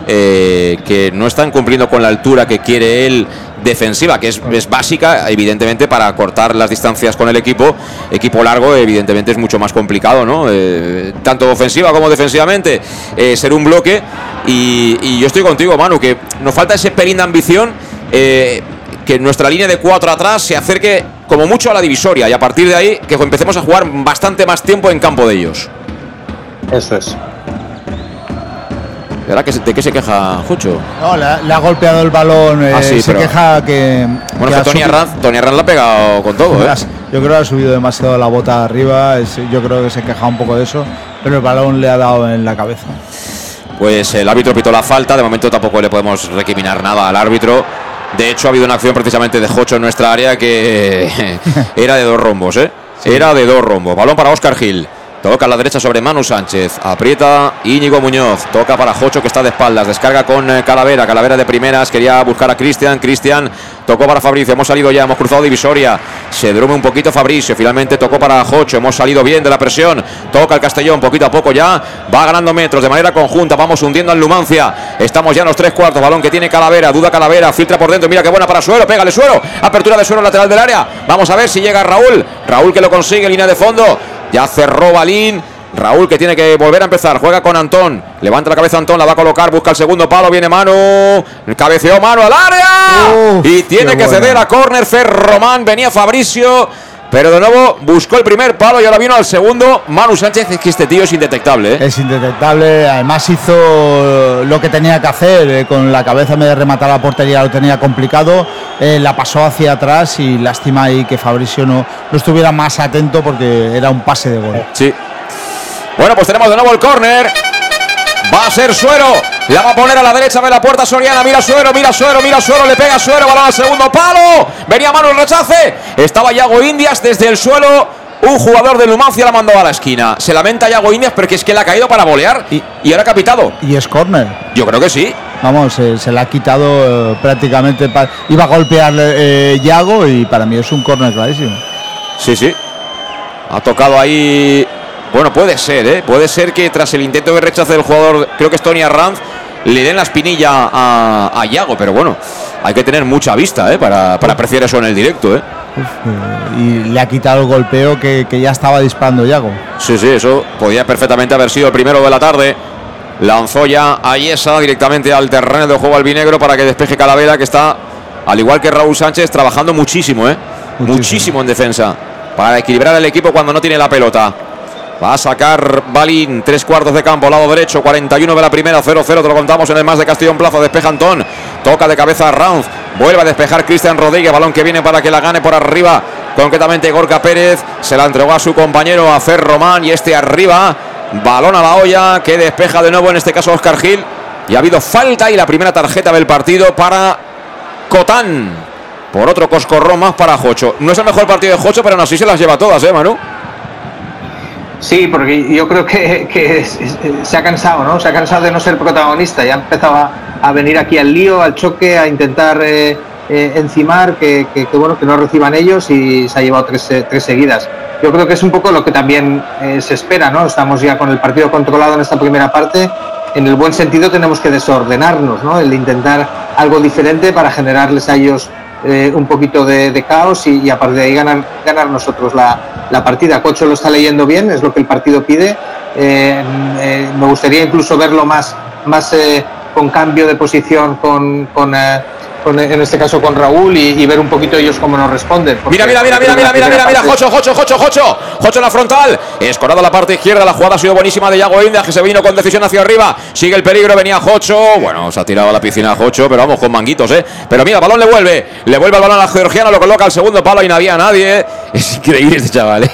[SPEAKER 1] eh, que no están cumpliendo con la altura que quiere él defensiva, que es, básica, evidentemente, para cortar las distancias con el equipo. Equipo largo, evidentemente, es mucho más complicado, ¿no? Eh, tanto ofensiva como defensivamente, eh, ser un bloque. Y, yo estoy contigo, Manu, que nos falta ese pelín de ambición. que nuestra línea de cuatro atrás se acerque como mucho a la divisoria y a partir de ahí que empecemos a jugar bastante más tiempo en campo de ellos.
[SPEAKER 4] Eso es.
[SPEAKER 1] ¿De qué se queja Jucho?
[SPEAKER 2] No, le ha, golpeado el balón. Ah, eh, se queja que.
[SPEAKER 1] Bueno, que, Tony, Arranz, Tony Arranz la ha pegado con todo. ¿eh?
[SPEAKER 2] Yo creo que ha subido demasiado la bota arriba. yo creo que se queja un poco de eso. Pero el balón le ha dado en la cabeza.
[SPEAKER 1] Pues el árbitro pitó la falta. De momento tampoco le podemos recriminar nada al árbitro. De hecho, ha habido una acción precisamente de Jocho en nuestra área que <laughs> era de dos rombos, ¿eh? Era de dos rombos. Balón para Oscar Gil. Toca a la derecha sobre Manu Sánchez. Aprieta Íñigo Muñoz. Toca para Jocho que está de espaldas. Descarga con eh, Calavera. Calavera de primeras. Quería buscar a Cristian. Cristian tocó para Fabricio. Hemos salido ya. Hemos cruzado divisoria. Se drume un poquito Fabricio. Finalmente tocó para Jocho. Hemos salido bien de la presión. Toca el Castellón poquito a poco ya. Va ganando metros de manera conjunta. Vamos hundiendo al Numancia. Estamos ya en los tres cuartos. Balón que tiene Calavera. Duda Calavera. Filtra por dentro. Mira qué buena para Suero. Pégale Suero. Apertura de Suero lateral del área. Vamos a ver si llega Raúl. Raúl que lo consigue. Línea de fondo. Ya cerró Balín. Raúl que tiene que volver a empezar. Juega con Antón. Levanta la cabeza Antón. La va a colocar. Busca el segundo palo. Viene Manu. Cabeceó Manu al área.
[SPEAKER 2] Uf,
[SPEAKER 1] y tiene que
[SPEAKER 2] buena.
[SPEAKER 1] ceder a córner Ferromán. Venía Fabricio. Pero de nuevo buscó el primer palo y ahora vino al segundo. Manu Sánchez. Es que este tío es indetectable. ¿eh?
[SPEAKER 2] Es indetectable, además hizo lo que tenía que hacer, eh, con la cabeza en vez de rematar la portería lo tenía complicado, eh, la pasó hacia atrás y lástima ahí que Fabricio no, no estuviera más atento porque era un pase de gol.
[SPEAKER 1] Sí. Bueno, pues tenemos de nuevo el córner. Va a ser Suero. La va a poner a la derecha de la puerta Soriana. Mira Suero, mira Suero, mira Suero. Le pega Suero. Balón al segundo palo. Venía mano el rechace. Estaba Yago Indias desde el suelo. Un jugador de Numancia la mandó a la esquina. Se lamenta Yago Indias porque es que le ha caído para volear y, y ahora ha capitado.
[SPEAKER 2] Y es córner.
[SPEAKER 1] Yo creo que sí.
[SPEAKER 2] Vamos, eh, se le ha quitado eh, prácticamente. iba a golpear eh, Yago y para mí es un córner clarísimo.
[SPEAKER 1] Sí, sí. Ha tocado ahí. Bueno, puede ser, ¿eh? Puede ser que tras el intento de rechace del jugador, creo que es Tony Arranz, le den la espinilla a, a Yago. Pero bueno, hay que tener mucha vista, ¿eh? Para, para apreciar eso en el directo, ¿eh?
[SPEAKER 2] Uf, y le ha quitado el golpeo que, que ya estaba disparando Yago.
[SPEAKER 1] Sí, sí, eso podía perfectamente haber sido el primero de la tarde. Lanzó ya a Yesa directamente al terreno de juego albinegro para que despeje Calavera, que está, al igual que Raúl Sánchez, trabajando muchísimo, ¿eh? Muchísimo, en defensa. Para equilibrar el equipo cuando no tiene la pelota. Va a sacar Balín, tres cuartos de campo, lado derecho, 41 de la primera, 0-0, te lo contamos en el más de Castellón Plaza, despeja Antón, toca de cabeza Ranz, vuelve a despejar Cristian Rodríguez, balón que viene para que la gane por arriba, concretamente Gorka Pérez, se la entregó a su compañero a Fer Román y este arriba, balón a la olla, que despeja de nuevo en este caso Oscar Gil, y ha habido falta y la primera tarjeta del partido para Cotán, por otro coscorrón más para Jocho. No es el mejor partido de Jocho, pero aún así se las lleva todas, ¿eh, Manu?
[SPEAKER 4] Sí, porque yo creo que, se ha cansado, ¿no? Se ha cansado de no ser protagonista. Ya empezaba a venir aquí al lío, al choque, a intentar eh, eh, encimar, que, bueno, que no reciban ellos y se ha llevado tres, eh, tres seguidas. Yo creo que es un poco lo que también se espera, ¿no? Estamos ya con el partido controlado en esta primera parte. En el buen sentido tenemos que desordenarnos, ¿no? El intentar algo diferente para generarles a ellos eh, un poquito de, caos y, a partir de ahí ganar, nosotros la, la partida. Cocho lo está leyendo bien, es lo que el partido pide. Eh, eh, me gustaría incluso verlo más, más con cambio de posición con, con, en este caso con Raúl y, ver un poquito ellos cómo nos responden.
[SPEAKER 1] Mira, mira, mira, mira, mira, mira, mira, mira, Jocho, Jocho, Jocho, Jocho, Jocho en la frontal, escorado a la parte izquierda, la jugada ha sido buenísima de Yago India, que se vino con decisión hacia arriba, sigue el peligro, venía Jocho, bueno, se ha tirado a la piscina Jocho, pero vamos con manguitos, eh, pero mira, balón le vuelve, le vuelve el balón a la georgiana, lo coloca al segundo palo y no había nadie, <laughs> es increíble este chaval, eh.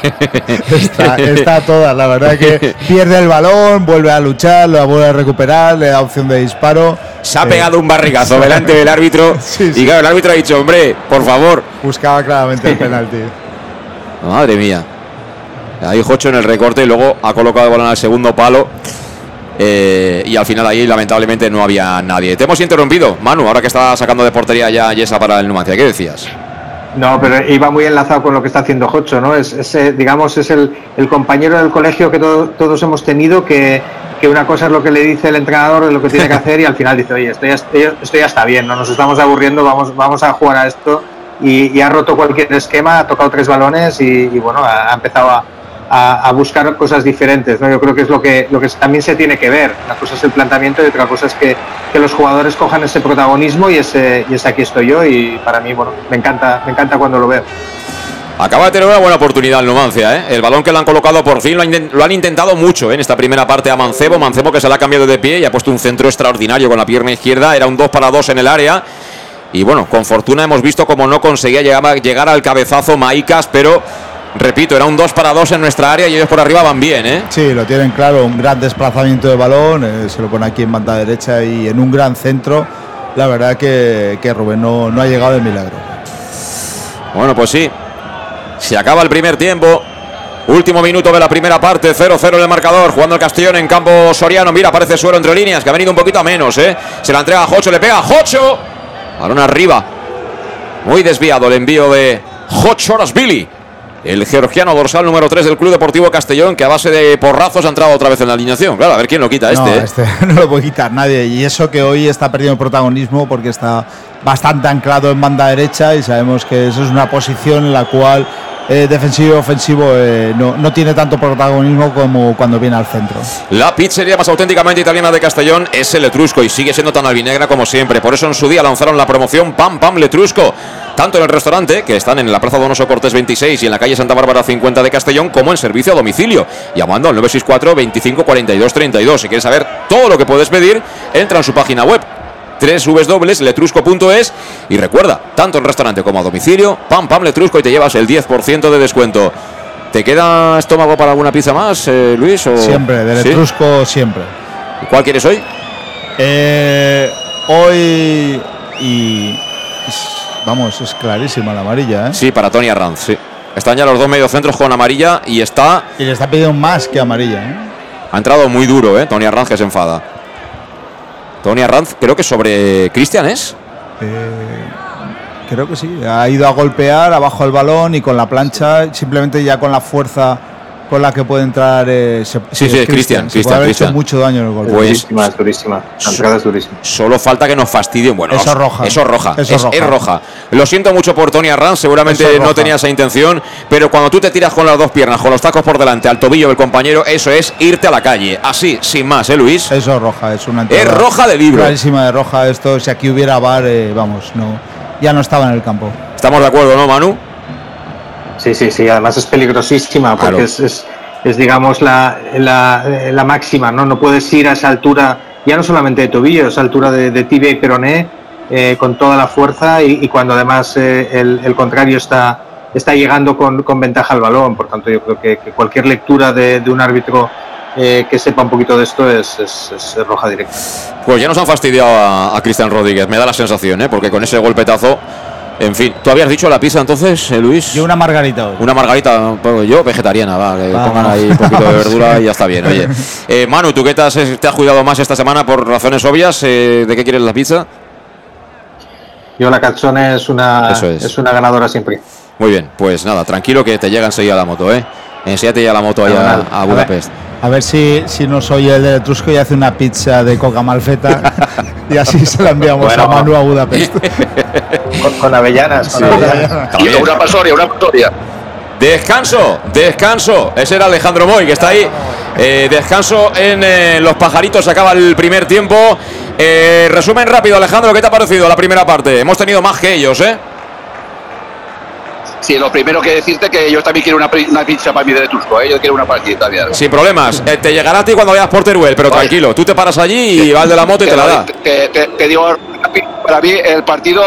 [SPEAKER 2] Está, está toda, la verdad que pierde el balón, vuelve a luchar, la vuelve a recuperar, le da opción de disparo.
[SPEAKER 1] Se ha
[SPEAKER 2] Eh,
[SPEAKER 1] pegado un barrigazo delante del árbitro <laughs> y claro, el árbitro ha dicho, hombre, por favor,
[SPEAKER 2] Buscaba claramente el penalti. <laughs>
[SPEAKER 1] Madre mía. Ahí Jocho en el recorte y luego ha colocado el balón al segundo palo. Eh, y al final ahí lamentablemente no había nadie. Te hemos interrumpido, Manu, ahora que está sacando de portería ya Yesa para el Numancia. ¿Qué decías?
[SPEAKER 4] No, pero iba muy enlazado con lo que está haciendo Jocho, ¿no? Es, es, digamos, es el, el compañero del colegio que to- todos hemos tenido, que, que una cosa es lo que le dice el entrenador de lo que tiene que <laughs> hacer y al final dice, oye, esto ya, esto ya está bien, no nos estamos aburriendo, vamos, vamos a jugar a esto. Y, y ha roto cualquier esquema, ha tocado tres balones y, y, bueno, ha, ha empezado a, a- a buscar cosas diferentes, ¿no? Yo creo que es lo que, lo que también se tiene que ver. Una cosa es el planteamiento y otra cosa es que, que los jugadores cojan ese protagonismo y ese, y ese aquí estoy yo y para mí, bueno, me encanta, me encanta cuando lo veo.
[SPEAKER 1] Acaba de tener una buena oportunidad el Numancia, ¿eh? El balón que le han colocado por fin lo, han lo han intentado mucho ¿eh? en esta primera parte a Mancebo. Mancebo que se le ha cambiado de pie y ha puesto un centro extraordinario con la pierna izquierda. Era un 2 para 2 en el área. Y bueno, con fortuna hemos visto cómo no conseguía llegar, llegar al cabezazo Maicas, pero Repito, era un 2 para 2 en nuestra área y ellos por arriba van bien, ¿eh?
[SPEAKER 2] Sí, lo tienen claro, un gran desplazamiento de balón, eh, se lo pone aquí en banda derecha y en un gran centro. La verdad que, que Rubén no, no ha llegado de milagro.
[SPEAKER 1] Bueno, pues sí. Se acaba el primer tiempo. Último minuto de la primera parte, 0-0 en el marcador, jugando el Castellón en campo soriano. Mira, aparece suelo entre líneas, que ha venido un poquito a menos, ¿eh? Se la entrega a Jocho, le pega a Jocho. Balón arriba. Muy desviado el envío de Jocho Billy. El georgiano dorsal número 3 del Club Deportivo Castellón, que a base de porrazos ha entrado otra vez en la alineación. Claro, a ver quién lo quita este.
[SPEAKER 2] No,
[SPEAKER 1] ¿eh?
[SPEAKER 2] este <laughs> no lo puede quitar nadie. Y eso que hoy está perdiendo protagonismo porque está bastante anclado en banda derecha y sabemos que eso es una posición en la cual eh, defensivo y ofensivo eh, no, no tiene tanto protagonismo como cuando viene al centro.
[SPEAKER 1] La pizzería más auténticamente italiana de Castellón es el Letrusco y sigue siendo tan albinegra como siempre. Por eso en su día lanzaron la promoción Pam Pam Letrusco. Tanto en el restaurante, que están en la Plaza Donoso Cortés 26 y en la calle Santa Bárbara 50 de Castellón, como en servicio a domicilio. Llamando al 964 25 42 32. Si quieres saber todo lo que puedes pedir, entra en su página web www.letrusco.es y recuerda, tanto en restaurante como a domicilio, pam pam letrusco y te llevas el 10% de descuento. ¿Te queda estómago para alguna pizza más, eh, Luis? O...
[SPEAKER 2] Siempre, de
[SPEAKER 1] ¿Sí?
[SPEAKER 2] Letrusco siempre.
[SPEAKER 1] ¿Y ¿Cuál quieres hoy?
[SPEAKER 2] Eh, hoy y vamos, es clarísima la amarilla, ¿eh?
[SPEAKER 1] Sí, para Tony Arranz, sí. Están ya los dos mediocentros con amarilla y está.
[SPEAKER 2] Y le está pidiendo más que amarilla, ¿eh?
[SPEAKER 1] Ha entrado muy duro, ¿eh? Tony Arranz que se enfada. Tony Arranz, creo que sobre Cristian es.
[SPEAKER 2] Eh, creo que sí. Ha ido a golpear abajo el balón y con la plancha, simplemente ya con la fuerza con la que puede entrar. eh, se-
[SPEAKER 1] Sí,
[SPEAKER 2] es
[SPEAKER 1] sí, Cristian,
[SPEAKER 2] Se
[SPEAKER 1] Cristian,
[SPEAKER 2] puede haber
[SPEAKER 1] Cristian.
[SPEAKER 2] hecho mucho daño en el golpe.
[SPEAKER 1] Pues-
[SPEAKER 4] Durísima, es durísima. La entrada es durísima.
[SPEAKER 1] Solo falta que nos fastidien. Bueno,
[SPEAKER 2] Eso roja.
[SPEAKER 1] Eso roja.
[SPEAKER 2] Eso
[SPEAKER 1] es,
[SPEAKER 2] roja.
[SPEAKER 1] es roja. Lo siento mucho por Tony Arranz. Seguramente no tenía esa intención. Pero cuando tú te tiras con las dos piernas, con los tacos por delante, al tobillo del compañero, eso es irte a la calle. Así, sin más, ¿eh, Luis?
[SPEAKER 2] Eso es roja, es una
[SPEAKER 1] Es
[SPEAKER 2] entrada
[SPEAKER 1] roja de libro.
[SPEAKER 2] Clarísima de roja. Esto, si aquí hubiera bar, eh, vamos, no, ya no estaba en el campo.
[SPEAKER 1] Estamos de acuerdo, ¿no, Manu?
[SPEAKER 4] Sí, sí, sí. Además es peligrosísima porque
[SPEAKER 1] Claro.
[SPEAKER 4] es, es, es, digamos, la, la, la máxima, ¿no? No puedes ir a esa altura, ya no solamente de tobillo, a esa altura de, de tibia y peroné, eh, con toda la fuerza y, y cuando además eh, el, el contrario está, está llegando con, con ventaja al balón. Por tanto, yo creo que, que cualquier lectura de, de un árbitro eh, que sepa un poquito de esto es, es- es roja directa.
[SPEAKER 1] Pues ya nos han fastidiado a, a Cristian Rodríguez. Me da la sensación, ¿eh? Porque con ese golpetazo. En fin, ¿tú habías dicho la pizza entonces, eh, Luis?
[SPEAKER 2] Yo una margarita hoy.
[SPEAKER 1] Una margarita, pues yo vegetariana, va, que
[SPEAKER 2] Vamos.
[SPEAKER 1] pongan ahí un poquito de verdura y ya está bien. Oye, <laughs> Eh, Manu, ¿tú qué te has, te has cuidado más esta semana por razones obvias? Eh, ¿De qué quieres la pizza?
[SPEAKER 4] Yo la Calzone es una,
[SPEAKER 1] Eso es.
[SPEAKER 4] es una ganadora siempre.
[SPEAKER 1] Muy bien, pues nada, tranquilo que te llega enseguida la moto, ¿eh? Enséñate ya la moto allá a
[SPEAKER 2] A
[SPEAKER 1] Budapest.
[SPEAKER 2] A ver si, si nos oye el de Etrusco y hace una pizza de coca malfeta <laughs> y así se la enviamos
[SPEAKER 4] Bueno.
[SPEAKER 2] a Manu a Budapest. <laughs>
[SPEAKER 4] Con, con avellanas, con avellanas.
[SPEAKER 3] Y una pasoria, una pasoria.
[SPEAKER 1] Descanso, descanso. Ese era Alejandro Moy, que está ahí. Eh, descanso en eh, Los Pajaritos, se acaba el primer tiempo. Eh, resumen rápido, Alejandro, ¿qué te ha parecido la primera parte? Hemos tenido más que ellos, ¿eh?
[SPEAKER 3] Sí, lo primero que decirte que yo también quiero una, una pizza para mí de Letusco, ¿eh? Yo quiero una para aquí también.
[SPEAKER 1] Sin problemas. Eh, te llegará a ti cuando vayas por Teruel, pero
[SPEAKER 3] Oye.
[SPEAKER 1] tranquilo, tú te paras allí y vas de la moto y te la da.
[SPEAKER 3] Que digo, para mí el partido,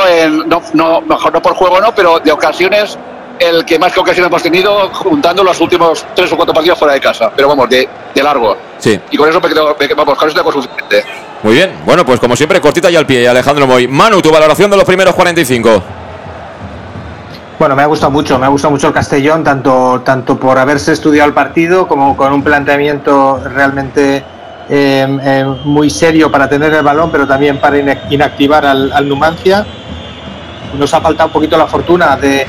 [SPEAKER 3] no, no, mejor no por juego, no, pero de ocasiones, el que más que ocasiones hemos tenido juntando los últimos tres o cuatro partidos fuera de casa. Pero vamos, de, de largo.
[SPEAKER 1] Sí,
[SPEAKER 3] Y con eso me quedo, me- vamos, con eso tengo suficiente.
[SPEAKER 1] muy bien. Bueno, pues como siempre, cortita y al pie, Alejandro Moy. Manu, tu valoración de los primeros 45.
[SPEAKER 4] Bueno, me ha gustado mucho, me ha gustado mucho el Castellón, tanto, tanto por haberse estudiado el partido como con un planteamiento realmente eh, eh, muy serio para tener el balón, pero también para inactivar al, Numancia. Nos ha faltado un poquito la fortuna de,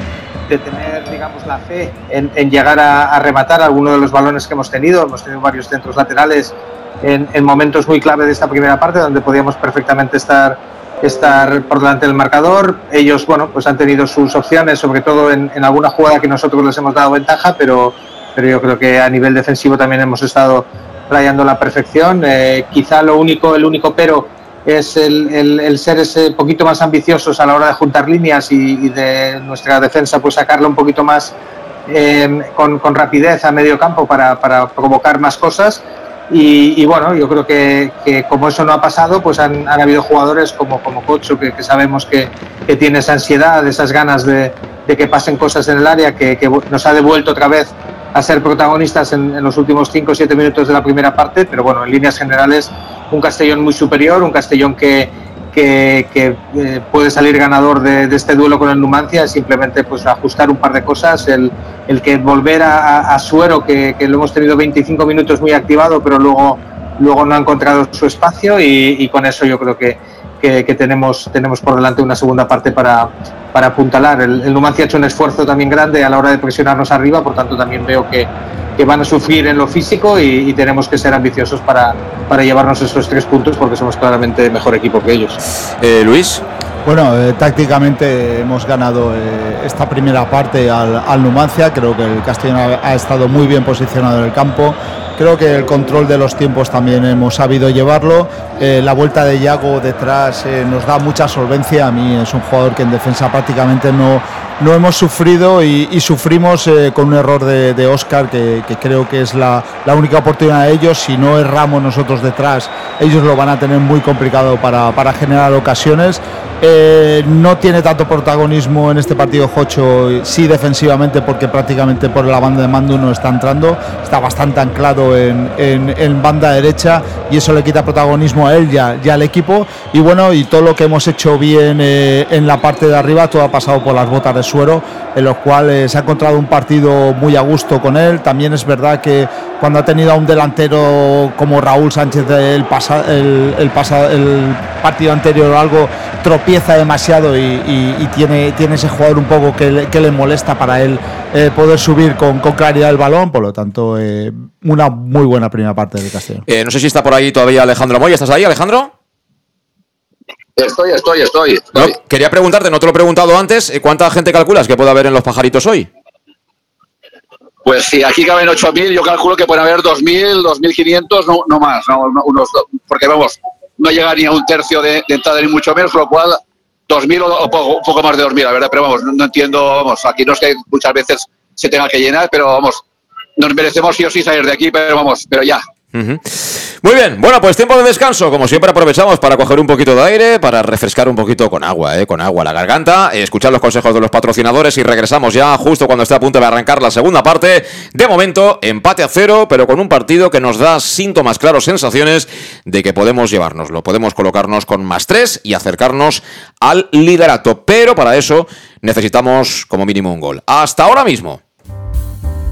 [SPEAKER 4] tener, digamos, la fe en, llegar a, rematar algunos de los balones que hemos tenido. Hemos tenido varios centros laterales en, en momentos muy clave de esta primera parte, donde podíamos perfectamente estar estar por delante del marcador. Ellos, bueno, pues han tenido sus opciones, sobre todo en, en alguna jugada que nosotros les hemos dado ventaja, pero, pero yo creo que a nivel defensivo también hemos estado rayando la perfección. Eh, quizá lo único, el único pero es el, el- el ser ese poquito más ambiciosos a la hora de juntar líneas y, de nuestra defensa pues sacarla un poquito más eh, con, con rapidez a medio campo para, para provocar más cosas. Y, bueno, yo creo que, como eso no ha pasado, pues han, han habido jugadores como, como Cocho, que, sabemos que, que tiene esa ansiedad, esas ganas de, de que pasen cosas en el área, que, nos ha devuelto otra vez a ser protagonistas en, los últimos 5 o 7 minutos de la primera parte, pero bueno, en líneas generales un Castellón muy superior, un Castellón que, que, eh, puede salir ganador de, este duelo con el Numancia, simplemente pues ajustar un par de cosas, el, el que volver a, Suero, que, lo hemos tenido 25 minutos muy activado, pero luego, luego no ha encontrado su espacio y con eso yo creo que, que, tenemos, tenemos por delante una segunda parte para, para apuntalar. El, Numancia ha hecho un esfuerzo también grande a la hora de presionarnos arriba, por tanto también veo que, que van a sufrir en lo físico y, tenemos que ser ambiciosos para, para llevarnos esos tres puntos porque somos claramente mejor equipo que ellos.
[SPEAKER 1] Eh, Luis.
[SPEAKER 2] Bueno, eh, tácticamente hemos ganado eh, esta primera parte al, al, Numancia. Creo que el Castellón ha, estado muy bien posicionado en el campo. Creo que el control de los tiempos también hemos sabido llevarlo. Eh, la vuelta de Yago detrás nos da mucha solvencia. A mí es un jugador que en defensa prácticamente no, no hemos sufrido y, sufrimos con un error de, Oscar que, creo que es la, la, única oportunidad de ellos. Si no erramos nosotros detrás, ellos lo van a tener muy complicado para, para generar ocasiones. Eh, no tiene tanto protagonismo en este partido Jocho, sí defensivamente, porque prácticamente por la banda de mando no está entrando, está bastante anclado en, banda derecha y eso le quita protagonismo a él ya, ya al equipo. Y bueno, y todo lo que hemos hecho bien eh, en la parte de arriba, todo ha pasado por las botas de suero, en los cuales se ha encontrado un partido muy a gusto con él. También es verdad que cuando ha tenido a un delantero como Raúl Sánchez el, el, el, el partido anterior o algo, tropieza demasiado y, tiene, tiene ese jugador un poco que le, que le molesta para él eh, poder subir con, con, claridad el balón, por lo tanto, eh, una muy buena primera parte del Castellón.
[SPEAKER 1] Eh, no sé si está por ahí todavía Alejandro Moya, ¿estás ahí Alejandro?
[SPEAKER 3] Estoy, estoy, estoy.
[SPEAKER 1] quería preguntarte, no te lo he preguntado antes, ¿cuánta gente calculas que puede haber en los pajaritos hoy?
[SPEAKER 3] Pues si aquí caben 8.000, yo calculo que pueden haber 2.000, 2.500, no, no más, no, unos, porque vamos, no llega ni a un tercio de, entrada ni mucho menos, lo cual 2.000 o, poco, un poco más de 2.000, la verdad, pero vamos, no, entiendo, vamos, aquí no es que muchas veces se tenga que llenar, pero vamos, nos merecemos sí o sí salir de aquí, pero vamos, pero ya,
[SPEAKER 1] muy bien, bueno, pues tiempo de descanso. Como siempre aprovechamos para coger un poquito de aire, para refrescar un poquito con agua, ¿eh? con agua la garganta, escuchar los consejos de los patrocinadores y regresamos ya justo cuando esté a punto de arrancar la segunda parte. De momento, empate a cero, pero con un partido que nos da síntomas claros, sensaciones de que podemos llevárnoslo, podemos colocarnos con más tres y acercarnos al liderato. Pero para eso necesitamos como mínimo un gol. Hasta ahora mismo.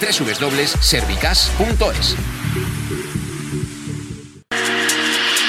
[SPEAKER 6] www.servicas.es.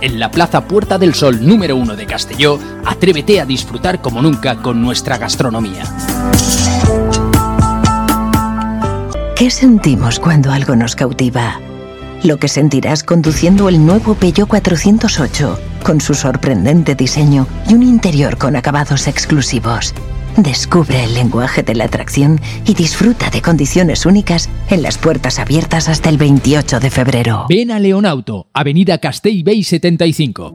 [SPEAKER 7] en la Plaza Puerta del Sol número 1 de Castelló, atrévete a disfrutar como nunca con nuestra gastronomía.
[SPEAKER 8] ¿Qué sentimos cuando algo nos cautiva? Lo que sentirás conduciendo el nuevo Peugeot 408, con su sorprendente diseño y un interior con acabados exclusivos. Descubre el lenguaje de la atracción y disfruta de condiciones únicas en las puertas abiertas hasta el 28 de febrero.
[SPEAKER 7] Ven a Leonauto, Avenida Castell Bay 75.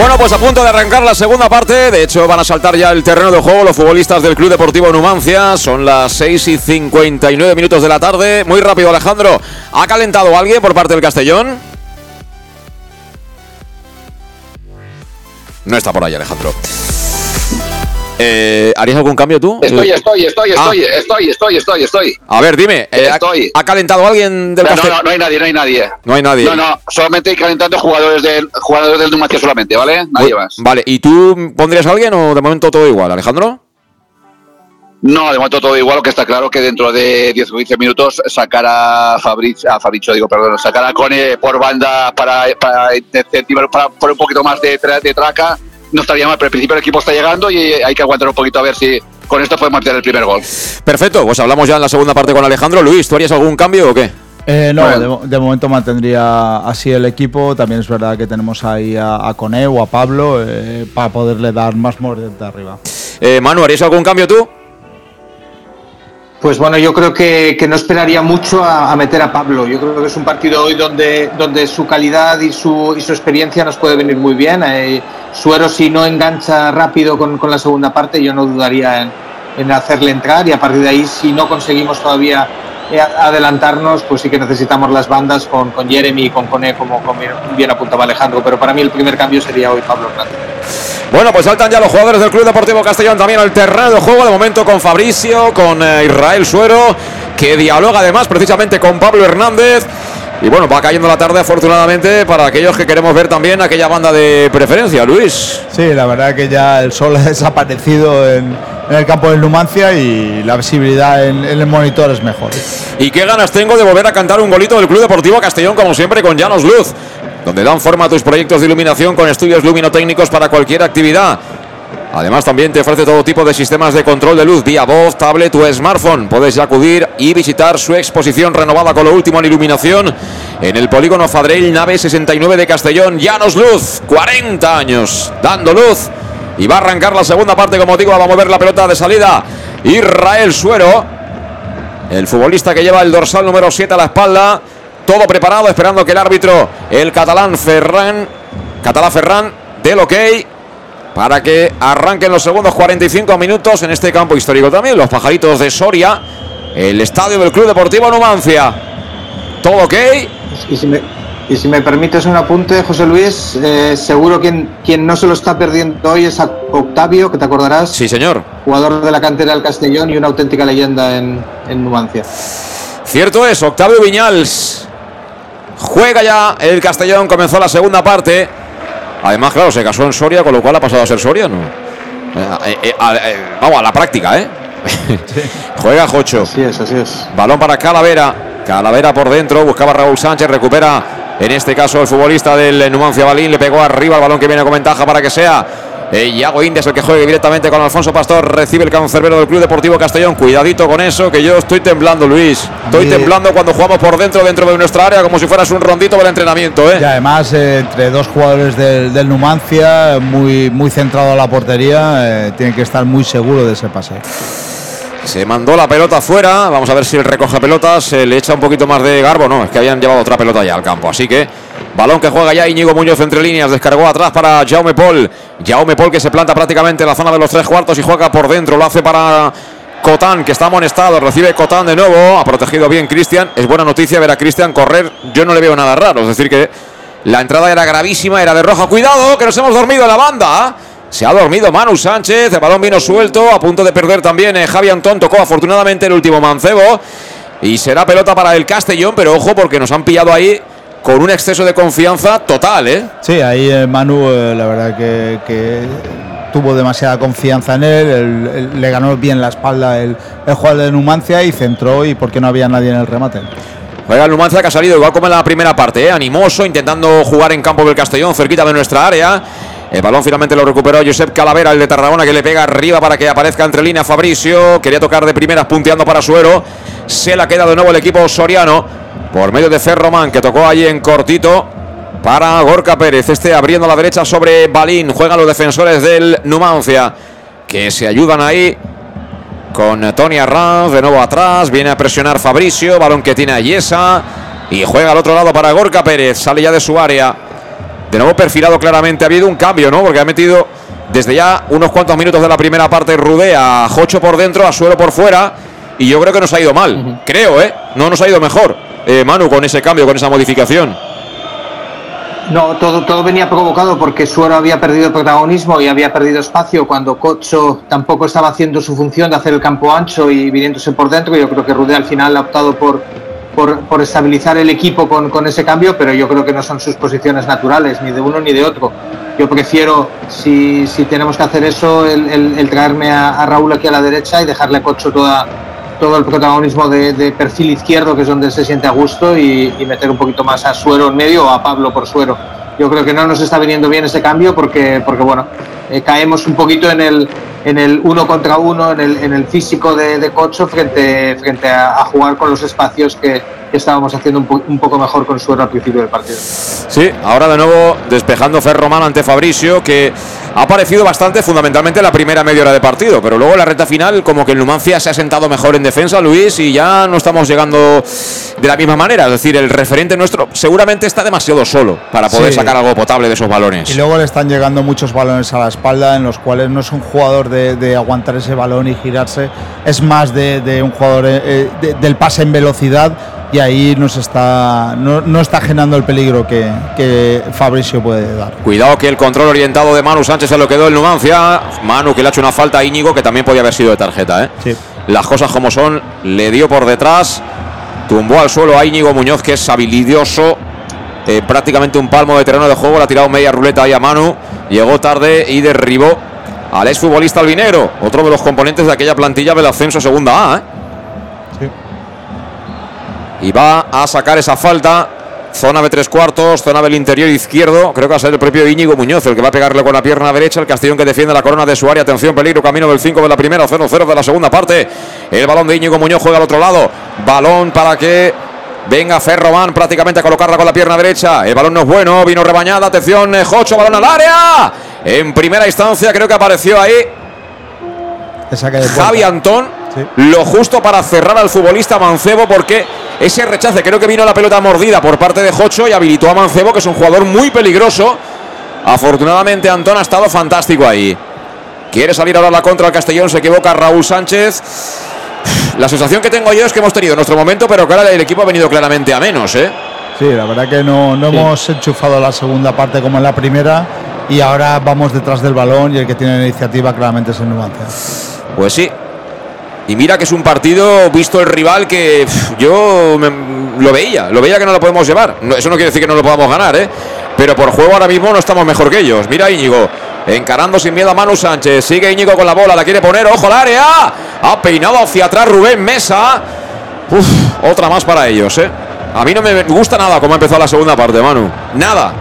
[SPEAKER 1] Bueno, pues a punto de arrancar la segunda parte. De hecho, van a saltar ya el terreno de juego los futbolistas del Club Deportivo Numancia. Son las 6 y 59 minutos de la tarde. Muy rápido, Alejandro. ¿Ha calentado alguien por parte del Castellón? No está por ahí, Alejandro. Eh, ¿Harías algún cambio tú?
[SPEAKER 3] Estoy, estoy, estoy,
[SPEAKER 1] Ah.
[SPEAKER 3] estoy, estoy, estoy, estoy, estoy.
[SPEAKER 1] A ver, dime. eh, ¿ha-
[SPEAKER 3] Estoy.
[SPEAKER 1] ¿Ha calentado alguien del
[SPEAKER 3] No, no, no, no hay nadie, no hay nadie.
[SPEAKER 1] No hay nadie.
[SPEAKER 3] No, no, solamente calentando jugadores del, jugadores del Numancia solamente, ¿vale? Nadie más.
[SPEAKER 1] Vale, ¿y tú pondrías a alguien o de momento todo igual, Alejandro?
[SPEAKER 3] No, de momento todo igual, que está claro que dentro de 10 o 15 minutos sacar a Fabricio, a Fabricio, digo, perdón, sacar a Cone por banda para, para, para un poquito más de, tra- de traca, no estaría mal, pero al principio el equipo está llegando y hay que aguantar un poquito a ver si con esto podemos meter el primer gol.
[SPEAKER 1] Perfecto, pues hablamos ya en la segunda parte con Alejandro. Luis, ¿tú harías algún cambio o qué?
[SPEAKER 2] Eh, no,
[SPEAKER 1] Bueno.
[SPEAKER 2] de, mo- de momento mantendría así el equipo. También es verdad que tenemos ahí a, a Cone o a Pablo eh, para poderle dar más mordente arriba.
[SPEAKER 1] Eh, Manu, ¿harías algún cambio tú?
[SPEAKER 4] Pues bueno, yo creo que, que no esperaría mucho a, meter a Pablo. Yo creo que es un partido hoy donde, donde su calidad y su, y su experiencia nos puede venir muy bien. Eh, Suero, si no engancha rápido con, con la segunda parte, yo no dudaría en, en hacerle entrar. Y a partir de ahí, si no conseguimos todavía eh, adelantarnos, pues sí que necesitamos las bandas con, con Jeremy y con Cone, como, como bien apuntaba Alejandro. Pero para mí el primer cambio sería hoy Pablo Hernández.
[SPEAKER 1] Bueno, pues saltan ya los jugadores del Club Deportivo Castellón también al terreno de juego. De momento con Fabricio, con eh, Israel Suero, que dialoga además precisamente con Pablo Hernández. Y bueno, va cayendo la tarde afortunadamente para aquellos que queremos ver también aquella banda de preferencia, Luis.
[SPEAKER 2] Sí, la verdad que ya el sol <laughs> ha desaparecido en, en el campo del Numancia y la visibilidad en, en el monitor es mejor.
[SPEAKER 1] Y qué ganas tengo de volver a cantar un golito del Club Deportivo Castellón, como siempre, con Llanos Luz, donde dan forma a tus proyectos de iluminación con estudios luminotécnicos para cualquier actividad. Además, también te ofrece todo tipo de sistemas de control de luz vía voz, tablet o smartphone. Puedes acudir y visitar su exposición renovada con lo último en iluminación en el polígono Fadrell, nave 69 de Castellón. Llanos Luz, 40 años dando luz. Y va a arrancar la segunda parte, como digo, va a mover la pelota de salida. Israel Suero, el futbolista que lleva el dorsal número 7 a la espalda. Todo preparado, esperando que el árbitro, el catalán Ferran, catalán Ferran, del ok para que arranquen los segundos 45 minutos en este campo histórico también. Los pajaritos de Soria, el estadio del Club Deportivo Numancia. Todo ok.
[SPEAKER 4] Y si me, y si me permites un apunte, José Luis, eh, seguro quien, quien no se lo está perdiendo hoy es a Octavio, que te acordarás.
[SPEAKER 1] Sí, señor.
[SPEAKER 4] Jugador de la cantera del Castellón y una auténtica leyenda en, en Numancia.
[SPEAKER 1] Cierto es, Octavio Viñals juega ya el Castellón, comenzó la segunda parte. Además, claro, se casó en Soria, con lo cual ha pasado a ser soriano. Eh, eh, eh, vamos, a la práctica, ¿eh? <laughs> Juega Jocho.
[SPEAKER 4] Así es, así es.
[SPEAKER 1] Balón para Calavera. Calavera por dentro, buscaba Raúl Sánchez, recupera en este caso el futbolista del Numancia Balín, le pegó arriba el balón que viene con ventaja para que sea eh, Iago Indias el que juegue directamente con Alfonso Pastor, recibe el cancerbero del Club Deportivo Castellón, cuidadito con eso, que yo estoy temblando Luis, estoy temblando cuando jugamos por dentro, dentro de nuestra área, como si fueras un rondito del entrenamiento,
[SPEAKER 2] Y
[SPEAKER 1] ¿eh?
[SPEAKER 2] además, eh, entre dos jugadores del, del Numancia, muy, muy centrado a la portería, eh, tiene que estar muy seguro de ese pase.
[SPEAKER 1] Se mandó la pelota fuera. Vamos a ver si el recoge pelotas se le echa un poquito más de garbo. No, es que habían llevado otra pelota ya al campo. Así que balón que juega ya Íñigo Muñoz entre líneas. Descargó atrás para Jaume Paul. Jaume Paul que se planta prácticamente en la zona de los tres cuartos y juega por dentro. Lo hace para Cotán que está amonestado. Recibe Cotán de nuevo. Ha protegido bien Cristian. Es buena noticia ver a Cristian correr. Yo no le veo nada raro. Es decir que la entrada era gravísima, era de roja. Cuidado, que nos hemos dormido en la banda. Se ha dormido Manu Sánchez, el balón vino suelto, a punto de perder también eh, Javi Antón, tocó afortunadamente el último mancebo y será pelota para el Castellón, pero ojo porque nos han pillado ahí con un exceso de confianza total, ¿eh?
[SPEAKER 2] Sí, ahí eh, Manu, eh, la verdad que, que tuvo demasiada confianza en él, él- él- le ganó bien la espalda el, el jugador de Numancia y centró y porque no había nadie en el remate.
[SPEAKER 1] Juega el Numancia que ha salido igual como en la primera parte, ¿eh? animoso, intentando jugar en campo del Castellón, cerquita de nuestra área. El balón finalmente lo recuperó Josep Calavera, el de Tarragona, que le pega arriba para que aparezca entre líneas Fabricio. Quería tocar de primeras, punteando para Suero. Se la queda de nuevo el equipo soriano por medio de Ferromán, que tocó allí en cortito para Gorka Pérez. Este abriendo la derecha sobre Balín. Juegan los defensores del Numancia, que se ayudan ahí con Tony Arranz, de nuevo atrás, viene a presionar Fabricio, balón que tiene a Yesa, Y juega al otro lado para Gorka Pérez. Sale ya de su área. De nuevo perfilado claramente. Ha habido un cambio, ¿no? Porque ha metido desde ya unos cuantos minutos de la primera parte Rudé a Jocho por dentro, a Suero por fuera. Y yo creo que nos ha ido mal. Creo, ¿eh? No nos ha ido mejor. Eh, Manu, con ese cambio, con esa modificación.
[SPEAKER 4] No, todo, todo venía provocado porque Suero había perdido protagonismo y había perdido espacio cuando Cocho tampoco estaba haciendo su función de hacer el campo ancho y viniéndose por dentro. Yo creo que Rudé al final ha optado por, por, estabilizar el equipo con, con, ese cambio, pero yo creo que no son sus posiciones naturales, ni de uno ni de otro. Yo prefiero, si, si tenemos que hacer eso, el, traerme a, Raúl aquí a la derecha y dejarle a Cocho toda, todo el protagonismo de, perfil izquierdo, que es donde se siente a gusto, y, y, meter un poquito más a Suero en medio o a Pablo por Suero. Yo creo que no nos está viniendo bien ese cambio porque, porque bueno, eh, caemos un poquito en el, en el uno contra uno, en el, en el físico de, de Cocho frente, frente a, a, jugar con los espacios que, que estábamos haciendo un, po un, poco mejor con Suero al principio del partido.
[SPEAKER 1] Sí, ahora de nuevo despejando Ferromán ante Fabricio, que ha aparecido bastante fundamentalmente en la primera media hora de partido, pero luego la recta final como que el Numancia se ha sentado mejor en defensa, Luis, y ya no estamos llegando de la misma manera, es decir, el referente nuestro seguramente está demasiado solo para poder sí. sacar algo potable de esos balones.
[SPEAKER 2] Y luego le están llegando muchos balones a la espalda en los cuales no es un jugador de, de aguantar ese balón y girarse, es más de, de un jugador eh, de, del pase en velocidad y ahí nos está no, no está generando el peligro que, que, Fabricio puede dar.
[SPEAKER 1] Cuidado que el control orientado de Manu Sánchez se lo quedó el Numancia. Manu que le ha hecho una falta a Íñigo que también podía haber sido de tarjeta. ¿eh?
[SPEAKER 2] Sí.
[SPEAKER 1] Las cosas como son, le dio por detrás, tumbó al suelo a Íñigo Muñoz que es habilidoso. Eh, prácticamente un palmo de terreno de juego, le ha tirado media ruleta ahí a Manu, llegó tarde y derribó al exfutbolista albinegro, otro de los componentes de aquella plantilla del ascenso a segunda A. ¿eh? Y va a sacar esa falta. Zona de tres cuartos, zona del interior izquierdo. Creo que va a ser el propio Íñigo Muñoz el que va a pegarle con la pierna derecha. El Castellón que defiende la corona de su área. Atención, peligro, camino del 5 de la primera, 0-0 de la segunda parte. El balón de Íñigo Muñoz juega al otro lado. Balón para que venga Ferroman prácticamente a colocarla con la pierna derecha. El balón no es bueno, vino rebañada. Atención, Jocho, balón al área. En primera instancia creo que apareció ahí Javi Antón. Sí. Lo justo para cerrar al futbolista Mancebo porque ese rechace creo que vino la pelota mordida por parte de Jocho y habilitó a Mancebo que es un jugador muy peligroso. Afortunadamente Antón ha estado fantástico ahí. Quiere salir ahora la contra al Castellón, se equivoca Raúl Sánchez. La sensación que tengo yo es que hemos tenido nuestro momento, pero que ahora el equipo ha venido claramente a menos, ¿eh?
[SPEAKER 2] Sí, la verdad que no, no sí. hemos enchufado la segunda parte como en la primera y ahora vamos detrás del balón y el que tiene la iniciativa claramente es el Numancia.
[SPEAKER 1] Pues sí, y mira que es un partido, visto el rival, que yo lo veía, lo veía que no lo podemos llevar. No, eso no quiere decir que no lo podamos ganar, ¿eh? Pero por juego ahora mismo no estamos mejor que ellos. Mira Íñigo, encarando sin miedo a Manu Sánchez. Sigue Íñigo con la bola, la quiere poner, ojo al área. Ha peinado hacia atrás Rubén Mesa. Uf, otra más para ellos, ¿eh? A mí no me gusta nada cómo ha empezado la segunda parte, Manu. Nada.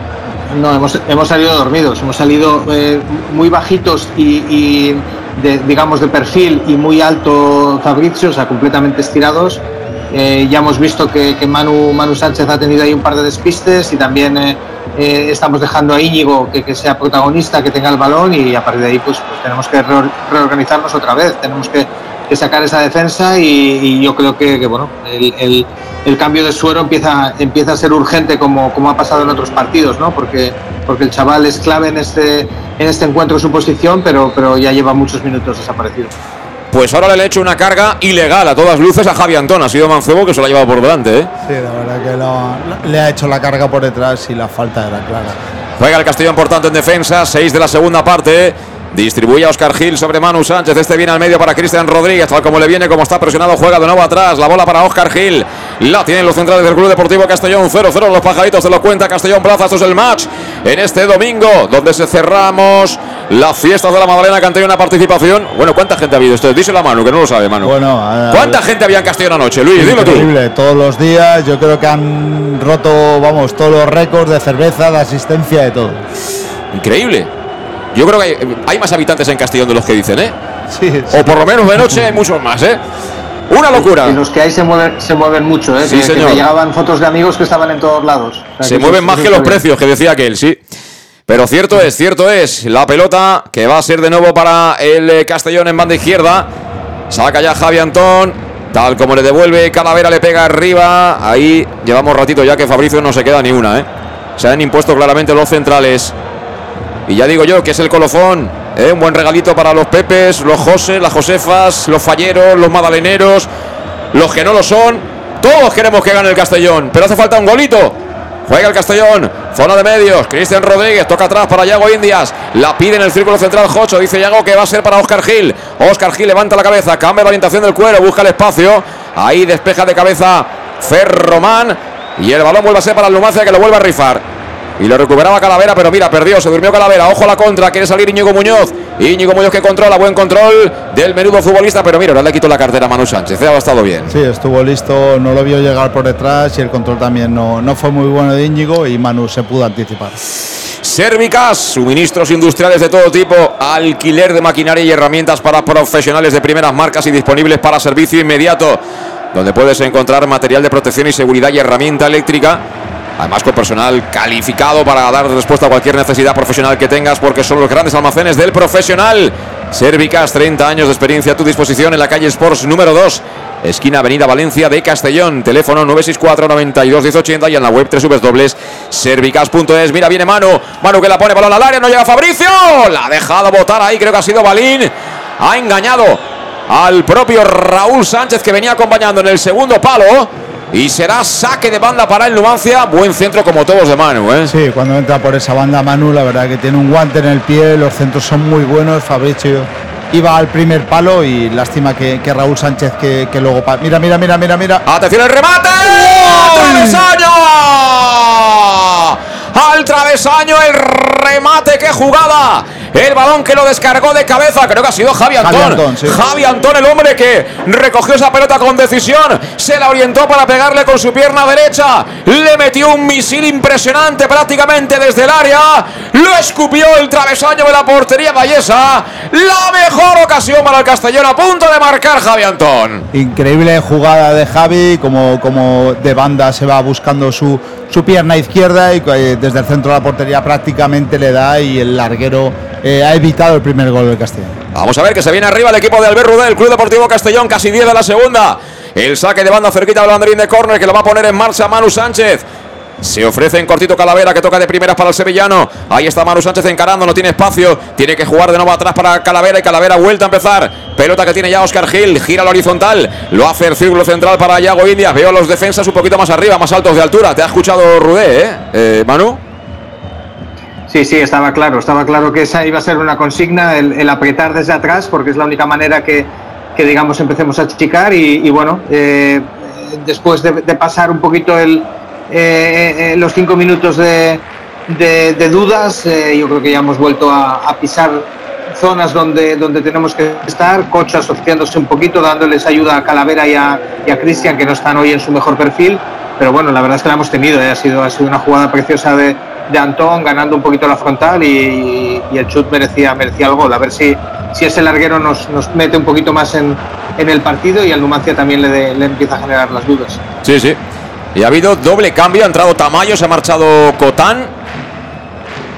[SPEAKER 4] No, hemos, hemos salido dormidos, hemos salido eh, muy bajitos y de, digamos, de perfil y muy alto Fabrizio, o sea, completamente estirados. Eh, ya hemos visto que, que, Manu, Manu Sánchez ha tenido ahí un par de despistes y también eh, eh, estamos dejando a Íñigo que, que, sea protagonista, que tenga el balón y a partir de ahí pues, pues tenemos que re reorganizarnos otra vez, tenemos que, que sacar esa defensa y, y yo creo que, que bueno, el, el, el, cambio de suero empieza, empieza a ser urgente como, como ha pasado en otros partidos, ¿no? porque, porque el chaval es clave en este, en este encuentro su posición, pero, pero ya lleva muchos minutos desaparecido.
[SPEAKER 1] Pues ahora le he hecho una carga ilegal a todas luces a Javi Antón. Ha sido Mancebo que se lo ha llevado por delante. ¿eh?
[SPEAKER 2] Sí, la verdad que lo, le ha hecho la carga por detrás y la falta era clara.
[SPEAKER 1] Juega el Castellón, por tanto, en defensa. Seis de la segunda parte. Distribuye a Oscar Gil sobre Manu Sánchez. Este viene al medio para Cristian Rodríguez. Tal como le viene, como está presionado, juega de nuevo atrás. La bola para Oscar Gil. La tienen los centrales del Club Deportivo Castellón. 0-0. Los pajaritos se lo cuenta Castellón Plaza. Esto es el match en este domingo, donde se cerramos las fiestas de la Madalena que han tenido una participación. Bueno, ¿cuánta gente ha habido? Esto dice la mano, que no lo sabe, mano.
[SPEAKER 2] Bueno, a,
[SPEAKER 1] ¿cuánta gente había en Castellón anoche, Luis? Dilo tú.
[SPEAKER 2] Increíble, todos los días. Yo creo que han roto, vamos, todos los récords de cerveza, de asistencia, de todo.
[SPEAKER 1] Increíble. Yo creo que hay, hay, más habitantes en Castellón de los que dicen, ¿eh?
[SPEAKER 2] Sí, sí.
[SPEAKER 1] O por lo menos de noche hay muchos más, ¿eh? Una locura.
[SPEAKER 4] Y los que hay se mueven, se mueven mucho, ¿eh?
[SPEAKER 1] Sí,
[SPEAKER 4] que,
[SPEAKER 1] señor.
[SPEAKER 4] que me llegaban fotos de amigos que estaban en todos lados.
[SPEAKER 1] O sea, se que mueven más que los precios, que decía aquel, sí. Pero cierto es, cierto es. La pelota que va a ser de nuevo para el Castellón en banda izquierda. Saca ya Javi Antón. Tal como le devuelve, Calavera le pega arriba. Ahí llevamos ratito ya que Fabricio no se queda ni una, ¿eh? Se han impuesto claramente los centrales. Y ya digo yo que es el colofón. ¿eh? Un buen regalito para los Pepes, los José, las Josefas, los Falleros, los Madaleneros, los que no lo son. Todos queremos que gane el Castellón, pero hace falta un golito. Juega el Castellón, zona de medios. Cristian Rodríguez toca atrás para Yago Indias. La pide en el círculo central Jocho. Dice Yago que va a ser para Oscar Gil. Oscar Gil levanta la cabeza, cambia la orientación del cuero, busca el espacio. Ahí despeja de cabeza Ferromán. Y el balón vuelve a ser para el que lo vuelve a rifar. Y lo recuperaba Calavera, pero mira, perdió, se durmió Calavera. Ojo a la contra, quiere salir Íñigo Muñoz. Íñigo Muñoz que controla, buen control del menudo futbolista, pero mira, ahora le quitó la cartera a Manu Sánchez. Ha estado bien.
[SPEAKER 2] Sí, estuvo listo, no lo vio llegar por detrás y el control también no, no fue muy bueno de Íñigo y Manu se pudo anticipar.
[SPEAKER 1] Servicas, suministros industriales de todo tipo, alquiler de maquinaria y herramientas para profesionales de primeras marcas y disponibles para servicio inmediato, donde puedes encontrar material de protección y seguridad y herramienta eléctrica Además con personal calificado para dar respuesta a cualquier necesidad profesional que tengas porque son los grandes almacenes del profesional. Servicas, 30 años de experiencia a tu disposición en la calle Sports número 2, esquina Avenida Valencia de Castellón. Teléfono 964 92 1080 y en la web www.servicas.es. Mira, viene Manu. Manu que la pone balón al área, no llega Fabricio. La ha dejado botar ahí, creo que ha sido Balín. Ha engañado al propio Raúl Sánchez que venía acompañando en el segundo palo. Y será saque de banda para el Numancia. Buen centro como todos de Manu, ¿eh?
[SPEAKER 2] Sí, cuando entra por esa banda Manu, la verdad que tiene un guante en el pie, los centros son muy buenos. Fabricio iba al primer palo y lástima que, que Raúl Sánchez que, que luego... pa- Mira, mira, mira, mira, mira.
[SPEAKER 1] ¡Atención el remate! ¡Travesaño! Al travesaño el remate, qué jugada. El balón que lo descargó de cabeza, creo que ha sido Javi Antón.
[SPEAKER 2] Javi Antón, sí.
[SPEAKER 1] Javi Antón, el hombre que recogió esa pelota con decisión, se la orientó para pegarle con su pierna derecha, le metió un misil impresionante prácticamente desde el área, lo escupió el travesaño de la portería vallesa. La mejor ocasión para el Castellón, a punto de marcar Javi Antón.
[SPEAKER 2] Increíble jugada de Javi, como, como de banda se va buscando su, su pierna izquierda y eh, desde el centro de la portería prácticamente le da y el larguero eh, ha evitado el primer gol del Castellón.
[SPEAKER 1] Vamos a ver que se viene arriba el equipo de Albert Rudel, Club Deportivo Castellón, casi 10 de la segunda. El saque de banda cerquita del banderín de córner que lo va a poner en marcha Manu Sánchez. Se ofrece en cortito Calavera que toca de primeras para el sevillano. Ahí está Manu Sánchez encarando, no tiene espacio. Tiene que jugar de nuevo atrás para Calavera y Calavera vuelta a empezar. Pelota que tiene ya Oscar Gil, gira al horizontal. Lo hace el círculo central para Yago Indias. Veo a los defensas un poquito más arriba, más altos de altura. Te ha escuchado Rudé, ¿eh? Eh, Manu.
[SPEAKER 4] Sí, sí, estaba claro. Estaba claro que esa iba a ser una consigna, el, apretar desde atrás, porque es la única manera que, que digamos, empecemos a achicar. Y, y bueno, eh, después de, pasar un poquito el, eh, eh, los cinco minutos de, de- dudas, eh, yo creo que ya hemos vuelto a, pisar zonas donde, donde tenemos que estar, Coach asociándose un poquito, dándoles ayuda a Calavera y a, a Cristian, que no están hoy en su mejor perfil. Pero bueno, la verdad es que la hemos tenido, ha, sido, ha sido una jugada preciosa de, de Antón, ganando un poquito la frontal y, y el chut merecía, merecía el gol. A ver si, si ese larguero nos, nos mete un poquito más en, en el partido y al Numancia también le, de- le empieza a generar las dudas.
[SPEAKER 1] Sí, sí. Y ha habido doble cambio, ha entrado Tamayo, se ha marchado Cotán.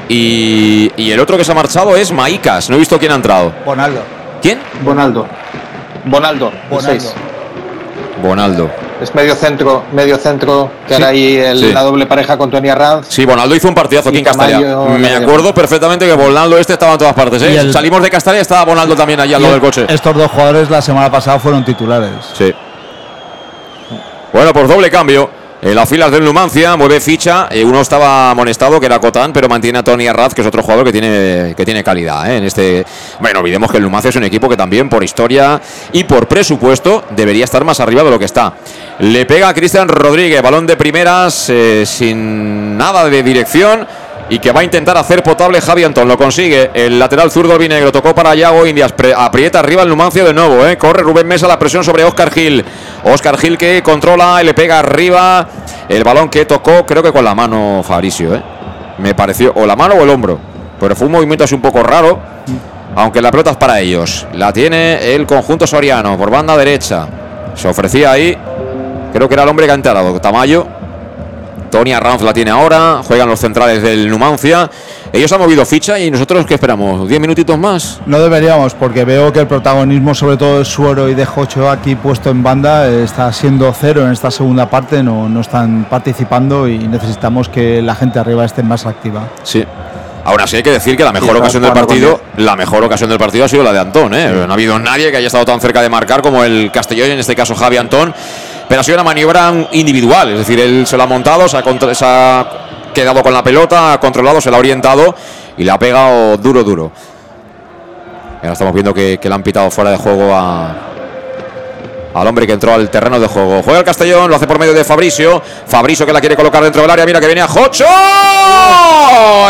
[SPEAKER 1] Y, y el otro que se ha marchado es Maicas. No he visto quién ha entrado.
[SPEAKER 2] Bonaldo.
[SPEAKER 1] ¿Quién?
[SPEAKER 4] Bonaldo. Bonaldo,
[SPEAKER 2] Bonaldo.
[SPEAKER 4] seis.
[SPEAKER 1] Bonaldo.
[SPEAKER 4] Es medio centro, medio centro, que
[SPEAKER 1] Sí,
[SPEAKER 4] hará ahí el-
[SPEAKER 1] sí.
[SPEAKER 4] la doble pareja con Tony Arranz.
[SPEAKER 1] Sí, Bonaldo hizo un partidazo aquí en Castalia.
[SPEAKER 4] Tamayo,
[SPEAKER 1] Me acuerdo perfectamente que Bonaldo este estaba en todas partes. ¿eh?
[SPEAKER 2] El-
[SPEAKER 1] Salimos de Castalia y estaba Bonaldo también allá al lado
[SPEAKER 2] el-
[SPEAKER 1] del coche.
[SPEAKER 2] Estos dos jugadores la semana pasada fueron titulares.
[SPEAKER 1] Sí. Bueno, pues doble cambio. En las filas del Numancia mueve ficha. eh, uno estaba amonestado, que era Cotán, pero mantiene a Tony Arraz, que es otro jugador que tiene, que tiene calidad. ¿eh? En este, bueno, olvidemos que el Numancia es un equipo que también, por historia y por presupuesto, debería estar más arriba de lo que está. Le pega a Cristian Rodríguez, balón de primeras, eh, sin nada de dirección. Y que va a intentar hacer potable Javi Antón. Lo consigue. El lateral zurdo albinegro. Tocó para Yago Indias. Aprieta arriba el Numancia de nuevo. ¿eh? Corre Rubén Mesa la presión sobre Oscar Gil. Oscar Gil que controla y le pega arriba. El balón que tocó, creo que con la mano Fabricio. ¿eh? Me pareció. O la mano o el hombro. Pero fue un movimiento así un poco raro. Aunque la pelota es para ellos. La tiene el conjunto soriano por banda derecha. Se ofrecía ahí. Creo que era el hombre que ha entrado. Tamayo. Tony Arranz la tiene ahora. Juegan los centrales del Numancia. Ellos han movido ficha y nosotros, ¿qué esperamos? ¿10 minutitos más?
[SPEAKER 2] No deberíamos, porque veo que el protagonismo, sobre todo de Suero y de Jocho, aquí puesto en banda, está siendo cero en esta segunda parte. No, no están participando y necesitamos que la gente arriba esté más activa.
[SPEAKER 1] Sí. Aún así hay que decir que la mejor ocasión del partido, la mejor ocasión del partido ha sido la de Antón. ¿eh? No ha habido nadie que haya estado tan cerca de marcar como el Castellón, en este caso Javi Antón. Pero ha sido una maniobra individual, es decir, él se lo ha montado, se ha, quedado con la pelota, ha controlado, se la ha orientado y le ha pegado duro, duro. Ahora estamos viendo que, que le han pitado fuera de juego a, al hombre que entró al terreno de juego. Juega el Castellón, lo hace por medio de Fabricio. Fabricio que la quiere colocar dentro del área. Mira que viene a Jocho.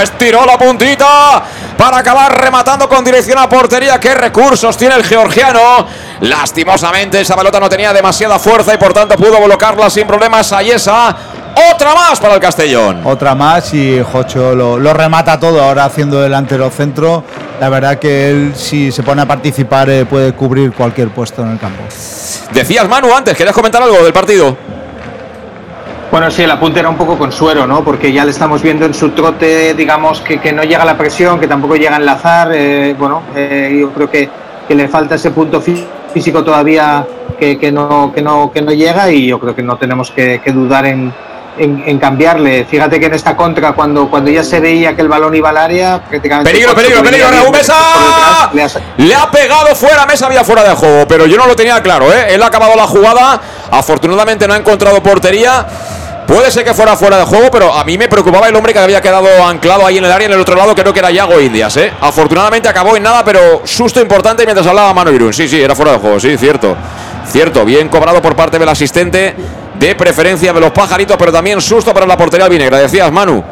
[SPEAKER 1] Estiró la puntita para acabar rematando con dirección a portería. ¿Qué recursos tiene el georgiano? Lastimosamente esa pelota no tenía demasiada fuerza y por tanto pudo colocarla sin problemas a Yesa. Otra más para el Castellón.
[SPEAKER 2] Otra más y Jocho lo, lo remata todo ahora haciendo delantero centro. La verdad que él si se pone a participar eh, puede cubrir cualquier puesto en el campo.
[SPEAKER 1] Decías Manu antes, ¿querías comentar algo del partido?
[SPEAKER 4] Bueno, sí, el apunte era un poco consuero, ¿no? Porque ya le estamos viendo en su trote, digamos, que, que no llega la presión, que tampoco llega a enlazar. eh, bueno, eh, yo creo que, que le falta ese punto fí- físico todavía que, que no, que, no, que no llega y yo creo que no tenemos que, que dudar en, en, en cambiarle. Fíjate que en esta contra, cuando, cuando ya se veía que el balón iba al área, prácticamente...
[SPEAKER 1] Peligro, peligro, peligro, Raúl Mesa.
[SPEAKER 4] Le ha
[SPEAKER 1] Le ha pegado fuera, Mesa había fuera de juego, pero yo no lo tenía claro, ¿eh? Él ha acabado la jugada, afortunadamente no ha encontrado portería. Puede ser que fuera fuera de juego, pero a mí me preocupaba el hombre que había quedado anclado ahí en el área, en el otro lado, creo que era Yago Indias, ¿eh? Afortunadamente acabó en nada, pero susto importante mientras hablaba Manu Irún. Sí, sí, era fuera de juego, sí, cierto. Cierto, bien cobrado por parte del asistente, de preferencia de los pajaritos, pero también susto para la portería albinegra. Decías, Manu.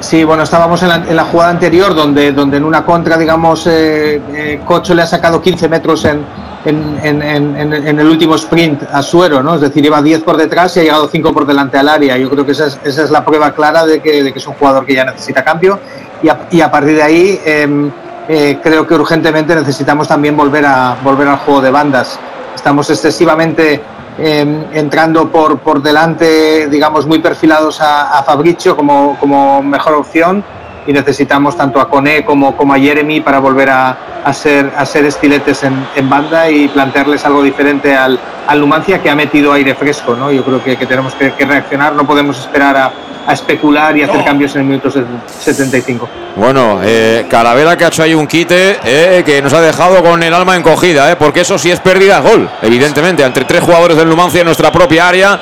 [SPEAKER 4] Sí, bueno, estábamos en la, jugada anterior donde, donde en una contra, digamos, eh, eh, Cocho le ha sacado 15 metros en- en el último sprint a Suero, ¿no? Es decir, iba 10 por detrás y ha llegado 5 por delante al área. Yo creo que esa es, esa es la prueba clara de que, de que es un jugador que ya necesita cambio y a, y a partir de ahí em, eh, creo que urgentemente necesitamos también volver, a, volver al juego de bandas. Estamos excesivamente eh, entrando por, por delante, digamos, muy perfilados a, Fabricio como, como mejor opción y necesitamos tanto a Cone como, como a Jeremy para volver a, a ser, a ser estiletes en, banda y plantearles algo diferente al, al Numancia que ha metido aire fresco. ¿no? Yo creo que, que tenemos que, que reaccionar, no podemos esperar a, a especular y hacer cambios en el minuto 75.
[SPEAKER 1] Bueno, eh, Calavera que ha hecho ahí un quite eh, que nos ha dejado con el alma encogida, eh, porque eso sí es pérdida gol, evidentemente, entre tres jugadores del Numancia en nuestra propia área.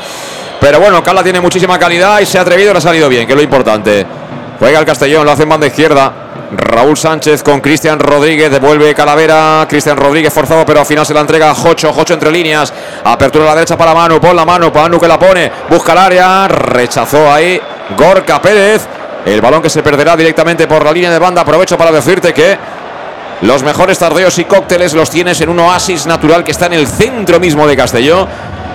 [SPEAKER 1] Pero bueno, Cala tiene muchísima calidad y se ha atrevido y le ha salido bien, que es lo importante. Juega el Castellón, lo hace en banda izquierda. Raúl Sánchez con Cristian Rodríguez, devuelve Calavera, Cristian Rodríguez forzado, pero al final se la entrega a Jocho, Jocho entre líneas, apertura a la derecha para Manu, pon la mano, Manu que la pone, busca el área, rechazó ahí Gorka Pérez, el balón que se perderá directamente por la línea de banda, aprovecho para decirte que los mejores tardeos y cócteles los tienes en un oasis natural que está en el centro mismo de Castelló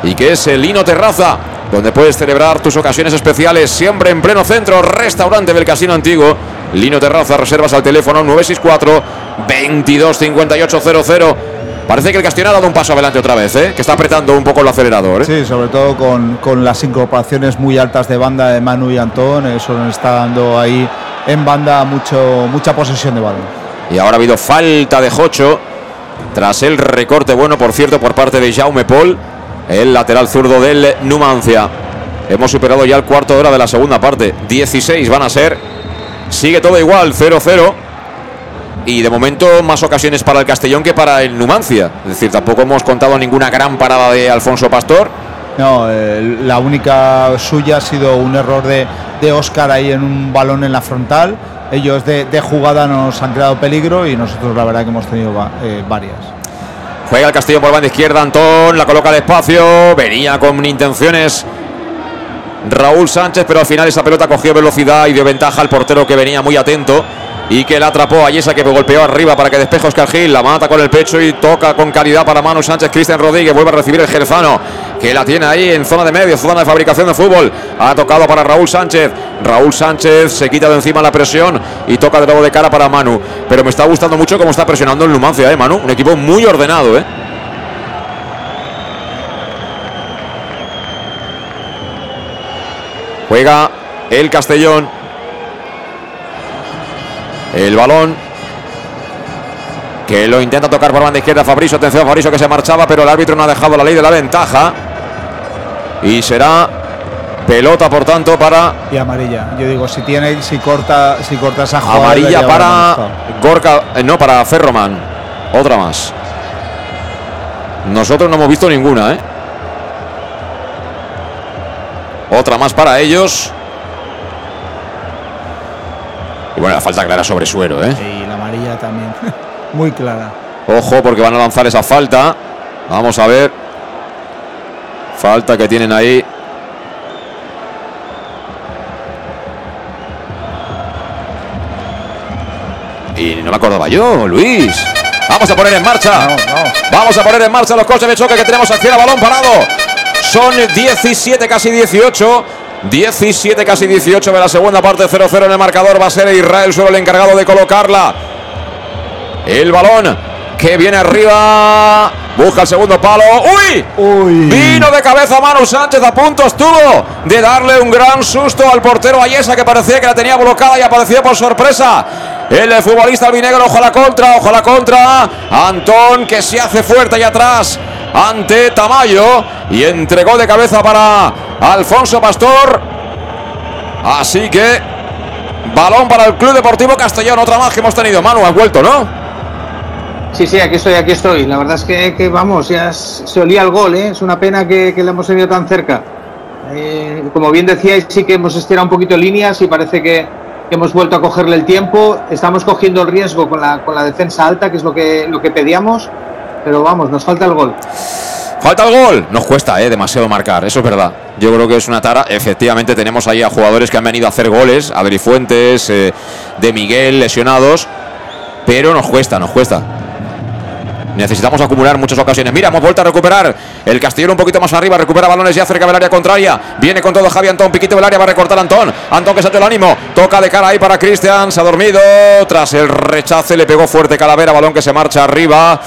[SPEAKER 1] y que es el Lino Terraza, donde puedes celebrar tus ocasiones especiales siempre en pleno centro, restaurante del Casino Antiguo. Lino Terraza, reservas al teléfono 964 22 58 00. Parece que el Castellón ha dado un paso adelante otra vez, ¿eh? que está apretando un poco el acelerador. ¿eh?
[SPEAKER 2] Sí, sobre todo con, con las incorporaciones muy altas de banda de Manu y Antón, eso nos está dando ahí en banda mucho, mucha posesión de balón.
[SPEAKER 1] Y ahora ha habido falta de Jocho tras el recorte bueno, por cierto, por parte de Jaume Paul, el lateral zurdo del Numancia. Hemos superado ya el cuarto de hora de la segunda parte. 16 van a ser. Sigue todo igual, 0-0. Y de momento más ocasiones para el Castellón que para el Numancia. Es decir, tampoco hemos contado ninguna gran parada de Alfonso Pastor.
[SPEAKER 2] No, eh, la única suya ha sido un error de, de Oscar ahí en un balón en la frontal. Ellos de, de jugada nos han creado peligro y nosotros la verdad que hemos tenido va- eh, varias.
[SPEAKER 1] Juega el Castellón por banda izquierda, Antón, la coloca al espacio, venía con intenciones Raúl Sánchez, pero al final esa pelota cogió velocidad y dio ventaja al portero que venía muy atento y que la atrapó. A Yesa que golpeó arriba para que despeje Oscar Gil, la mata con el pecho y toca con calidad para Manu Sánchez, Cristian Rodríguez vuelve a recibir el jerezano que la tiene ahí en zona de medio, zona de fabricación de fútbol, ha tocado para Raúl Sánchez, Raúl Sánchez se quita de encima la presión y toca de nuevo de cara para Manu, pero me está gustando mucho cómo está presionando el Numancia, eh Manu, un equipo muy ordenado, eh. Juega el Castellón. El balón que lo intenta tocar por banda izquierda Fabricio. Atención, Fabricio que se marchaba, pero el árbitro no ha dejado la ley de la ventaja. Y será pelota, por tanto, para.
[SPEAKER 2] Y amarilla. Yo digo, si tiene, si corta, si corta esa jugada.
[SPEAKER 1] Amarilla para. Gorka, eh, no, para Ferroman. Otra más. Nosotros no hemos visto ninguna, ¿eh? Otra más para ellos. Y bueno, la falta clara sobre suero, ¿eh?
[SPEAKER 2] Y la amarilla también. <laughs> Muy clara.
[SPEAKER 1] Ojo, porque van a lanzar esa falta. Vamos a ver. Falta que tienen ahí. Y no me acordaba yo, Luis. Vamos a poner en marcha. Vamos a poner en marcha los coches de choque que tenemos aquí a balón parado. Son 17, casi 18. 17, casi 18 de la segunda parte, 0-0 en el marcador. Va a ser Israel solo el encargado de colocarla. El balón que viene arriba. Busca el segundo palo. ¡Uy! Vino de cabeza Manu Sánchez. A punto estuvo de darle un gran susto al portero Ayesa que parecía que la tenía bloqueada y apareció por sorpresa. El futbolista albinegro, ojo a la contra, ojo a la contra. Antón que se hace fuerte allá atrás ante Tamayo y entregó de cabeza para Alfonso Pastor. Así que balón para el Club Deportivo Castellón. Otra más que hemos tenido. Manu, has vuelto, ¿no?
[SPEAKER 4] Sí, sí, aquí estoy, aquí estoy. La verdad es que, vamos, ya se olía el gol, ¿eh? Es una pena que, que le hemos tenido tan cerca. Eh, como bien decíais, sí que hemos estirado un poquito líneas y parece que, que hemos vuelto a cogerle el tiempo. Estamos cogiendo el riesgo con la, con la defensa alta, que es lo que, lo que pedíamos. Pero vamos, nos falta el gol.
[SPEAKER 1] Falta el gol. Nos cuesta eh, demasiado marcar, eso es verdad. Yo creo que es una tara. Efectivamente, tenemos ahí a jugadores que han venido a hacer goles. Adri Fuentes, eh, de Miguel, lesionados. Pero nos cuesta, nos cuesta. Necesitamos acumular muchas ocasiones. Mira, hemos vuelto a recuperar. El Castellón un poquito más arriba. Recupera balones ya cerca del área contraria. Viene con todo Javi Antón. Piquito del área. Va a recortar Antón. Antón que saltó el ánimo. Toca de cara ahí para Cristian. Se ha dormido. Tras el rechace le pegó fuerte Calavera. Balón que se marcha arriba.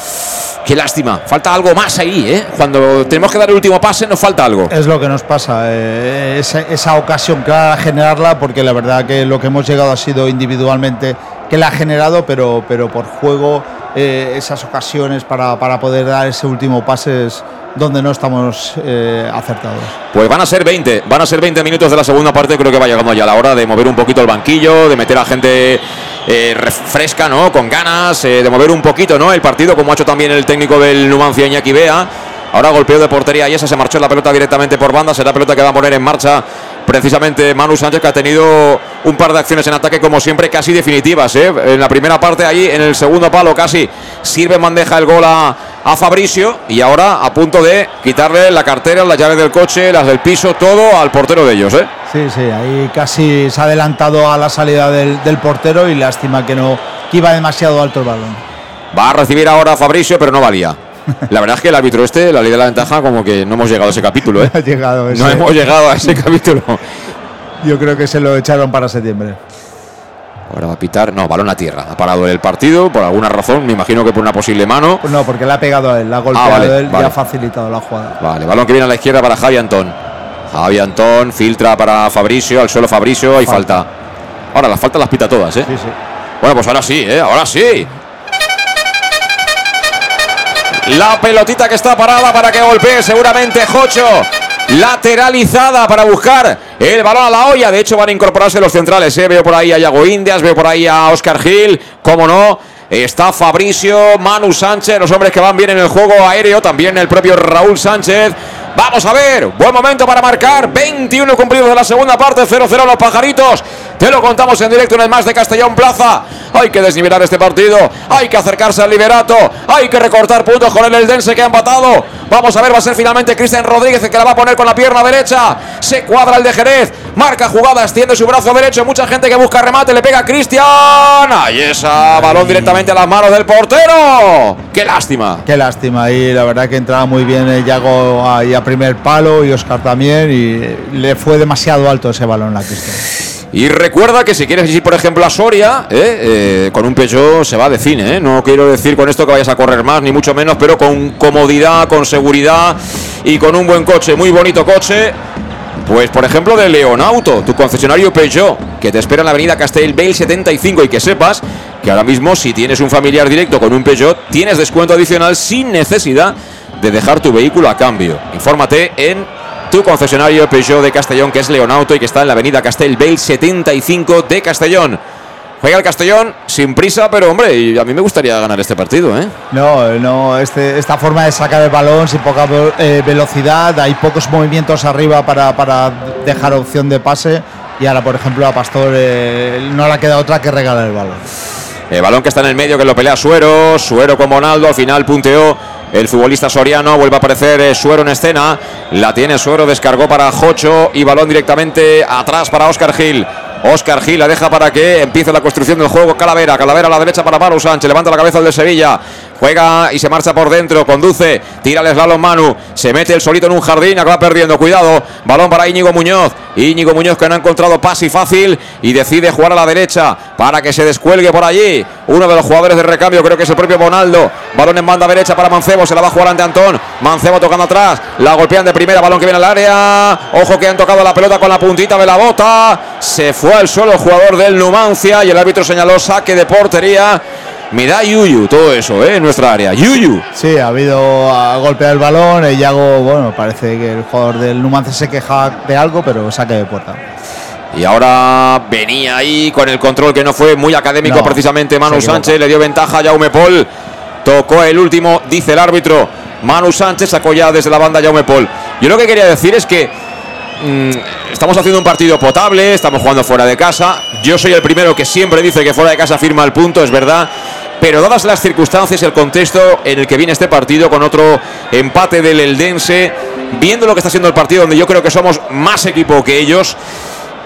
[SPEAKER 1] Qué lástima. Falta algo más ahí, ¿eh? Cuando tenemos que dar el último pase nos falta algo.
[SPEAKER 2] Es lo que nos pasa. eh, esa, esa ocasión clara generarla, porque la verdad que lo que hemos llegado ha sido individualmente que la ha generado, pero, pero por juego eh, esas ocasiones para, para poder dar ese último pase es donde no estamos eh, acertados.
[SPEAKER 1] Pues van a ser 20, van a ser 20 minutos de la segunda parte. Creo que va llegando ya la hora de mover un poquito el banquillo, de meter a gente eh, fresca, ¿no? Con ganas, eh, de mover un poquito, ¿no? El partido, como ha hecho también el técnico del Numancia Iñaki Bea. Ahora golpeo de portería y esa se marchó la pelota directamente por banda. Será pelota que va a poner en marcha precisamente Manu Sánchez, que ha tenido un par de acciones en ataque, como siempre, casi definitivas. ¿eh? En la primera parte, ahí en el segundo palo, casi sirve bandeja el gol a, a Fabricio. Y ahora a punto de quitarle la cartera, las llaves del coche, las del piso, todo al portero de ellos. ¿eh?
[SPEAKER 2] Sí, sí, ahí casi se ha adelantado a la salida del, del portero y lástima que no que iba demasiado alto el balón.
[SPEAKER 1] Va a recibir ahora Fabricio, pero no valía. La verdad es que el árbitro este, la ley de la ventaja, como que no hemos llegado a ese capítulo. ¿eh? <laughs>
[SPEAKER 2] Ha llegado ese-
[SPEAKER 1] No hemos llegado a ese capítulo.
[SPEAKER 2] Yo creo que se lo echaron para septiembre.
[SPEAKER 1] Ahora va a pitar. No, balón a tierra. Ha parado el partido por alguna razón. Me imagino que por una posible mano.
[SPEAKER 2] Pues no, porque le ha pegado a él, le ha golpeado
[SPEAKER 1] Ah, vale,
[SPEAKER 2] a él y
[SPEAKER 1] vale.
[SPEAKER 2] ha facilitado la jugada.
[SPEAKER 1] Vale, balón que viene a la izquierda para Javi Antón. Javi Antón filtra para Fabricio, al suelo Fabricio y falta. Ahora las faltas las pita todas, ¿eh? Bueno, pues ahora sí, ¿eh? Ahora sí. La pelotita que está parada para que golpee seguramente Jocho. Lateralizada para buscar el balón a la olla. De hecho, van a incorporarse los centrales. ¿eh? Veo por ahí a Yago Indias, veo por ahí a Oscar Gil. Cómo no. Está Fabricio, Manu Sánchez, los hombres que van bien en el juego aéreo. También el propio Raúl Sánchez. Vamos a ver, buen momento para marcar. 21 cumplidos de la segunda parte, 0-0 los pajaritos. Te lo contamos en directo en el más de Castellón Plaza. Hay que desnivelar este partido. Hay que acercarse al liberato. Hay que recortar puntos con el Eldense que ha empatado. Vamos a ver, va a ser finalmente Cristian Rodríguez el que la va a poner con la pierna derecha. Se cuadra el de Jerez. Marca jugada, extiende su brazo derecho. Mucha gente que busca remate. Le pega a Cristian. Ahí esa balón directamente a las manos del portero. Qué lástima.
[SPEAKER 2] Qué lástima, y la verdad que entraba muy bien el Yago ahí a primer palo y Oscar también, y le fue demasiado alto ese balón la Cristian.
[SPEAKER 1] Y recuerda que si quieres ir, por ejemplo, a Soria, ¿eh? Eh, con un Peugeot se va de cine. ¿eh? No quiero decir con esto que vayas a correr más, ni mucho menos, pero con comodidad, con seguridad y con un buen coche. Muy bonito coche. Pues por ejemplo de Leonauto, tu concesionario Peugeot, que te espera en la avenida Castellbell 75 y que sepas que ahora mismo si tienes un familiar directo con un Peugeot, tienes descuento adicional sin necesidad de dejar tu vehículo a cambio. Infórmate en tu concesionario Peugeot de Castellón, que es Leonauto y que está en la avenida Castellbell 75 de Castellón. Juega el Castellón sin prisa, pero hombre, y a mí me gustaría ganar este partido, ¿eh?
[SPEAKER 2] No, no, este, esta forma de sacar el balón sin poca eh, velocidad, hay pocos movimientos arriba para, para, dejar opción de pase y ahora, por ejemplo, a Pastor eh, no le queda otra que regalar el balón.
[SPEAKER 1] El balón que está en el medio, que lo pelea Suero, Suero con Monaldo, al final punteó el futbolista soriano, vuelve a aparecer eh, Suero en escena, la tiene Suero, descargó para Jocho y balón directamente atrás para Oscar Gil. Oscar Gil la deja para que empiece la construcción del juego. Calavera, Calavera a la derecha para Manu Sánchez. Levanta la cabeza el de Sevilla. Juega y se marcha por dentro. Conduce. Tira el slalom Manu. Se mete el solito en un jardín. Acaba perdiendo. Cuidado. Balón para Íñigo Muñoz. Íñigo Muñoz que no ha encontrado pase fácil. Y decide jugar a la derecha para que se descuelgue por allí. Uno de los jugadores de recambio. Creo que es el propio Bonaldo. Balón en banda derecha para Mancebo. Se la va a jugar ante Antón. Mancebo tocando atrás. La golpean de primera. Balón que viene al área. Ojo que han tocado la pelota con la puntita de la bota. Se fue al suelo el jugador del Numancia. Y el árbitro señaló saque de portería. Me da Yuyu todo eso, ¿eh? En nuestra área. Yuyu.
[SPEAKER 2] Sí, ha habido a golpear el balón. El Yago, bueno, parece que el jugador del Numancia se queja de algo, pero saque de puerta.
[SPEAKER 1] Y ahora venía ahí con el control que no fue muy académico
[SPEAKER 2] No,
[SPEAKER 1] precisamente Manu Sánchez, le dio ventaja a Jaume Paul. Tocó el último, dice el árbitro. Manu Sánchez sacó ya desde la banda Jaume Paul. Yo lo que quería decir es que mm, estamos haciendo un partido potable, estamos jugando fuera de casa. Yo soy el primero que siempre dice que fuera de casa firma el punto, es verdad. Pero dadas las circunstancias y el contexto en el que viene este partido, con otro empate del Eldense, viendo lo que está siendo el partido, donde yo creo que somos más equipo que ellos,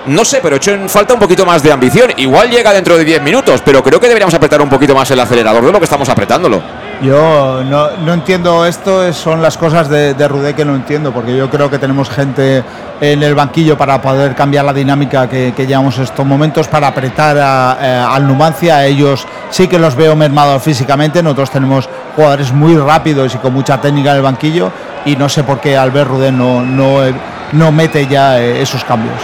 [SPEAKER 1] no sé, pero he hecho falta un poquito más de ambición. Igual llega dentro de 10 minutos, pero creo que deberíamos apretar un poquito más el acelerador de lo que estamos apretándolo.
[SPEAKER 2] Yo no, no entiendo esto, son las cosas de, de Rudé que no entiendo, porque yo creo que tenemos gente en el banquillo para poder cambiar la dinámica que, llevamos estos momentos, para apretar a- eh, al Numancia. A ellos sí que los veo mermados físicamente, nosotros tenemos jugadores muy rápidos y con mucha técnica en el banquillo, y no sé por qué Albert Rudé no, no, no mete ya eh, esos cambios.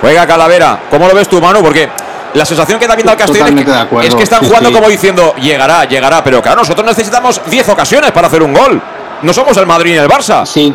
[SPEAKER 1] Juega Calavera. ¿Cómo lo ves tú, Manu? Porque la sensación que da viendo al Castellón es que,
[SPEAKER 4] acuerdo,
[SPEAKER 1] es que están
[SPEAKER 4] sí,
[SPEAKER 1] jugando
[SPEAKER 4] sí.
[SPEAKER 1] como diciendo, llegará, llegará. Pero claro, nosotros necesitamos 10 ocasiones para hacer un gol. No somos el Madrid ni el Barça.
[SPEAKER 4] Sí.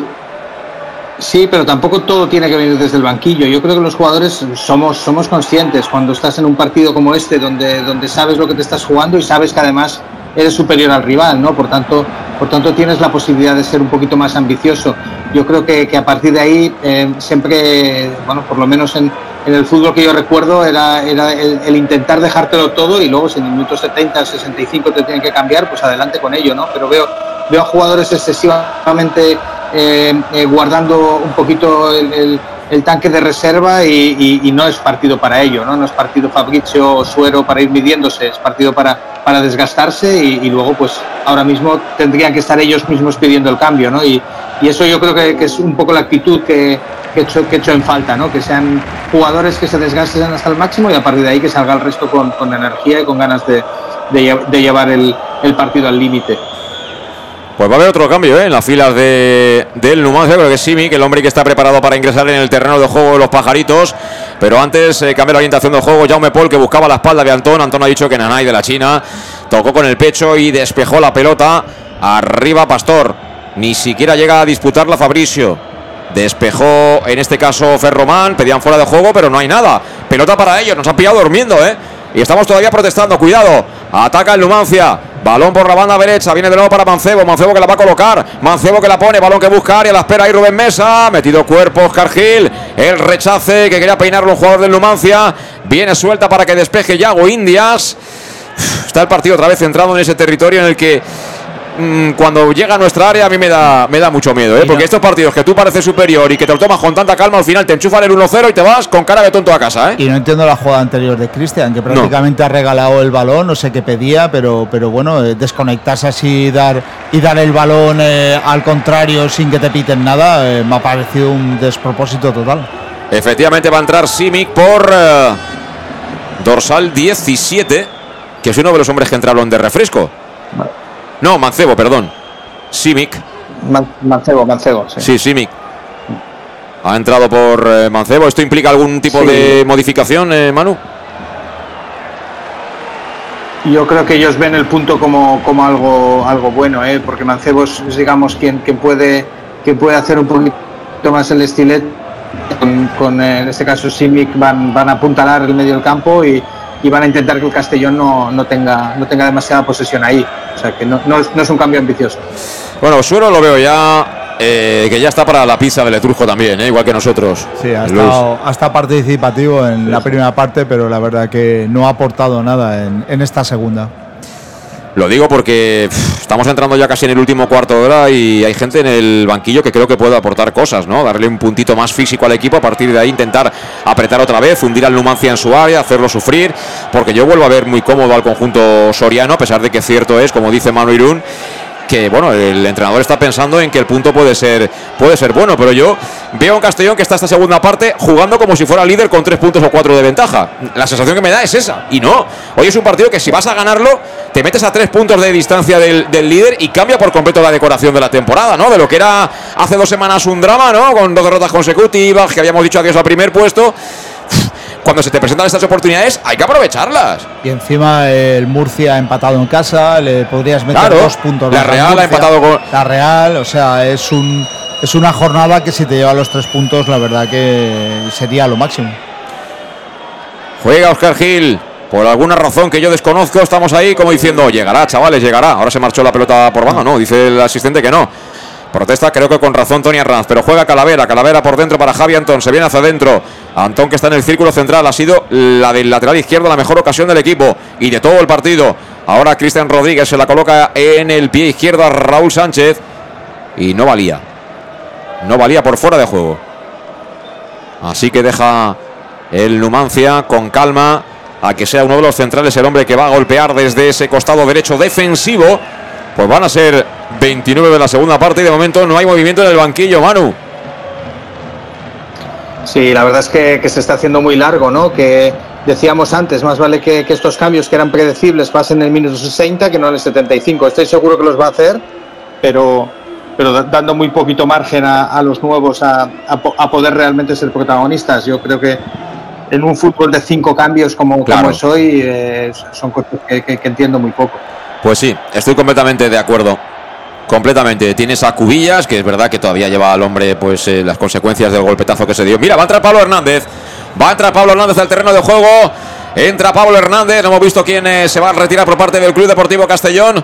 [SPEAKER 4] Sí, pero tampoco todo tiene que venir desde el banquillo. Yo creo que los jugadores somos, somos conscientes cuando estás en un partido como este, donde, donde sabes lo que te estás jugando y sabes que además eres superior al rival, ¿no? Por tanto, por tanto tienes la posibilidad de ser un poquito más ambicioso. Yo creo que, que a partir de ahí eh, siempre, bueno, por lo menos en, en el fútbol que yo recuerdo era, era el, intentar dejártelo todo y luego si en el minuto 70, 65 te tienen que cambiar, pues adelante con ello, ¿no? Pero veo, veo a jugadores excesivamente eh, eh, guardando un poquito el, tanque de reserva y, no es partido para ello, ¿no? No es partido Fabricio o Suero para ir midiéndose, es partido para, para desgastarse y, luego pues ahora mismo tendrían que estar ellos mismos pidiendo el cambio, ¿no? Y, eso yo creo que, es un poco la actitud que, que, he hecho, que he hecho en falta, ¿no? Que sean jugadores que se desgasten hasta el máximo y a partir de ahí que salga el resto con, con energía y con ganas de, de lle- de llevar el partido al límite.
[SPEAKER 1] Pues va a haber otro cambio ¿eh? en las filas de, del Numancia. Creo que es Simi, que el hombre que está preparado para ingresar en el terreno de juego de los pajaritos. Pero antes eh, cambia la orientación del juego. Jaume Paul, que buscaba la espalda de Antón. Antón ha dicho que Nanay de la China tocó con el pecho y despejó la pelota. Arriba Pastor. Ni siquiera llega a disputarla Fabricio. Despejó en este caso Ferromán. Pedían fuera de juego, pero no hay nada. Pelota para ellos. Nos han pillado durmiendo, ¿eh? Y estamos todavía protestando. Cuidado. Ataca el Numancia. Balón por la banda derecha. Viene de nuevo para Mancebo. Mancebo que la va a colocar. Mancebo que la pone. Balón que busca área. La espera ahí Rubén Mesa. Metido cuerpo Oscar Gil. El rechace que quería peinarlo un jugador del Numancia. Viene suelta para que despeje Yago Indias. Está el partido otra vez centrado en ese territorio en el que cuando llega a nuestra área a mí me da, me da mucho miedo, ¿eh? porque estos partidos que tú pareces superior y que te lo tomas con tanta calma, al final te enchufan el 1-0 y te vas con cara de tonto a casa. ¿eh?
[SPEAKER 2] Y no entiendo la jugada anterior de Cristian, que prácticamente ha regalado el balón, no sé qué pedía, pero, pero bueno, eh, desconectarse así y dar, y dar el balón eh, al contrario sin que te piten nada, eh, me ha parecido un despropósito total.
[SPEAKER 1] Efectivamente va a entrar Simic por eh, dorsal 17, que es uno de los hombres que entraron de refresco. No, Mancebo, perdón. Simic.
[SPEAKER 4] Man- Mancebo, Mancebo, sí.
[SPEAKER 1] Sí, Simic. Ha entrado por eh, Mancebo. ¿Esto implica algún tipo
[SPEAKER 4] Sí.
[SPEAKER 1] de modificación, eh, Manu?
[SPEAKER 4] Yo creo que ellos ven el punto como, como algo, algo bueno, ¿eh? porque Mancebo es, digamos, quien, quien, puede, quien puede hacer un poquito más el estilet. Con, con, eh, en este caso, Simic van, van a apuntalar el medio del campo y, y van a intentar que el Castellón no, no, tenga, no tenga demasiada posesión ahí. O sea, que no, no, es, no es un cambio ambicioso.
[SPEAKER 1] Bueno, Suero lo veo ya, eh, que ya está para la pizza del Etrusco también, eh, igual que nosotros.
[SPEAKER 2] Sí, ha estado, ha estado participativo en la primera parte, pero la verdad que no ha aportado nada en, en esta segunda.
[SPEAKER 1] Lo digo porque estamos entrando ya casi en el último cuarto de hora y hay gente en el banquillo que creo que puede aportar cosas, ¿no? Darle un puntito más físico al equipo, a partir de ahí intentar apretar otra vez, hundir al Numancia en su área, hacerlo sufrir, porque yo vuelvo a ver muy cómodo al conjunto soriano, a pesar de que cierto es, como dice Manu Irún, que bueno, el entrenador está pensando en que el punto puede ser, puede ser bueno, pero yo veo a un Castellón que está esta segunda parte jugando como si fuera líder con tres puntos o cuatro de ventaja. La sensación que me da es esa. Y no, hoy es un partido que si vas a ganarlo, te metes a tres puntos de distancia del, del líder y cambia por completo la decoración de la temporada, ¿no? De lo que era hace dos semanas un drama, ¿no? Con dos derrotas consecutivas, que habíamos dicho adiós al primer puesto. Cuando se te presentan estas oportunidades, hay que aprovecharlas.
[SPEAKER 2] Y encima el Murcia ha empatado en casa, le podrías meter
[SPEAKER 1] Claro,
[SPEAKER 2] dos puntos.
[SPEAKER 1] la Real ha empatado con-
[SPEAKER 2] La Real, o sea, es un es una jornada que si te lleva los tres puntos, la verdad que sería lo máximo.
[SPEAKER 1] Juega Oscar Gil. Por alguna razón que yo desconozco, estamos ahí como diciendo, llegará, chavales, llegará. Ahora se marchó la pelota por banda, no, dice el asistente que no. Protesta, creo que con razón Tony Arranz, pero juega Calavera, Calavera por dentro para Javi Antón, se viene hacia adentro. Antón que está en el círculo central, ha sido la del lateral izquierdo la mejor ocasión del equipo y de todo el partido. Ahora Cristian Rodríguez se la coloca en el pie izquierdo a Raúl Sánchez y no valía. No valía por fuera de juego. Así que deja el Numancia con calma a que sea uno de los centrales el hombre que va a golpear desde ese costado derecho defensivo. Pues van a ser 29 de la segunda parte y de momento no hay movimiento en el banquillo, Manu.
[SPEAKER 4] Sí, la verdad es que, que se está haciendo muy largo, ¿no? Que decíamos antes, más vale que, que estos cambios que eran predecibles pasen en el minuto 60 que no en el 75. Estoy seguro que los va a hacer, pero, pero da- dando muy poquito margen a, a los nuevos a, a po- a poder realmente ser protagonistas. Yo creo que en un fútbol de cinco cambios como,
[SPEAKER 1] Claro.
[SPEAKER 4] como es hoy, eh, son cosas que, que- que entiendo muy poco.
[SPEAKER 1] Pues sí, estoy completamente de acuerdo. Completamente. Tienes a Cubillas, que es verdad que todavía lleva al hombre pues eh, las consecuencias del golpetazo que se dio. Mira, va a entrar Pablo Hernández. Va a entrar Pablo Hernández al terreno de juego. Entra Pablo Hernández. No hemos visto quién eh, se va a retirar por parte del Club Deportivo Castellón.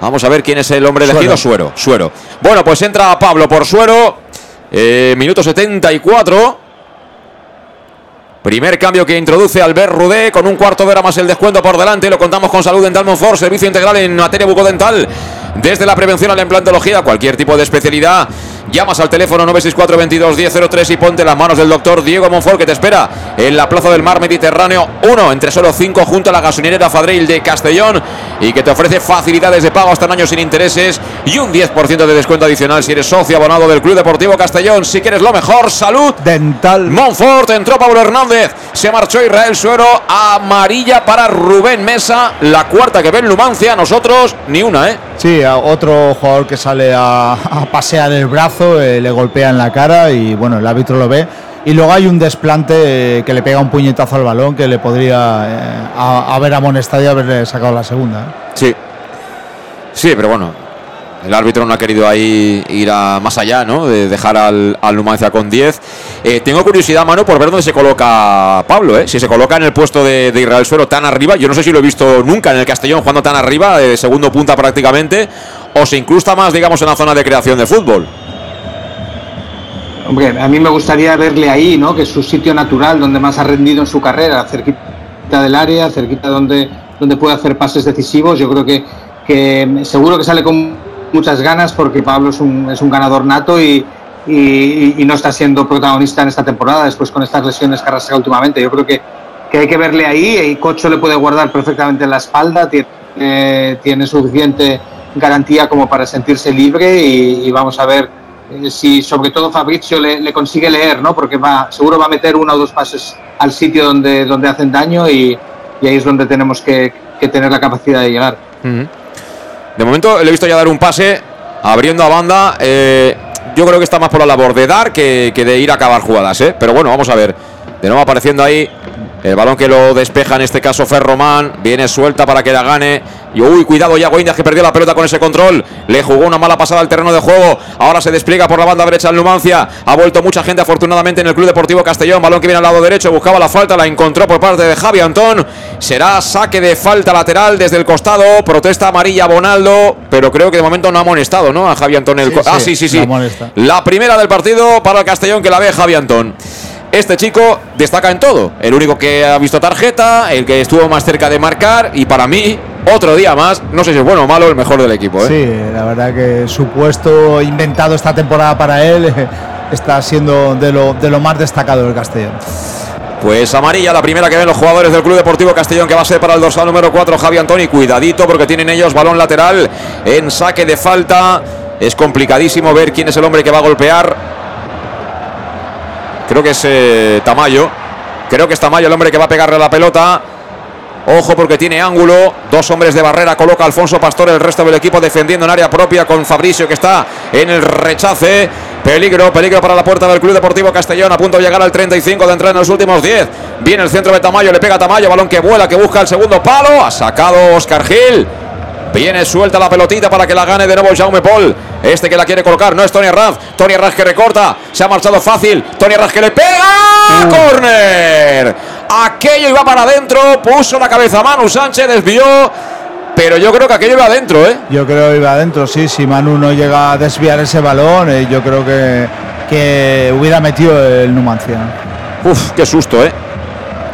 [SPEAKER 1] Vamos a ver quién es el hombre elegido. Suero. Suero. Bueno, pues entra Pablo por Suero. Eh, minuto 74. Primer cambio que introduce Albert Rudé con un cuarto de hora más el descuento por delante. Lo contamos con Salud Dental Monfort, servicio integral en materia bucodental. Desde la prevención a la implantología, cualquier tipo de especialidad. Llamas al teléfono 964 22 1003 y ponte las manos del doctor Diego Monfort que te espera en la Plaza del Mar Mediterráneo 1, entre solo 5 junto a la gasolinera Fadril de Castellón y que te ofrece facilidades de pago hasta un año sin intereses y un 10% de descuento adicional si eres socio abonado del Club Deportivo Castellón. Si quieres lo mejor, salud.
[SPEAKER 2] Dental.
[SPEAKER 1] Monfort, entró Pablo Hernández, se marchó Israel Suero, amarilla para Rubén Mesa, la cuarta que ve en Numancia, nosotros ni una, ¿eh?
[SPEAKER 2] Sí, a otro jugador que sale a, a pasear el brazo, eh, le golpea en la cara y bueno, el árbitro lo ve. Y luego hay un desplante eh, que le pega un puñetazo al balón que le podría eh, haber amonestado y haberle sacado la segunda. ¿eh?
[SPEAKER 1] Sí. Sí, pero bueno. El árbitro no ha querido ahí ir a más allá, ¿no? De dejar al, Numancia con 10. Eh, tengo curiosidad, mano, por ver dónde se coloca Pablo, ¿eh? Si se coloca en el puesto de, de Israel Suero tan arriba. Yo no sé si lo he visto nunca en el Castellón jugando tan arriba, de segundo punta prácticamente. O se incrusta más, digamos, en la zona de creación de fútbol.
[SPEAKER 4] Hombre, a mí me gustaría verle ahí, ¿no? Que es su sitio natural donde más ha rendido en su carrera, cerquita del área, cerquita donde, donde puede hacer pases decisivos. Yo creo que, que seguro que sale con muchas ganas porque Pablo es un, es un ganador nato y, y, no está siendo protagonista en esta temporada, después con estas lesiones que arrastra últimamente. Yo creo que, que hay que verle ahí y Cocho le puede guardar perfectamente en la espalda, tiene, suficiente garantía como para sentirse libre y vamos a ver eh, si sobre todo Fabrizio le, consigue leer, ¿no? Porque va, seguro va a meter uno o dos pases al sitio donde, donde hacen daño y, ahí es donde tenemos que, que tener la capacidad de llegar.
[SPEAKER 1] De momento le he visto ya dar un pase, abriendo a banda. eh, yo creo que está más por la labor de dar que, que de ir a acabar jugadas, ¿eh? Pero bueno, vamos a ver. De nuevo apareciendo ahí el balón que lo despeja en este caso Ferromán. Viene suelta para que la gane. Y uy, cuidado ya Indias que perdió la pelota con ese control. Le jugó una mala pasada al terreno de juego. Ahora se despliega por la banda derecha el Numancia. Ha vuelto mucha gente afortunadamente en el Club Deportivo Castellón. Balón que viene al lado derecho. Buscaba la falta. La encontró por parte de Javi Antón. Será saque de falta lateral desde el costado. Protesta amarilla Bonaldo. Pero creo que de momento no ha amonestado, ¿no? A Javi Antón. El ah, sí, sí, sí. La primera del partido para el Castellón que la ve Javi Antón. Este chico destaca en todo. El único que ha visto tarjeta, el que estuvo más cerca de marcar y para mí, otro día más, no sé si es bueno o malo, el mejor del equipo. ¿eh?
[SPEAKER 2] Sí, la verdad que su puesto inventado esta temporada para él <laughs> está siendo de lo, de lo más destacado del Castellón.
[SPEAKER 1] Pues amarilla, la primera que ven los jugadores del Club Deportivo Castellón, que va a ser para el dorsal número 4, Javi Antoni. Cuidadito, porque tienen ellos balón lateral en saque de falta. Es complicadísimo ver quién es el hombre que va a golpear. Creo que es eh, Tamayo. Creo que es Tamayo el hombre que va a pegarle la pelota. Ojo porque tiene ángulo. Dos hombres de barrera. Coloca Alfonso Pastor. El resto del equipo defendiendo en área propia con Fabricio que está en el rechace. Peligro, peligro para la puerta del Club Deportivo Castellón. A punto de llegar al 35 de entrar en los últimos 10. Viene el centro de Tamayo. Le pega Tamayo. Balón que vuela, que busca el segundo palo. Ha sacado Oscar Gil. Viene suelta la pelotita para que la gane de nuevo Jaume Paul. Este que la quiere colocar, no es Tony Raz. Tony Raz que recorta. Se ha marchado fácil. Tony Raz que le pega. Uh. ¡Corner! Aquello iba para adentro. Puso la cabeza Manu Sánchez, desvió. Pero yo creo que aquello iba adentro, ¿eh?
[SPEAKER 2] Yo creo que iba adentro, sí. Si Manu no llega a desviar ese balón, eh, yo creo que, que hubiera metido el Numancia.
[SPEAKER 1] Uf, qué susto, ¿eh?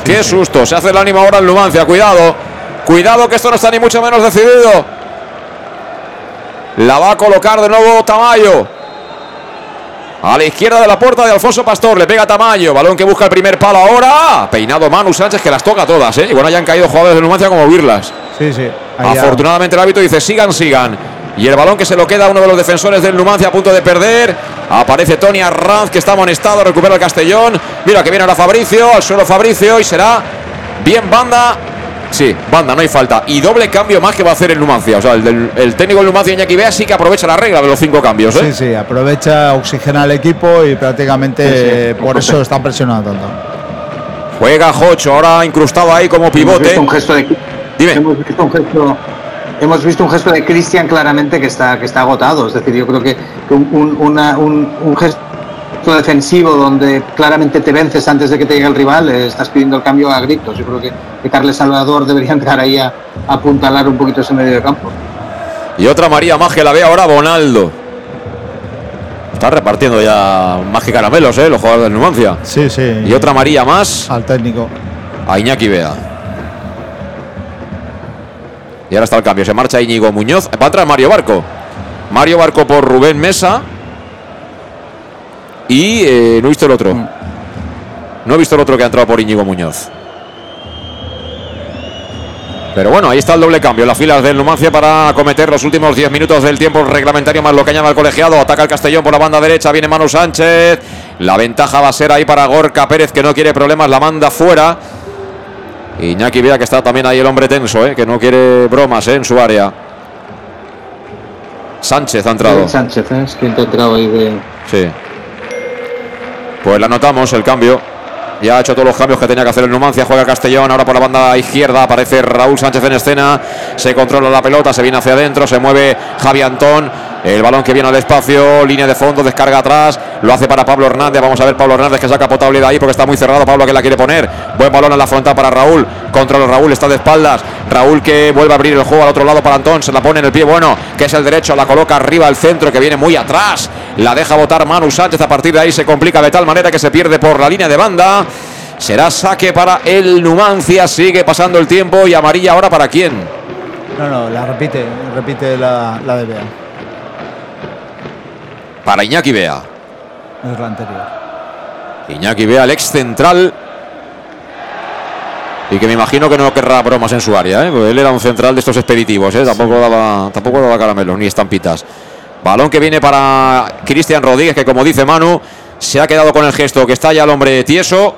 [SPEAKER 1] qué susto. Se hace el ánimo ahora el Numancia. Cuidado. Cuidado que esto no está ni mucho menos decidido. La va a colocar de nuevo Tamayo. A la izquierda de la puerta de Alfonso Pastor. Le pega Tamayo. Balón que busca el primer palo ahora. Peinado Manu Sánchez que las toca todas. ¿eh? Y bueno, ya han caído jugadores de Numancia como Birlas.
[SPEAKER 2] Sí, sí.
[SPEAKER 1] Afortunadamente el hábito dice sigan, sigan. Y el balón que se lo queda a uno de los defensores del Numancia a punto de perder. Aparece Tony Arranz que está amonestado. Recupera el Castellón. Mira que viene ahora Fabricio. Al suelo Fabricio. Y será bien banda Sí, banda, no hay falta. Y doble cambio más que va a hacer el Numancia. O sea, el, técnico del Numancia, Iñaki Bea, sí que aprovecha la regla de los cinco cambios. ¿eh?
[SPEAKER 2] Sí, sí, aprovecha, oxigena al equipo y prácticamente por eso está presionando tanto.
[SPEAKER 1] Juega Jocho, ahora incrustado ahí como pivote.
[SPEAKER 4] un gesto de... Dime. Hemos visto un gesto hemos visto un gesto de Cristian claramente que está, que está agotado. Es decir, yo creo que un, un gesto defensivo donde claramente te vences antes de que te llegue el rival, eh, estás pidiendo el cambio a gritos. Yo creo que, que Carles Salvador <laughs> debería entrar ahí a, apuntalar un poquito ese medio de campo.
[SPEAKER 1] Y otra María más que la ve ahora Bonaldo. Está repartiendo ya más que caramelos, ¿eh? Los jugadores del Numancia.
[SPEAKER 2] Sí, sí.
[SPEAKER 1] Y otra María más.
[SPEAKER 2] Al técnico.
[SPEAKER 1] A Iñaki Bea. Y ahora está el cambio. Se marcha Íñigo Muñoz. Va a entrar Mario Barco. Mario Barco por Rubén Mesa. Y eh, no he visto el otro. Mm. No he visto el otro que ha entrado por Íñigo Muñoz. Pero bueno, ahí está el doble cambio. Las filas del Numancia para acometer los últimos 10 minutos del tiempo reglamentario más lo que añade el colegiado. Ataca el Castellón por la banda derecha. Viene Manu Sánchez. La ventaja va a ser ahí para Gorka Pérez que no quiere problemas. La manda fuera. Iñaki vea que está también ahí el hombre tenso, ¿eh? que no quiere bromas ¿eh? en su área. Sánchez ha entrado.
[SPEAKER 4] Sánchez ¿eh? es quien ha entrado ahí de.
[SPEAKER 1] Sí. Pues la notamos el cambio. Ya ha hecho todos los cambios que tenía que hacer el Numancia. Juega Castellón. Ahora por la banda izquierda aparece Raúl Sánchez en escena. Se controla la pelota. Se viene hacia adentro. Se mueve Javi Antón. El balón que viene al espacio, línea de fondo, descarga atrás, lo hace para Pablo Hernández. Vamos a ver Pablo Hernández que saca potable de ahí porque está muy cerrado. Pablo que la quiere poner. Buen balón en la frontal para Raúl. Controla Raúl, está de espaldas. Raúl que vuelve a abrir el juego al otro lado para Antón. Se la pone en el pie bueno, que es el derecho. La coloca arriba al centro que viene muy atrás. La deja botar Manu Sánchez. A partir de ahí se complica de tal manera que se pierde por la línea de banda. Será saque para el Numancia. Sigue pasando el tiempo y amarilla ahora para quién.
[SPEAKER 2] No, no, la repite, repite la, la de Bea
[SPEAKER 1] para Iñaki Bea.
[SPEAKER 2] Es la anterior.
[SPEAKER 1] Iñaki Bea, el ex central. Y que me imagino que no querrá bromas en su área, ¿eh? él era un central de estos expeditivos, ¿eh? tampoco, daba, tampoco daba caramelos ni estampitas. Balón que viene para Cristian Rodríguez, que como dice Manu, se ha quedado con el gesto que está ya el hombre tieso,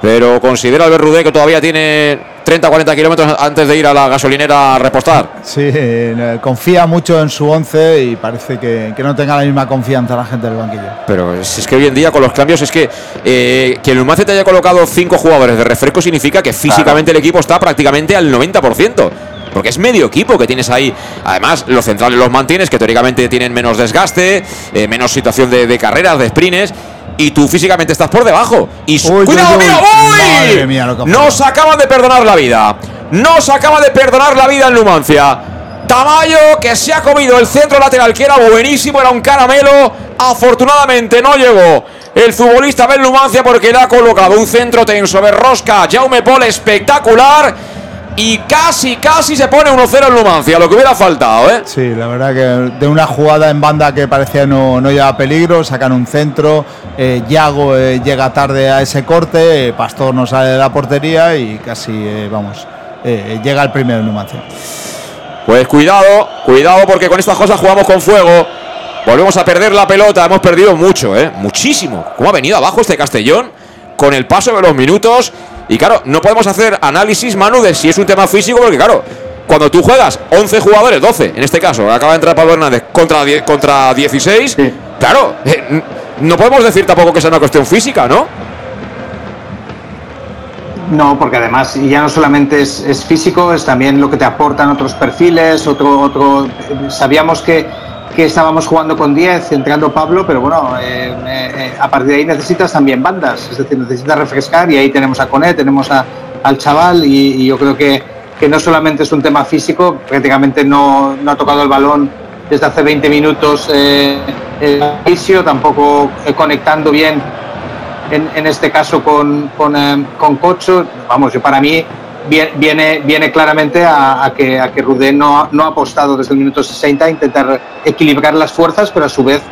[SPEAKER 1] pero considera Albert Rudé que todavía tiene 30 40 kilómetros antes de ir a la gasolinera a repostar.
[SPEAKER 2] Sí, eh, confía mucho en su once y parece que, que no tenga la misma confianza la gente del banquillo.
[SPEAKER 1] Pero es, es que hoy en día con los cambios es que eh, que el Numancia te haya colocado cinco jugadores de refresco significa que físicamente el equipo está prácticamente al 90%. Porque es medio equipo que tienes ahí. Además, los centrales los mantienes, que teóricamente tienen menos desgaste, eh, menos situación de, de carreras, de sprints. Y tú físicamente estás por debajo. Y su-
[SPEAKER 2] Uy,
[SPEAKER 1] ¡Cuidado,
[SPEAKER 2] uy,
[SPEAKER 1] mira! ¡Uy!
[SPEAKER 2] Madre mía, lo que ha
[SPEAKER 1] Nos acaba de perdonar la vida. Nos acaba de perdonar la vida en Numancia. Tamayo que se ha comido el centro lateral que era buenísimo, era un caramelo. Afortunadamente no llegó el futbolista del Numancia porque le ha colocado un centro tenso de rosca. Jaume Pol espectacular. Y casi, casi se pone 1-0 el Numancia, lo que hubiera faltado, ¿eh?
[SPEAKER 2] Sí, la verdad que de una jugada en banda que parecía no, no lleva peligro, sacan un centro, eh, Yago eh, llega tarde a ese corte, eh, Pastor no sale de la portería y casi, eh, vamos, llega el primero en Numancia.
[SPEAKER 1] Pues cuidado, cuidado porque con estas cosas jugamos con fuego. Volvemos a perder la pelota, hemos perdido mucho, ¿eh? Muchísimo. ¿Cómo ha venido abajo este Castellón? Con el paso de los minutos. Y claro, no podemos hacer análisis, Manu, de si es un tema físico, porque claro, cuando tú juegas 11 jugadores, 12, en este caso, acaba de entrar Pablo Hernández contra, contra 16, claro, eh, no podemos decir tampoco que sea una cuestión física, ¿no?
[SPEAKER 4] No, porque además y ya no solamente es, es físico, es también lo que te aportan otros perfiles, otro, otro. Sabíamos que, que estábamos jugando con 10, entrando Pablo, pero bueno, eh, eh, a partir de ahí necesitas también bandas, es decir, necesitas refrescar y ahí tenemos a Conet, tenemos a- al chaval y, yo creo que, que no solamente es un tema físico, prácticamente no, no ha tocado el balón desde hace 20 minutos eh, el inicio, tampoco eh, conectando bien en, en este caso con, con, eh, con Cocho, vamos, yo para mí viene, viene claramente a, a que, a que Rudé no, no ha apostado desde el minuto 60 a intentar equilibrar las fuerzas, pero a su vez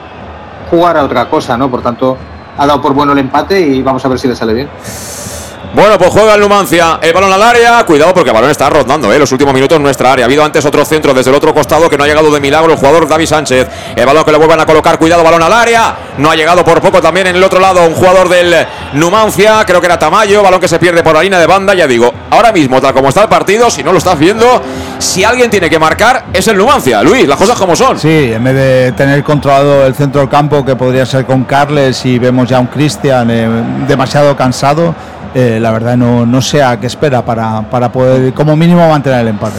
[SPEAKER 4] jugar a otra cosa, ¿no? Por tanto, ha dado por bueno el empate y vamos a ver si le sale bien.
[SPEAKER 1] Bueno, pues juega el Numancia. El balón al área. Cuidado porque el balón está rondando, ¿eh? Los últimos minutos en nuestra área. Ha habido antes otro centro desde el otro costado que no ha llegado de milagro el jugador David Sánchez. El balón que le vuelvan a colocar. Cuidado, balón al área. No ha llegado por poco también en el otro lado un jugador del Numancia. Creo que era Tamayo. Balón que se pierde por la línea de banda. Ya digo, ahora mismo, tal como está el partido, si no lo estás viendo, si alguien tiene que marcar, es el Numancia. Luis, las cosas como son.
[SPEAKER 2] Sí, en vez de tener controlado el centro del campo, que podría ser con Carles, y vemos ya un Cristian eh, demasiado cansado, eh, la verdad no, no sé a qué espera para, para poder, como mínimo, mantener el empate.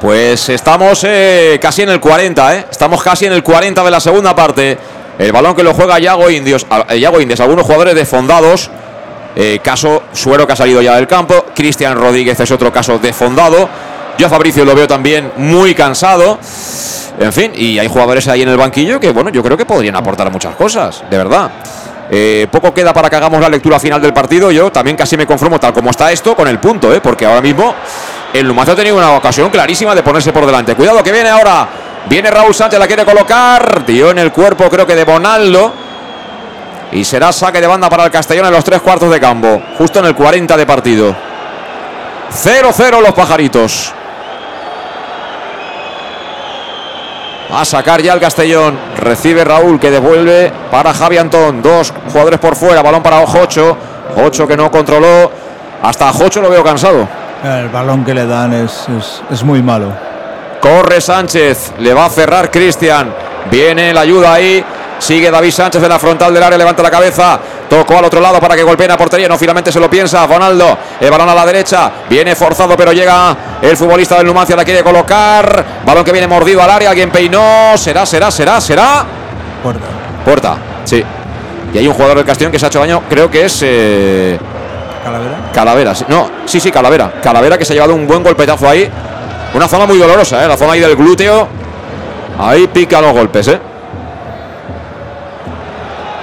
[SPEAKER 1] Pues estamos eh, casi en el 40, ¿eh? Estamos casi en el 40 de la segunda parte. El balón que lo juega Yago Indios, a- eh, Yago Indios, algunos jugadores desfondados. Caso Suero que ha salido ya del campo. Cristian Rodríguez es otro caso desfondado. Yo a Fabricio lo veo también muy cansado. En fin, y hay jugadores ahí en el banquillo que, bueno, yo creo que podrían aportar muchas cosas, de verdad. Eh, poco queda para que hagamos la lectura final del partido. Yo también casi me conformo, tal como está esto, con el punto, ¿eh? porque ahora mismo el Numancia ha tenido una ocasión clarísima de ponerse por delante. Cuidado que viene ahora. Viene Raúl Sánchez, la quiere colocar. Dio en el cuerpo, creo que de Bonaldo. Y será saque de banda para el Castellón en los tres cuartos de campo. Justo en el 40 de partido. 0-0 los pajaritos. A sacar ya el Castellón. Recibe Raúl que devuelve para Javi Antón. Dos jugadores por fuera. Balón para Ojocho. Ocho que no controló. Hasta Ocho lo veo cansado.
[SPEAKER 2] El balón que le dan es, es, es muy malo.
[SPEAKER 1] Corre Sánchez. Le va a cerrar Cristian. Viene la ayuda ahí. Sigue David Sánchez en la frontal del área. Levanta la cabeza. Tocó al otro lado para que golpeen a portería. No, finalmente se lo piensa. Ronaldo. El balón a la derecha. Viene forzado, pero llega el futbolista del Numancia. La quiere colocar. Balón que viene mordido al área. Alguien peinó. Será, será, será, será.
[SPEAKER 2] Puerta.
[SPEAKER 1] Puerta. Sí. Y hay un jugador del Castellón que se ha hecho daño. Creo que es. eh,
[SPEAKER 2] Calavera.
[SPEAKER 1] Calavera, sí. no, sí, sí, Calavera. Calavera que se ha llevado un buen golpetazo ahí. Una zona muy dolorosa, ¿eh? la zona ahí del glúteo. Ahí pica los golpes, ¿eh?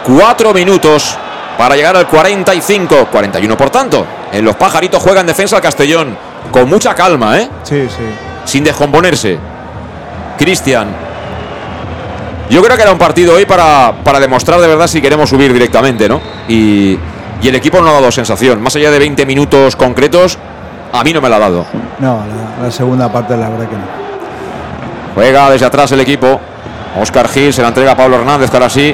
[SPEAKER 1] Cuatro minutos para llegar al 45, 41 por tanto. En los pajaritos juega en defensa el Castellón. Con mucha calma, ¿eh?
[SPEAKER 2] Sí, sí.
[SPEAKER 1] Sin descomponerse. Cristian. Yo creo que era un partido hoy para, para demostrar de verdad si queremos subir directamente, ¿no? Y, y el equipo no ha dado sensación. Más allá de 20 minutos concretos, a mí no me la ha dado.
[SPEAKER 2] No, la, la segunda parte la verdad que no.
[SPEAKER 1] Juega desde atrás el equipo. Oscar Gil se la entrega a Pablo Hernández, que ahora sí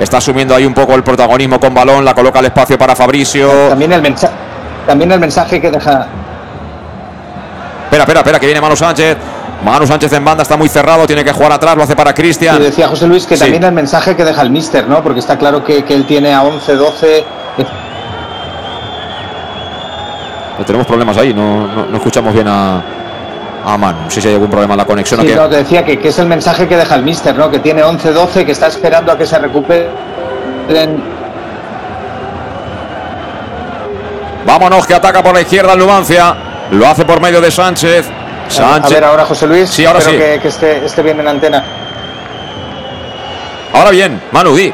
[SPEAKER 1] está asumiendo ahí un poco el protagonismo con balón. La coloca al espacio para Fabricio.
[SPEAKER 4] También el, mensaje, también el mensaje que deja
[SPEAKER 1] Espera, espera, espera, que viene Manu Sánchez. Manu Sánchez en banda está muy cerrado, tiene que jugar atrás, lo hace para Cristian.
[SPEAKER 4] Y decía José Luis que
[SPEAKER 1] Sí.
[SPEAKER 4] también el mensaje que deja el míster, ¿no? Porque está claro que, que él tiene a 11, 12.
[SPEAKER 1] Pero tenemos problemas ahí, no, no, no escuchamos bien a, a Manu. No sé si hay algún problema en la conexión. o
[SPEAKER 4] Sí,
[SPEAKER 1] qué.
[SPEAKER 4] no, te decía que, que es el mensaje que deja el míster, ¿no? Que tiene 11, 12, que está esperando a que se recuperen.
[SPEAKER 1] Vámonos, que ataca por la izquierda el Numancia. Lo hace por medio de Sánchez. Sánchez.
[SPEAKER 4] A ver ahora, José Luis.
[SPEAKER 1] Sí, ahora
[SPEAKER 4] Espero
[SPEAKER 1] sí.
[SPEAKER 4] Que, que esté, esté bien en antena.
[SPEAKER 1] Ahora bien, Manu, di.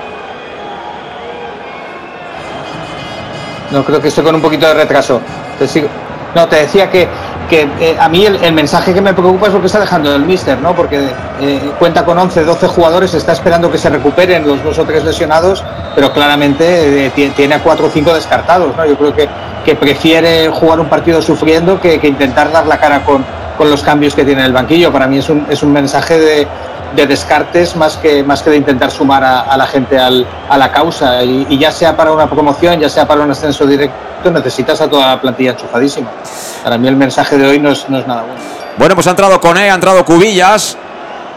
[SPEAKER 4] No, creo que estoy con un poquito de retraso. Te sigo. No, te decía que, que eh, a mí el, mensaje que me preocupa es lo que está dejando el míster, ¿no? Porque eh, cuenta con 11, 12 jugadores, está esperando que se recuperen los dos o tres lesionados, pero claramente eh, ti- tiene a cuatro o cinco descartados, ¿no? Yo creo que, que prefiere jugar un partido sufriendo que, intentar dar la cara con, con los cambios que tiene en el banquillo. Para mí es un, es un mensaje de, de descartes más que, más que de intentar sumar a, la gente a la causa. Y ya sea para una promoción, ya sea para un ascenso directo, necesitas a toda la plantilla enchufadísima. Para mí el mensaje de hoy no es, no es nada bueno.
[SPEAKER 1] Bueno, pues ha entrado Cone, ha entrado Cubillas.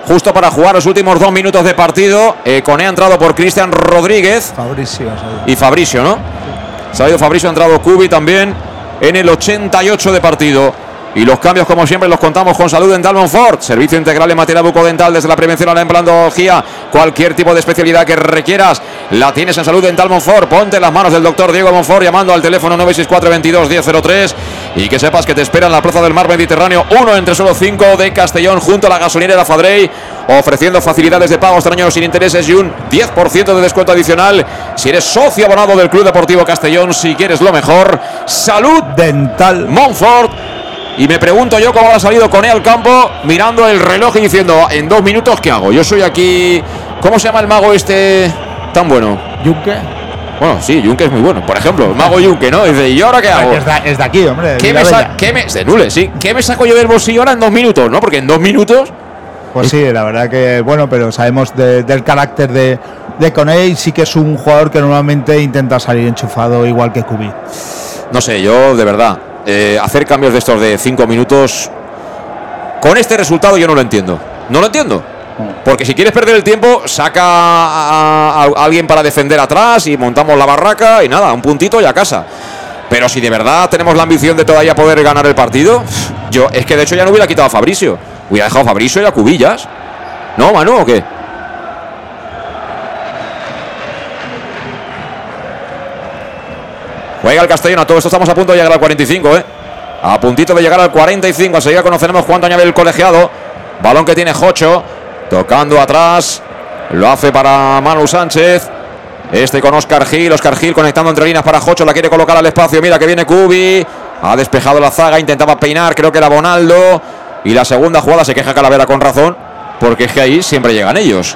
[SPEAKER 1] Justo para jugar los últimos dos minutos de partido. Eh, Cone ha entrado por Cristian Rodríguez.
[SPEAKER 2] Fabricio.
[SPEAKER 1] Y Fabricio, ¿no? Se ha ido Fabricio, ha entrado Cubi también en el 88 de partido. Y los cambios, como siempre, los contamos con Salud Dental Monfort. Servicio integral en materia bucodental, desde la prevención a la implantología. Cualquier tipo de especialidad que requieras, la tienes en Salud Dental Monfort. Ponte en las manos del doctor Diego Monfort llamando al teléfono 964 22 1003 Y que sepas que te espera en la Plaza del Mar Mediterráneo, uno entre solo cinco de Castellón, junto a la gasolinera Fadrey, ofreciendo facilidades de pago año sin intereses y un 10% de descuento adicional si eres socio abonado del Club Deportivo Castellón. Si quieres lo mejor, Salud
[SPEAKER 2] Dental
[SPEAKER 1] Monfort. Y me pregunto yo cómo ha salido Cone al campo mirando el reloj y diciendo, en dos minutos, ¿qué hago? Yo soy aquí... ¿Cómo se llama el mago este tan bueno?
[SPEAKER 2] Yunque.
[SPEAKER 1] Bueno, sí, Junque es muy bueno. Por ejemplo, el mago Junque, ¿no? Dice, ¿y ahora qué hago?
[SPEAKER 2] Es de, es de aquí, hombre. de
[SPEAKER 1] ¿Qué me, qué me- de Nule, sí. ¿Qué me saco yo del bolsillo ahora en dos minutos? ¿No? Porque en dos minutos...
[SPEAKER 2] Pues sí, la verdad que, bueno, pero sabemos de- del carácter de, de Coney, sí que es un jugador que normalmente intenta salir enchufado igual que Kubi.
[SPEAKER 1] No sé, yo de verdad, eh, hacer cambios de estos de cinco minutos con este resultado yo no lo entiendo. No lo entiendo. Porque si quieres perder el tiempo, saca a, a- a alguien para defender atrás y montamos la barraca y nada, un puntito y a casa. Pero si de verdad tenemos la ambición de todavía poder ganar el partido, yo es que de hecho ya no hubiera quitado a Fabricio. Hubiera dejado a Fabricio y a Cubillas. ¿No, Manu, o qué? Juega el Castellón, a todo esto estamos a punto de llegar al 45, ¿eh? A puntito de llegar al 45. Enseguida conoceremos cuánto añade el colegiado. Balón que tiene Jocho. Tocando atrás. Lo hace para Manu Sánchez. Este con Oscar Gil. Oscar Gil conectando entre líneas para Jocho. La quiere colocar al espacio. Mira que viene Cubi. Ha despejado la zaga. Intentaba peinar. Creo que era Bonaldo. Y la segunda jugada se queja Calavera con razón. Porque es que ahí siempre llegan ellos.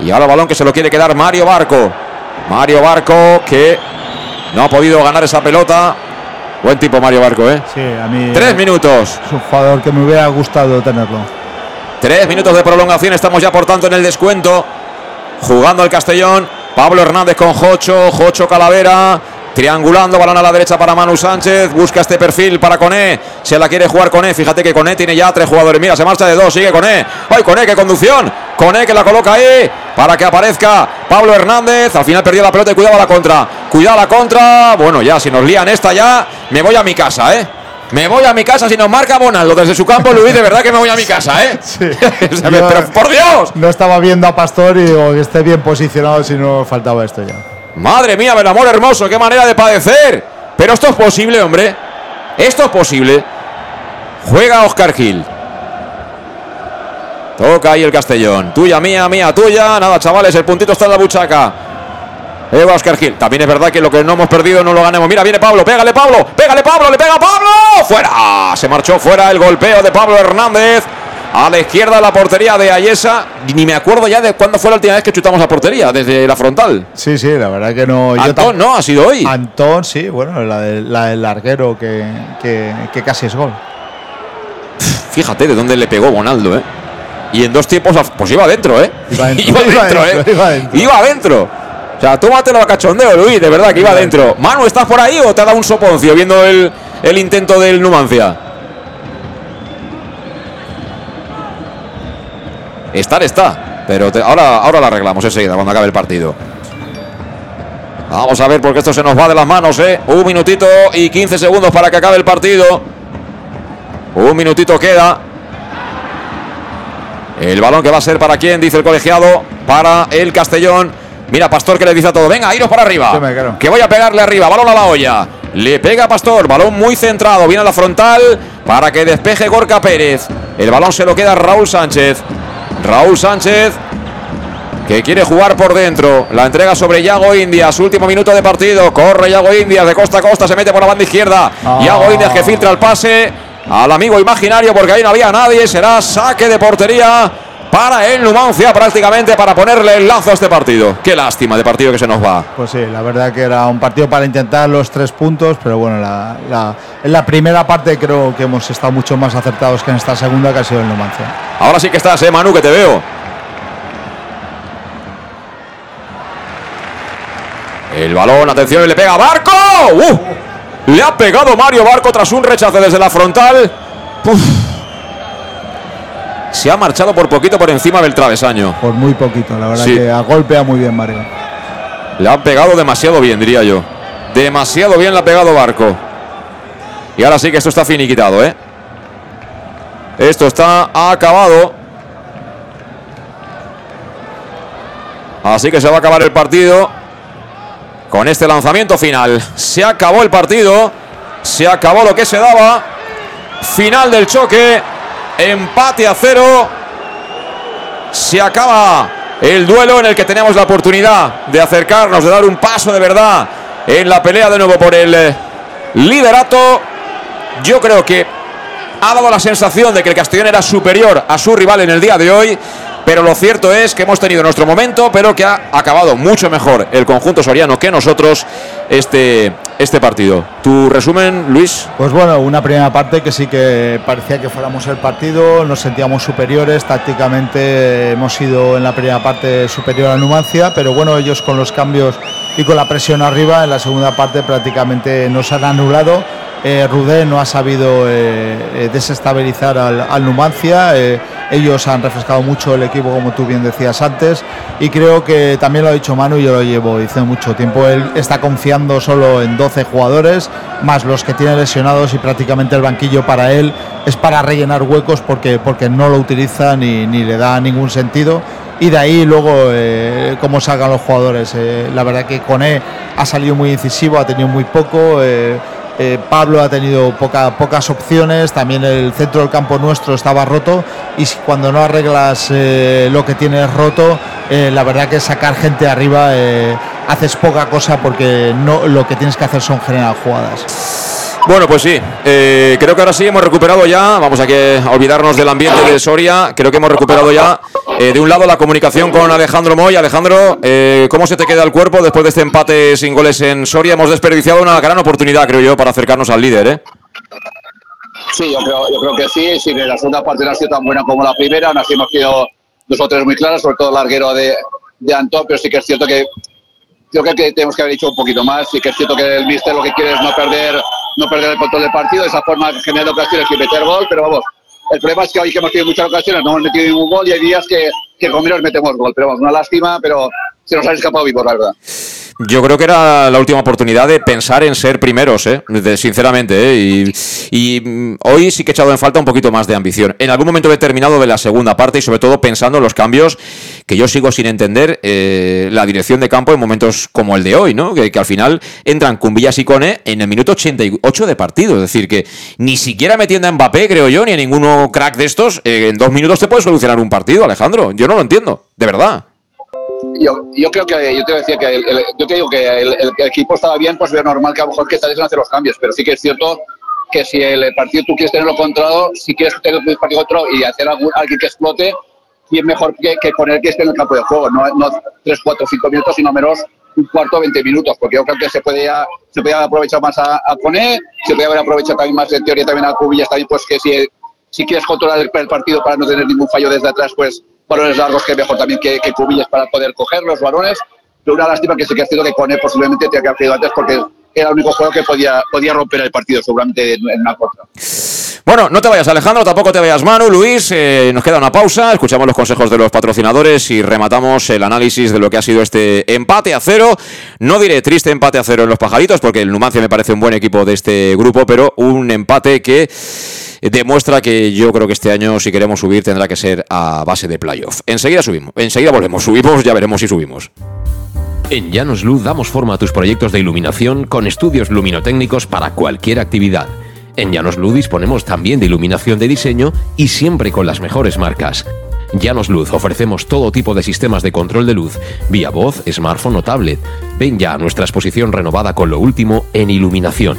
[SPEAKER 1] Y ahora balón que se lo quiere quedar Mario Barco. Mario Barco que no ha podido ganar esa pelota. Buen tipo Mario Barco, ¿eh?
[SPEAKER 2] Sí, a mí.
[SPEAKER 1] Tres minutos.
[SPEAKER 2] Es un jugador que me hubiera gustado tenerlo.
[SPEAKER 1] Tres minutos de prolongación. Estamos ya por tanto en el descuento. Jugando el Castellón. Pablo Hernández con Jocho. Jocho Calavera. Triangulando, balón a la derecha para Manu Sánchez. Busca este perfil para Coné. Se la quiere jugar Coné. Fíjate que Coné tiene ya tres jugadores. Mira, se marcha de dos. Sigue Coné. ¡Ay, Coné, qué conducción! Coné que la coloca ahí para que aparezca Pablo Hernández. Al final perdió la pelota y cuidado la contra. Cuidado la contra. Bueno, ya, si nos lían esta ya, me voy a mi casa, ¿eh? Me voy a mi casa si nos marca Bonaldo desde su campo, Luis. De verdad que me voy a mi casa, ¿eh? <laughs> <laughs> O sea,
[SPEAKER 2] Yo-
[SPEAKER 1] Pero por Dios.
[SPEAKER 2] No estaba viendo a Pastor y digo que esté bien posicionado si no faltaba esto ya.
[SPEAKER 1] Madre mía, el amor hermoso, qué manera de padecer. Pero esto es posible, hombre. Esto es posible. Juega Oscar Gil. Toca ahí el Castellón. Tuya, mía, mía, tuya. Nada, chavales, el puntito está en la buchaca. Ahí va Oscar Gil. También es verdad que lo que no hemos perdido no lo ganemos. Mira, viene Pablo. Pégale, Pablo. Pégale, Pablo. Le pega Pablo. Fuera. Se marchó fuera el golpeo de Pablo Hernández. A la izquierda la portería de Ayesa. Ni me acuerdo ya de cuándo fue la última vez que chutamos a portería. Desde la frontal.
[SPEAKER 2] Sí, sí, la verdad que no.
[SPEAKER 1] Antón, ¿no? Ha sido hoy.
[SPEAKER 2] Antón, sí, bueno, la, del- la del larguero que, que, que casi es gol.
[SPEAKER 1] Fíjate de dónde le pegó Bonaldo, ¿eh? Y en dos tiempos, pues iba adentro, ¿eh?
[SPEAKER 2] Iba adentro, <laughs>
[SPEAKER 1] iba ¿eh?
[SPEAKER 2] iba adentro.
[SPEAKER 1] Iba adentro. O sea, tómatelo a cachondeo, Luis, de verdad que iba adentro. Manu, ¿estás por ahí o te ha dado un soponcio viendo el, el intento del Numancia? Estar está, pero te- ahora, ahora la arreglamos enseguida cuando acabe el partido. Vamos a ver porque esto se nos va de las manos, ¿eh? Un minutito y 15 segundos para que acabe el partido. Un minutito queda. El balón que va a ser para quién, dice el colegiado, para el Castellón. Mira, Pastor que le dice a todo, venga, iros para arriba. Que voy a pegarle arriba, balón a la olla. Le pega Pastor, balón muy centrado, viene a la frontal para que despeje Gorka Pérez. El balón se lo queda Raúl Sánchez. Raúl Sánchez que quiere jugar por dentro. La entrega sobre Yago Indias. Último minuto de partido. Corre Yago Indias de costa a costa. Se mete por la banda izquierda. Yago Indias que filtra el pase al amigo imaginario porque ahí no había nadie. Será saque de portería para el Numancia prácticamente para ponerle el lazo a este partido. Qué lástima de partido que se nos va.
[SPEAKER 2] Pues sí, la verdad que era un partido para intentar los tres puntos, pero bueno, la, la- en la primera parte creo que hemos estado mucho más acertados que en esta segunda que ha sido el Numancia.
[SPEAKER 1] Ahora sí que estás, eh, Manu, que te veo. El balón, atención, le pega Barco. ¡Uh! Le ha pegado Mario Barco tras un rechace desde la frontal. Se ha marchado por poquito por encima del travesaño.
[SPEAKER 2] Por muy poquito, la verdad
[SPEAKER 1] Sí.
[SPEAKER 2] que golpea muy bien Mario.
[SPEAKER 1] Le ha pegado demasiado bien, diría yo. Demasiado bien le ha pegado Barco. Y ahora sí que esto está finiquitado, ¿eh? Esto está acabado. Así que se va a acabar el partido con este lanzamiento final. Se acabó el partido. Se acabó lo que se daba. Final del choque. Empate a cero. Se acaba el duelo en el que tenemos la oportunidad de acercarnos, de dar un paso de verdad en la pelea de nuevo por el eh, liderato. Yo creo que ha dado la sensación de que el Castellón era superior a su rival en el día de hoy, pero lo cierto es que hemos tenido nuestro momento, pero que ha acabado mucho mejor el conjunto soriano que nosotros este, este partido. ¿Tu resumen, Luis?
[SPEAKER 2] Pues bueno, una primera parte que sí que parecía que fuéramos el partido, nos sentíamos superiores, tácticamente hemos sido en la primera parte superior a Numancia, pero bueno, ellos con los cambios y con la presión arriba, en la segunda parte prácticamente nos han anulado. Eh, Rudé no ha sabido eh, eh, desestabilizar al, al Numancia. eh, ellos han refrescado mucho el equipo, como tú bien decías antes. Y creo que también lo ha dicho Manu, yo lo llevo diciendo mucho tiempo. Él está confiando solo en 12 jugadores, más los que tiene lesionados, y prácticamente el banquillo para él es para rellenar huecos porque, porque no lo utiliza ni, ni le da ningún sentido. Y de ahí luego eh, cómo salgan los jugadores. Eh, la verdad que Coné ha salido muy incisivo, ha tenido muy poco. eh, eh, Pablo ha tenido poca- pocas opciones, también el centro del campo nuestro estaba roto y si- cuando no arreglas lo que tienes roto, eh, la verdad que sacar gente arriba eh, haces poca cosa porque no lo que tienes que hacer son generar jugadas.
[SPEAKER 1] Bueno, pues sí, eh, creo que ahora sí hemos recuperado ya, vamos a que a olvidarnos del ambiente de Soria, creo que hemos recuperado ya eh, de un lado la comunicación con Alejandro Moy. Alejandro, eh, ¿cómo se te queda el cuerpo después de este empate sin goles en Soria? Hemos desperdiciado una gran oportunidad, creo yo, para acercarnos al líder, ¿eh?
[SPEAKER 3] Sí, yo creo, yo creo que sí. Si la segunda parte no ha sido tan buena como la primera, aún así hemos sido dos o tres muy claras, sobre todo el larguero de, de Antón, pero sí que es cierto que creo que, tenemos que haber dicho un poquito más. Sí que es cierto que el míster lo que quiere es no perder, no perder el control del partido, de esa forma generar ocasiones y meter gol, pero vamos. El problema es que hoy que hemos tenido muchas ocasiones no hemos metido ningún gol y hay días que, que con menos metemos gol. Pero vamos, una lástima, pero se nos ha escapado vivos, la verdad.
[SPEAKER 1] Yo creo que era la última oportunidad de pensar en ser primeros, ¿eh? Sinceramente. ¿eh? Y, mm, hoy sí que he echado en falta un poquito más de ambición. En algún momento determinado de la segunda parte y sobre todo pensando en los cambios que yo sigo sin entender eh, la dirección de campo en momentos como el de hoy, ¿no? Que, que al final entran Cumbillas y Cone en el minuto 88 de partido. Es decir, que ni siquiera metiendo a Mbappé, creo yo, ni a ninguno crack de estos, eh, en dos minutos te puede solucionar un partido, Alejandro. Yo no lo entiendo, de verdad.
[SPEAKER 3] Yo, yo creo que, yo te decía que el, el- yo te digo que el, el- equipo estaba bien, pues veo normal que a lo mejor que vez no hacer los cambios, pero sí que es cierto que si el partido tú quieres tenerlo controlado, si quieres tener el partido controlado y hacer algún, alguien que explote, es mejor que, que poner que esté en el campo de juego, no, no 3, 4, 5 minutos, sino menos un cuarto, 20 minutos, porque yo creo que se ya- se aprovechado más a, a Coné, se puede haber aprovechado también más en teoría también a Cubillas, también pues que si, si quieres controlar el, el partido para no tener ningún fallo desde atrás, pues balones largos que mejor también que, que Cubillas para poder coger los balones. Pero una lástima que sí que es cierto que Coné posiblemente tenía que haber sido antes porque era el único juego que podía, podía romper el partido seguramente en, en una contra.
[SPEAKER 1] Bueno, no te vayas Alejandro, tampoco te vayas Manu, Luis, eh, nos queda una pausa, escuchamos los consejos de los patrocinadores y rematamos el análisis de lo que ha sido este empate a cero. No diré triste empate a cero en los pajaritos porque el Numancia me parece un buen equipo de este grupo, pero un empate que demuestra que yo creo que este año si queremos subir tendrá que ser a base de playoff. Enseguida subimos, enseguida volvemos, <laughs> subimos, ya veremos si subimos.
[SPEAKER 5] En Llanos Luz damos forma a tus proyectos de iluminación con estudios luminotécnicos para cualquier actividad. En Llanos Luz disponemos también de iluminación de diseño y siempre con las mejores marcas. Llanos Luz ofrecemos todo tipo de sistemas de control de luz, vía voz, smartphone o tablet. Ven ya a nuestra exposición renovada con lo último en iluminación.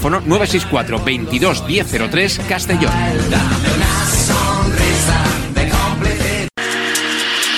[SPEAKER 6] 964 22 1003 Castellón.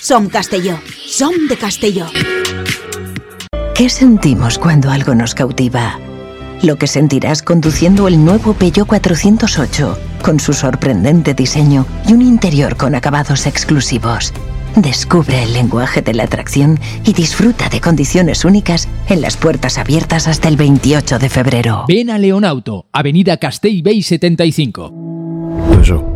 [SPEAKER 9] Som Castelló. Som de Castelló.
[SPEAKER 8] ¿Qué sentimos cuando algo nos cautiva? Lo que sentirás conduciendo el nuevo Peugeot 408, con su sorprendente diseño y un interior con acabados exclusivos. Descubre el lenguaje de la atracción y disfruta de condiciones únicas en las puertas abiertas hasta el 28 de febrero.
[SPEAKER 7] Ven a Leonauto, Avenida Castell Bay 75.
[SPEAKER 5] Bar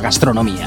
[SPEAKER 7] gastronomía.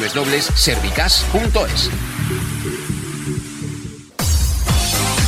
[SPEAKER 6] www.servicas.es.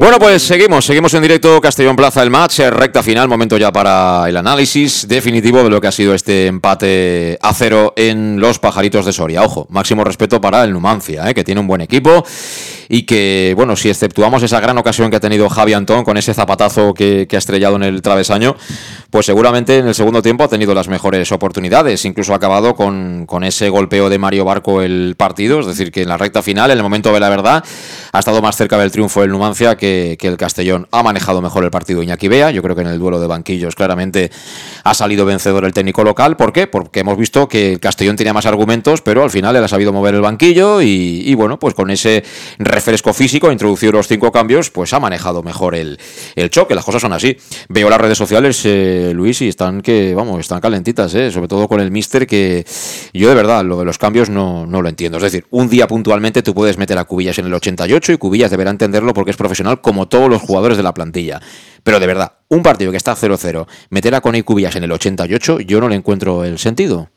[SPEAKER 1] Bueno, pues seguimos, seguimos en directo Castellón Plaza el match, recta final, momento ya para el análisis definitivo de lo que ha sido este empate a cero en los pajaritos de Soria. Ojo, máximo respeto para el Numancia, eh, que tiene un buen equipo y que, bueno, si exceptuamos esa gran ocasión que ha tenido Javi Antón con ese zapatazo que, que ha estrellado en el travesaño, pues seguramente en el segundo tiempo ha tenido las mejores oportunidades, incluso ha acabado con, con ese golpeo de Mario Barco el partido, es decir, que en la recta final, en el momento de la verdad, ha estado más cerca del triunfo el Numancia que, que el Castellón. Ha manejado mejor el partido Iñaki Bea, yo creo que en el duelo de banquillos claramente ha salido vencedor el técnico local, ¿por qué? Porque hemos visto que el Castellón tenía más argumentos, pero al final él ha sabido mover el banquillo y, y bueno, pues con ese refresco físico, introducido los cinco cambios, pues ha manejado mejor el, el choque, las cosas son así. Veo las redes sociales, eh, Luis, y están que, vamos, están calentitas, eh, sobre todo con el Mister, que yo de verdad lo de los cambios no, no lo entiendo. Es decir, un día puntualmente tú puedes meter a Cubillas en el 88 y Cubillas deberá entenderlo porque es profesional como todos los jugadores de la plantilla. Pero de verdad, un partido que está 0-0, meter a Coney Cubillas en el 88, yo no le encuentro el sentido.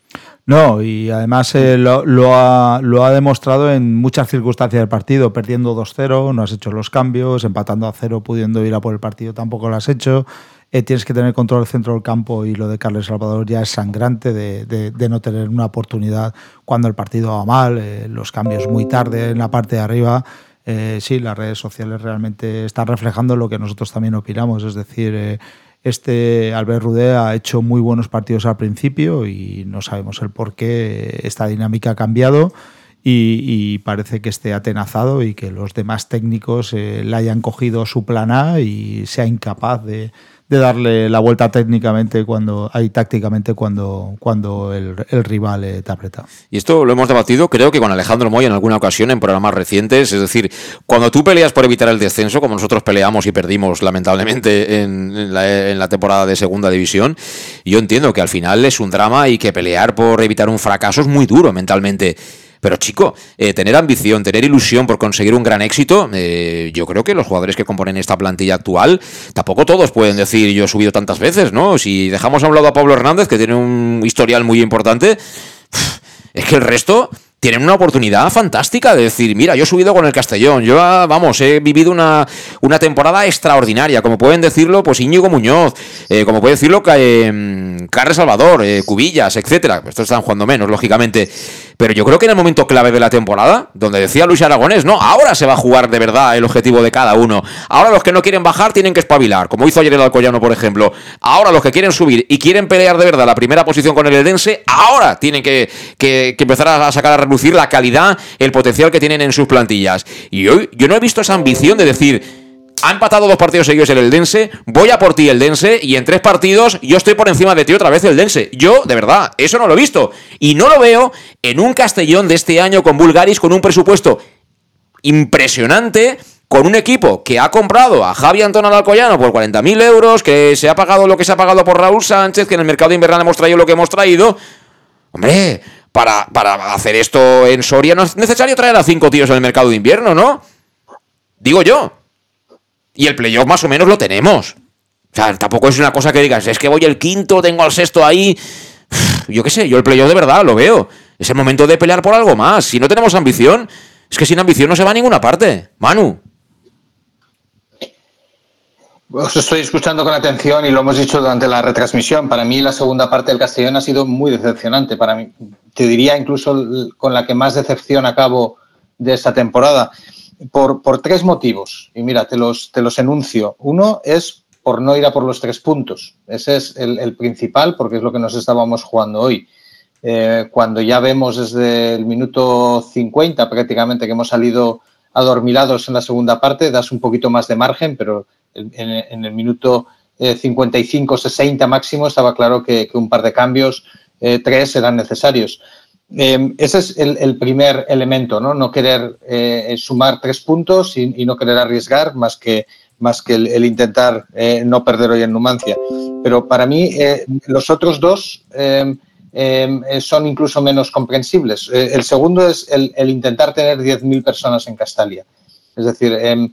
[SPEAKER 2] No, y además eh, lo, lo, ha, lo, ha, demostrado en muchas circunstancias del partido, perdiendo 2-0, no has hecho los cambios, empatando a 0, pudiendo ir a por el partido, tampoco lo has hecho. Eh, tienes que tener control del centro del campo y lo de Carles Salvador ya es sangrante de, de, de no tener una oportunidad cuando el partido va mal, eh, los cambios muy tarde en la parte de arriba. Sí, las redes sociales realmente están reflejando lo que nosotros también opinamos, es decir, este Albert Rudé ha hecho muy buenos partidos al principio y no sabemos el por qué esta dinámica ha cambiado y, parece que esté atenazado y que los demás técnicos eh, le hayan cogido su plan A y sea incapaz de, de darle la vuelta técnicamente cuando hay tácticamente cuando, cuando el, rival eh, te aprieta.
[SPEAKER 1] Y esto lo hemos debatido creo que con Alejandro Moy en alguna ocasión en programas recientes, es decir, cuando tú peleas por evitar el descenso, como nosotros peleamos y perdimos lamentablemente en, en, la, en la temporada de segunda división, yo entiendo que al final es un drama y que pelear por evitar un fracaso es muy duro mentalmente. Pero chico, eh, tener ambición, tener ilusión por conseguir un gran éxito, eh, yo creo que los jugadores que componen esta plantilla actual, tampoco todos pueden decir yo he subido tantas veces, ¿no? Si dejamos a un lado a Pablo Hernández, que tiene un historial muy importante, es que el resto tienen una oportunidad fantástica de decir, mira, yo he subido con el Castellón, yo, vamos, he vivido una, una temporada extraordinaria, como pueden decirlo, pues Íñigo Muñoz, eh, como puede decirlo eh, Carles Salvador, eh, Cubillas, etcétera. Estos están jugando menos, lógicamente. Pero yo creo que en el momento clave de la temporada, donde decía Luis Aragonés, no, ahora se va a jugar de verdad el objetivo de cada uno. Ahora los que no quieren bajar tienen que espabilar, como hizo ayer el Alcoyano, por ejemplo. Ahora los que quieren subir y quieren pelear de verdad la primera posición con el Edense, ahora tienen que, que, empezar a sacar a reducir la calidad, el potencial que tienen en sus plantillas. Y hoy yo no he visto esa ambición de decir ha empatado dos partidos seguidos el Eldense, voy a por ti el Dense y en tres partidos yo estoy por encima de ti otra vez el Dense. Yo, de verdad, eso no lo he visto. Y no lo veo en un Castellón de este año con Bulgaris con un presupuesto impresionante, con un equipo que ha comprado a Javi Antón Alcoyano por 40.000 euros, que se ha pagado lo que se ha pagado por Raúl Sánchez, que en el mercado invernal hemos traído lo que hemos traído. Hombre, para, para hacer esto en Soria no es necesario traer a cinco tíos en el mercado de invierno, ¿no? Digo yo. Y el playoff más o menos lo tenemos. O sea, tampoco es una cosa que digas, es que voy el quinto, tengo al sexto ahí. Yo qué sé, yo el playoff de verdad lo veo. Es el momento de pelear por algo más. Si no tenemos ambición, es que sin ambición no se va a ninguna parte. Manu.
[SPEAKER 4] Os estoy escuchando con atención y lo hemos dicho durante la retransmisión. Para mí la segunda parte del Castellón ha sido muy decepcionante. Para mí, te diría incluso con la que más decepción acabo de esta temporada por, por, tres motivos. Y mira, te los, te los enuncio. Uno es por no ir a por los tres puntos. Ese es el, principal porque es lo que nos estábamos jugando hoy. Eh, cuando ya vemos desde el minuto 50 prácticamente que hemos salido adormilados en la segunda parte, das un poquito más de margen, pero en, el minuto 55-60 eh, máximo estaba claro que, un par de cambios, eh, tres, eran necesarios. Eh, ese es el, primer elemento, ¿no? No querer eh, sumar tres puntos y, no querer arriesgar más que, más que el, intentar eh, no perder hoy en Numancia. Pero para mí los otros dos em, em, son incluso menos comprensibles. el segundo es el, intentar tener 10.000 personas en Castalia. Es decir, em,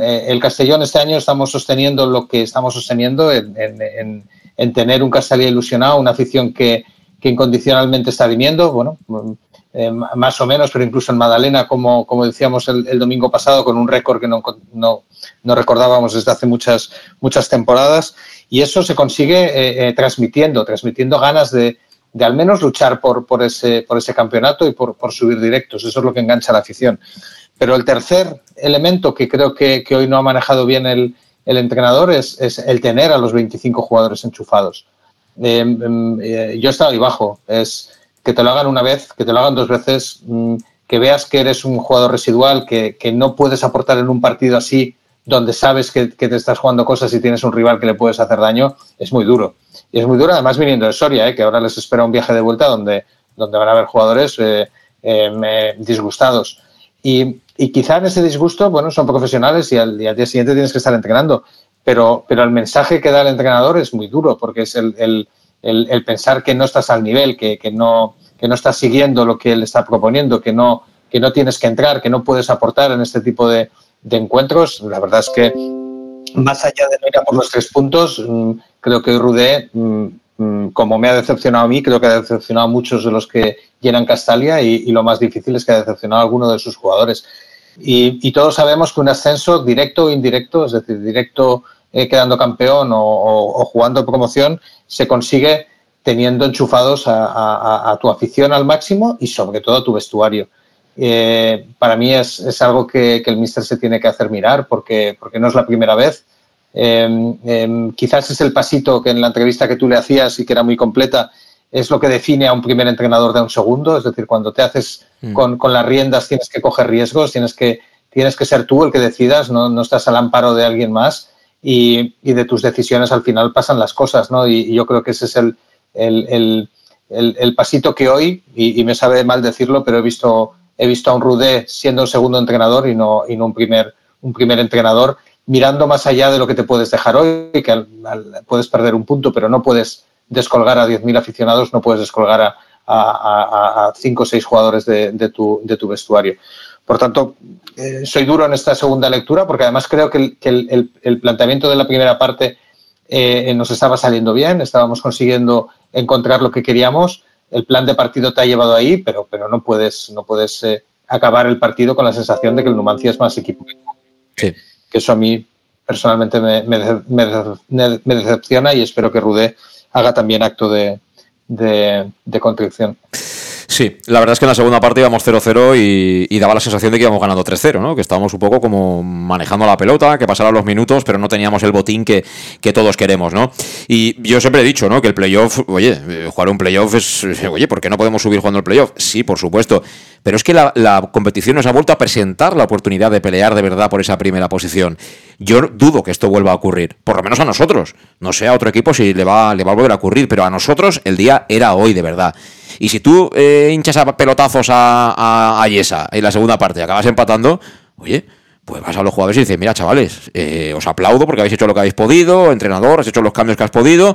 [SPEAKER 4] el Castellón este año estamos sosteniendo lo que estamos sosteniendo en, en tener un Castalia ilusionado, una afición que que incondicionalmente está viniendo, bueno, eh, más o menos, pero incluso en Madalena, como, como decíamos el, domingo pasado, con un récord que no, no, no, recordábamos desde hace muchas, muchas temporadas. Y eso se consigue eh, eh, transmitiendo, transmitiendo ganas de, de, al menos luchar por, por, ese, por ese campeonato y por, por, subir directos. Eso es lo que engancha a la afición. Pero el tercer elemento que creo que, que hoy no ha manejado bien el, el entrenador es, es el tener a los 25 jugadores enchufados. Em, em, eh, yo he estado ahí bajo. Es que te lo hagan una vez, que te lo hagan dos veces, mm, que veas que eres un jugador residual, que, no puedes aportar en un partido así, donde sabes que, te estás jugando cosas y tienes un rival que le puedes hacer daño, es muy duro. Y es muy duro, además viniendo de Soria, eh, que ahora les espera un viaje de vuelta donde, van a haber jugadores eh, disgustados. Y, quizá en ese disgusto, bueno, son profesionales y al, y al, día siguiente tienes que estar entrenando pero, pero el mensaje que da el entrenador es muy duro, porque es el, el, el, pensar que no estás al nivel, que, que, no, que no estás siguiendo lo que él está proponiendo, que no, que no tienes que entrar, que no puedes aportar en este tipo de, de encuentros. La verdad es que, más allá de no ir a por los tres puntos, mm, creo que Rudé, mm, mm, como me ha decepcionado a mí, creo que ha decepcionado a muchos de los que llenan Castalia y, y lo más difícil es que ha decepcionado a alguno de sus jugadores. Y, todos sabemos que un ascenso directo o indirecto, es decir, directo eh, quedando campeón o, jugando promoción, se consigue teniendo enchufados a, tu afición al máximo y sobre todo a tu vestuario. Eh, para mí es, algo que, el míster se tiene que hacer mirar porque, porque no es la primera vez. Em, em, quizás es el pasito que en la entrevista que tú le hacías y que era muy completa, es lo que define a un primer entrenador de un segundo. Es decir, cuando te haces mm. con, con, las riendas tienes que coger riesgos, tienes que, tienes que ser tú el que decidas, no, no estás al amparo de alguien más y, de tus decisiones al final pasan las cosas, ¿no? Y, yo creo que ese es el, el, el, pasito que hoy, y, me sabe mal decirlo, pero he visto, he visto a un Rudé siendo un segundo entrenador y no, y no un, primer, un primer entrenador, mirando más allá de lo que te puedes dejar hoy, que puedes perder un punto, pero no puedes descolgar a 10.000 aficionados, no puedes descolgar a, a, cinco o seis jugadores de, tu, de, tu, vestuario. Por tanto, eh, soy duro en esta segunda lectura porque además creo que el, planteamiento de la primera parte eh, nos estaba saliendo bien, estábamos consiguiendo encontrar lo que queríamos. El plan de partido te ha llevado ahí, pero, pero no puedes, no puedes eh, acabar el partido con la sensación de que el Numancia es más equipo. Que eso a mí personalmente me, me, me decepciona y espero que Rudé haga también acto de, de, contrición.
[SPEAKER 1] Sí, la verdad es que en la segunda parte íbamos 0-0 y, y, daba la sensación de que íbamos ganando 3-0, ¿no? Que estábamos un poco como manejando la pelota, que pasaran los minutos, pero no teníamos el botín que, que todos queremos, ¿no? Y yo siempre he dicho, ¿no? Que el playoff, oye, eh, jugar un playoff es, <laughs> oye, ¿por qué no podemos subir jugando el playoff? Sí, por supuesto. Pero es que la, la, competición nos ha vuelto a presentar la oportunidad de pelear de verdad por esa primera posición. Yo dudo que esto vuelva a ocurrir, por lo menos a nosotros. No sé a otro equipo si le va, le va a volver a ocurrir, pero a nosotros el día era hoy de verdad. Y si tú eh, hinchas a pelotazos a, a, Yesa en la segunda parte y acabas empatando, oye, pues vas a los jugadores y dices, mira chavales, eh, os aplaudo porque habéis hecho lo que habéis podido, entrenador, has hecho los cambios que has podido,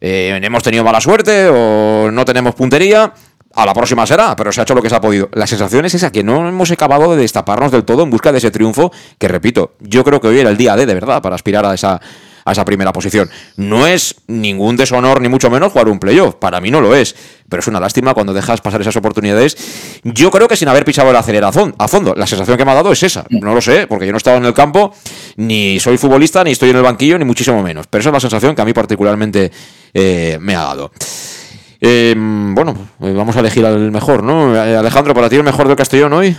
[SPEAKER 1] eh, hemos tenido mala suerte o no tenemos puntería, a la próxima será, pero se ha hecho lo que se ha podido. La sensación es esa, que no hemos acabado de destaparnos del todo en busca de ese triunfo, que repito, yo creo que hoy era el día de, de verdad, para aspirar a esa, a esa primera posición. No es ningún deshonor, ni mucho menos, jugar un playoff. Para mí no lo es. Pero es una lástima cuando dejas pasar esas oportunidades. Yo creo que sin haber pisado el acelerador a fondo. La sensación que me ha dado es esa. No lo sé, porque yo no he estado en el campo, ni soy futbolista, ni estoy en el banquillo, ni muchísimo menos. Pero esa es la sensación que a mí particularmente eh, me ha dado. Eh, bueno, vamos a elegir al mejor, ¿no? Alejandro, para ti el mejor del Castellón hoy.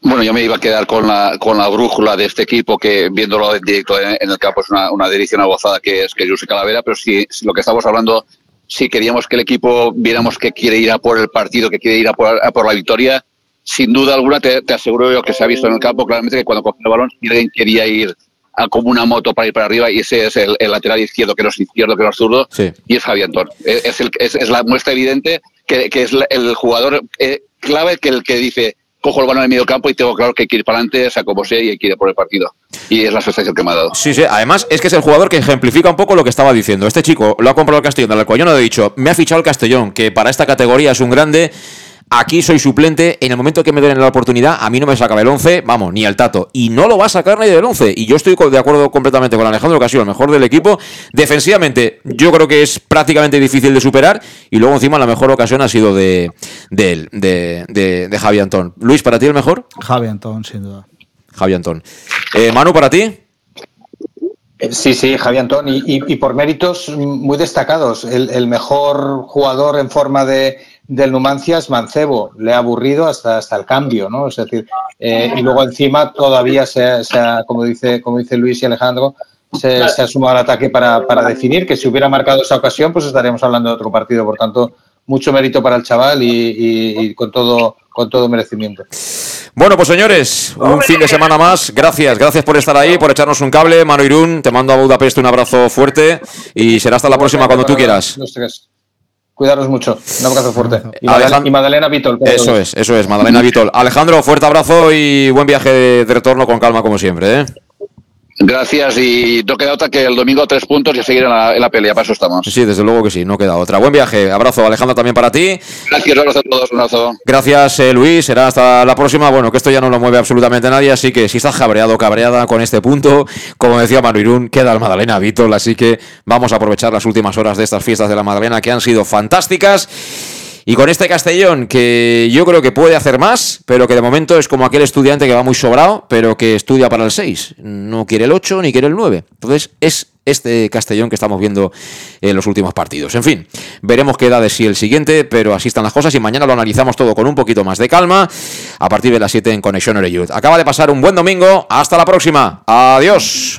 [SPEAKER 3] Bueno, yo me iba a quedar con la, con la brújula de este equipo que viéndolo en directo en, en el campo es una, una delicia, una gozada que es que José Calavera, pero si, si, lo que estamos hablando, si queríamos que el equipo viéramos que quiere ir a por el partido, que quiere ir a por, a por la victoria, sin duda alguna te, te, aseguro yo que se ha visto en el campo claramente que cuando cogió el balón alguien quería ir a como una moto para ir para arriba y ese es el, el lateral izquierdo que no es izquierdo, que no es zurdo
[SPEAKER 1] sí.
[SPEAKER 3] y es Javier Antón. Es, es, el, es, es la muestra evidente que, que es el jugador eh, clave que el que dice cojo el balón en el medio campo y tengo claro que hay que ir para adelante, sea como sea, y hay que ir por el partido. Y es la sensación que me ha dado.
[SPEAKER 1] Sí, sí, además es que es el jugador que ejemplifica un poco lo que estaba diciendo. Este chico lo ha comprado el Castellón, del cual yo no he dicho, me ha fichado el Castellón, que para esta categoría es un grande. Aquí soy suplente, en el momento que me den la oportunidad, a mí no me saca el 11, vamos, ni el tato. Y no lo va a sacar nadie del 11. Y yo estoy de acuerdo completamente con Alejandro, que ha sido el mejor del equipo. Defensivamente, yo creo que es prácticamente difícil de superar. Y luego encima la mejor ocasión ha sido de, de, de, de, de Javi Antón. Luis, ¿para ti el mejor?
[SPEAKER 2] Javi Antón, sin duda.
[SPEAKER 1] Javi Antón. Eh, Manu, ¿para ti?
[SPEAKER 4] Sí, sí, Javi Antón, y, y, y, por méritos muy destacados. El, el, mejor jugador en forma de, del Numancia es Mancebo. Le ha aburrido hasta, hasta el cambio, ¿no? Es decir, eh, y luego encima todavía se, se ha, como dice, como dice Luis y Alejandro, se, se ha sumado al ataque para, para definir que si hubiera marcado esa ocasión, pues estaríamos hablando de otro partido. Por tanto, mucho mérito para el chaval y, y, y con todo con todo merecimiento.
[SPEAKER 1] Bueno, pues señores, un fin de semana más. Gracias, gracias por estar ahí, por echarnos un cable. Mano Irún, te mando a Budapest un abrazo fuerte y será hasta la próxima cuando tú quieras.
[SPEAKER 4] Cuidaros mucho. Un abrazo fuerte. Y Madalena Vitol.
[SPEAKER 1] Eso es, eso es, Madalena Vitol. Alejandro, fuerte abrazo y buen viaje de retorno con calma como siempre. ¿eh?
[SPEAKER 3] Gracias y no queda otra que el domingo tres puntos y seguir en la, en la, pelea, para eso estamos.
[SPEAKER 1] Sí, desde luego que sí, no queda otra. Buen viaje, abrazo Alejandro también para ti.
[SPEAKER 3] Gracias, abrazo a todos, un abrazo.
[SPEAKER 1] Gracias eh, Luis, será hasta la próxima. Bueno, que esto ya no lo mueve absolutamente nadie, así que si estás cabreado cabreada con este punto, como decía Manu Irún, queda el Madalena Vítol, así que vamos a aprovechar las últimas horas de estas fiestas de la Madalena que han sido fantásticas. Y con este Castellón, que yo creo que puede hacer más, pero que de momento es como aquel estudiante que va muy sobrado, pero que estudia para el 6. No quiere el 8 ni quiere el 9. Entonces es este Castellón que estamos viendo en los últimos partidos. En fin, veremos qué da de sí el siguiente, pero así están las cosas y mañana lo analizamos todo con un poquito más de calma a partir de las 7 en Conexión Youth. Acaba de pasar un buen domingo. Hasta la próxima. Adiós.